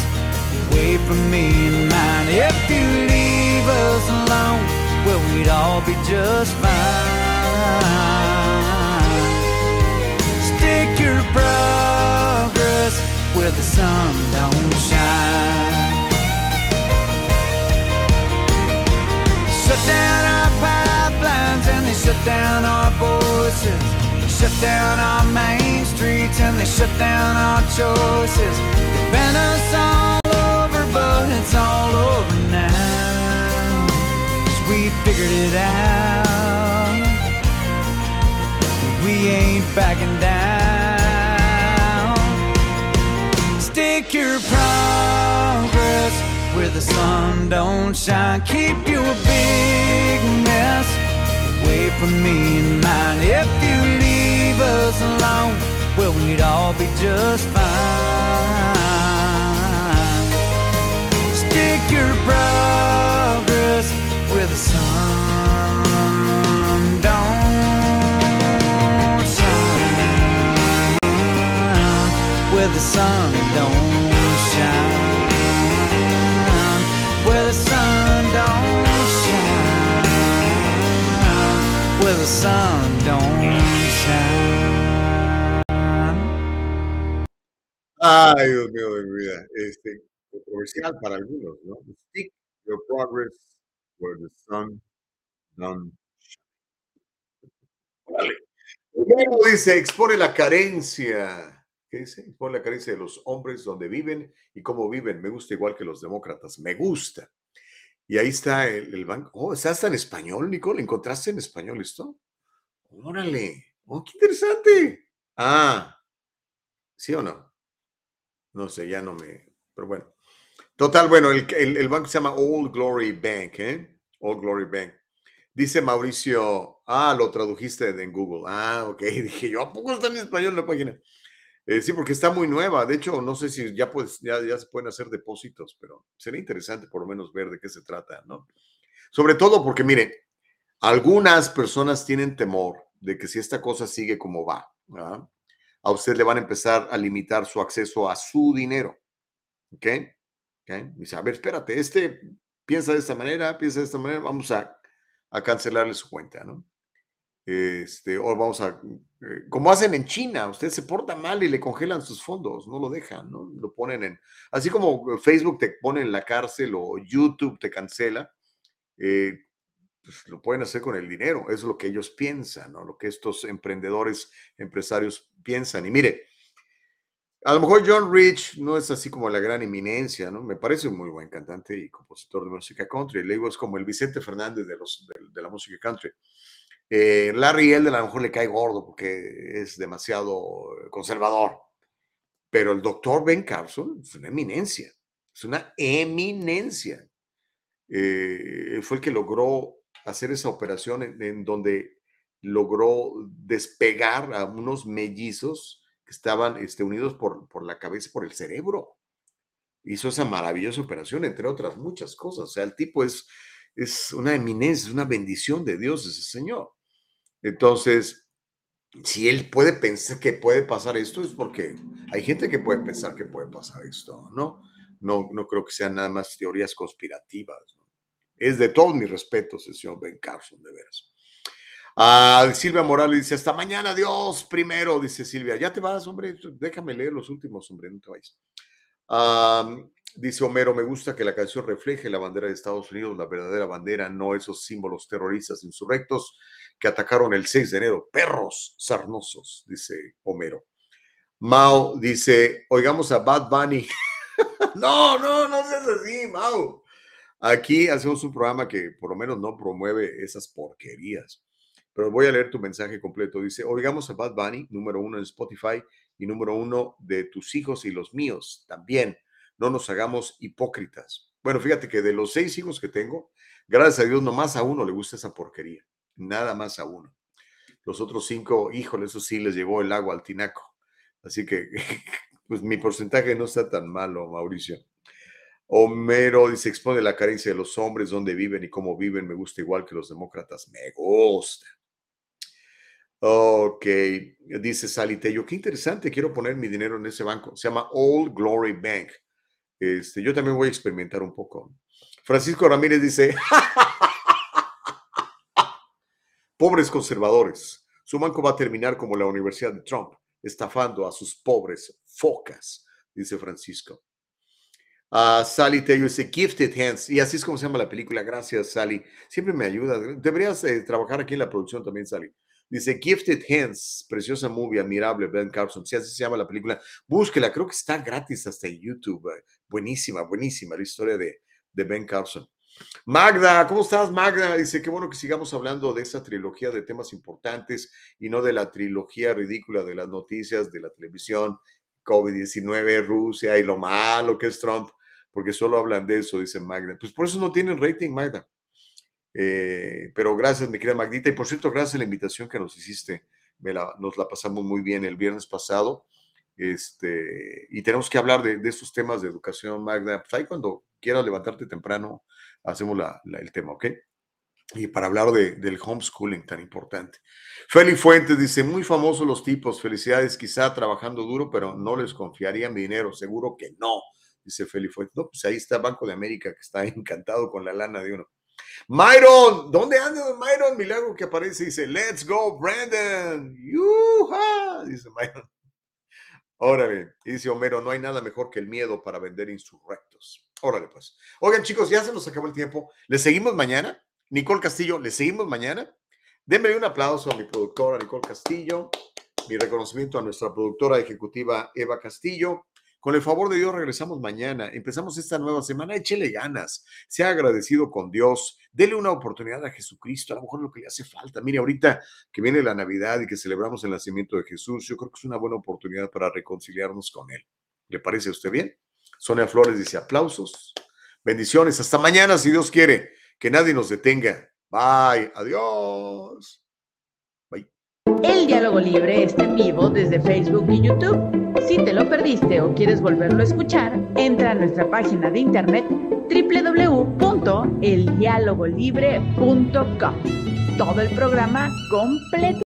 Speaker 15: away from me and mine. If you leave us alone, well, we'd all be just fine. Stick your progress where the sun don't shine. Shut down our pipelines and they shut down our voices. Shut down our main streets and they shut down our choices. They ban us all over, but it's all over now. Cause we figured it out. We ain't backing down. Stick your progress where the sun don't shine. Keep your big mess away from me and mine. If you leave us alone, well, we'd all be just fine. Shine. Shine. Shine.
Speaker 1: Ay, Dios mío de mi vida. Este, controversial para algunos, ¿no? Stick your progress where the sun don't Órale. Luego dice, expone la carencia. ¿Qué dice? Expone la carencia de los hombres donde viven y cómo viven. Me gusta igual que los demócratas. Me gusta. Y ahí está el, el banco. Oh, ¿está hasta en español, Nicole? ¿Encontraste en español esto? Órale. Oh, qué interesante. Ah, ¿sí o no? No sé, ya no me. Pero bueno. Total, bueno, el, el- el banco se llama Old Glory Bank, ¿eh? Old Glory Bank. Dice Mauricio, ah, lo tradujiste en Google. Ah, ok. Dije yo, ¿a poco está en español la página? Eh, sí, porque está muy nueva. De hecho, no sé si ya, puedes, ya, ya se pueden hacer depósitos, pero sería interesante por lo menos ver de qué se trata, ¿no? Sobre todo porque, mire, algunas personas tienen temor de que si esta cosa sigue como va, ¿verdad? a usted le van a empezar a limitar su acceso a su dinero. ¿Ok? ¿Ok? Dice, a ver, espérate, este piensa de esta manera, piensa de esta manera, vamos a, a cancelarle su cuenta, ¿no? Este, o vamos a, eh, como hacen en China, usted se porta mal y le congelan sus fondos, no lo dejan, ¿no? Lo ponen en, así como Facebook te pone en la cárcel o YouTube te cancela, eh, pues lo pueden hacer con el dinero, es lo que ellos piensan, ¿no? Lo que estos emprendedores, empresarios piensan. Y mire, a lo mejor John Rich no es así como la gran eminencia, ¿no? Me parece un muy buen cantante y compositor de música country. Le digo, es como el Vicente Fernández de, los, de, de la música country. Eh, Larry Elder a lo mejor le cae gordo porque es demasiado conservador, pero el doctor Ben Carson es una eminencia, es una eminencia. Eh, fue el que logró hacer esa operación en, en donde logró despegar a unos mellizos que estaban este, unidos por, por la cabeza, por el cerebro. Hizo esa maravillosa operación, entre otras muchas cosas. O sea, el tipo es, es una eminencia, es una bendición de Dios ese señor. Entonces, si él puede pensar que puede pasar esto, es porque hay gente que puede pensar que puede pasar esto, ¿no? No, no creo que sean nada más teorías conspirativas. Es de todos mis respetos el señor Ben Carson, de veras. Ah, Silvia Morales dice, hasta mañana, Dios, primero, dice Silvia. Ya te vas, hombre, déjame leer los últimos, hombre, no te vayas. Dice Homero, me gusta que la canción refleje la bandera de Estados Unidos, la verdadera bandera, no esos símbolos terroristas insurrectos que atacaron el 6 de enero. Perros sarnosos, dice Homero. Mao dice, oigamos a Bad Bunny. no, no, no seas así, Mao. Aquí hacemos un programa que por lo menos no promueve esas porquerías. Pero voy a leer tu mensaje completo. Dice, oigamos a Bad Bunny, número uno en Spotify y número uno de tus hijos y los míos también. No nos hagamos hipócritas. Bueno, fíjate que de los seis hijos que tengo, gracias a Dios, nomás a uno le gusta esa porquería. Nada más a uno. Los otros cinco, híjole, eso sí les llegó el agua al tinaco. Así que, pues mi porcentaje no está tan malo, Mauricio. Homero dice, expone la carencia de los hombres, dónde viven y cómo viven. Me gusta igual que los demócratas. Me gusta. Ok, dice Sally Tello, qué interesante, quiero poner mi dinero en ese banco. Se llama Old Glory Bank. Este, yo también voy a experimentar un poco. Francisco Ramírez dice, pobres conservadores, su banco va a terminar como la Universidad de Trump, estafando a sus pobres focas, dice Francisco. Uh, Sally Tello dice Gifted Hands, y así es como se llama la película. Gracias, Sally. Siempre me ayuda. Deberías eh, trabajar aquí en la producción también, Sally. Dice Gifted Hands, preciosa movie, admirable, Ben Carson. Si así se llama la película, búsquela, creo que está gratis hasta en YouTube. Buenísima, buenísima la historia de, de Ben Carson. Magda, ¿cómo estás, Magda? Dice, qué bueno que sigamos hablando de esa trilogía de temas importantes y no de la trilogía ridícula de las noticias, de la televisión, COVID-19, Rusia y lo malo que es Trump, porque solo hablan de eso, dice Magda. Pues por eso no tienen rating, Magda. Eh, pero gracias, mi querida Magdita. Y por cierto, gracias a la invitación que nos hiciste. Me la- nos la pasamos muy bien el viernes pasado. Este, y tenemos que hablar de, de estos temas de educación, Magda. Pues ahí cuando quieras levantarte temprano, hacemos la- el tema, ¿ok? Y para hablar de- del homeschooling tan importante. Feli Fuentes dice, muy famosos los tipos, felicidades, quizá trabajando duro, pero no les confiaría mi dinero, seguro que no, dice Feli Fuentes. No, pues ahí está Banco de América, que está encantado con la lana de uno. Myron, ¿dónde anda Myron? Milagro que aparece dice, let's go, Brandon. ¡Yuja! Dice Myron. Órale, dice Homero, no hay nada mejor que el miedo para vender insurrectos. Órale, pues. Oigan, chicos, ya se nos acabó el tiempo. ¿Le seguimos mañana? Nicole Castillo, ¿le seguimos mañana? Denme un aplauso a mi productora Nicole Castillo, mi reconocimiento a nuestra productora ejecutiva Eva Castillo. Con el favor de Dios regresamos mañana. Empezamos esta nueva semana. Échele ganas. Sea agradecido con Dios. Dele una oportunidad a Jesucristo. A lo mejor lo que le hace falta. Mire, ahorita que viene la Navidad y que celebramos el nacimiento de Jesús, yo creo que es una buena oportunidad para reconciliarnos con Él. ¿Le parece a usted bien? Sonia Flores dice aplausos. Bendiciones. Hasta mañana, si Dios quiere. Que nadie nos detenga. Bye. Adiós. Bye.
Speaker 16: El diálogo libre está en vivo desde Facebook y YouTube. Si te lo perdiste o quieres volverlo a escuchar, entra a nuestra página de internet www.eldialogolibre.com. Todo el programa completo.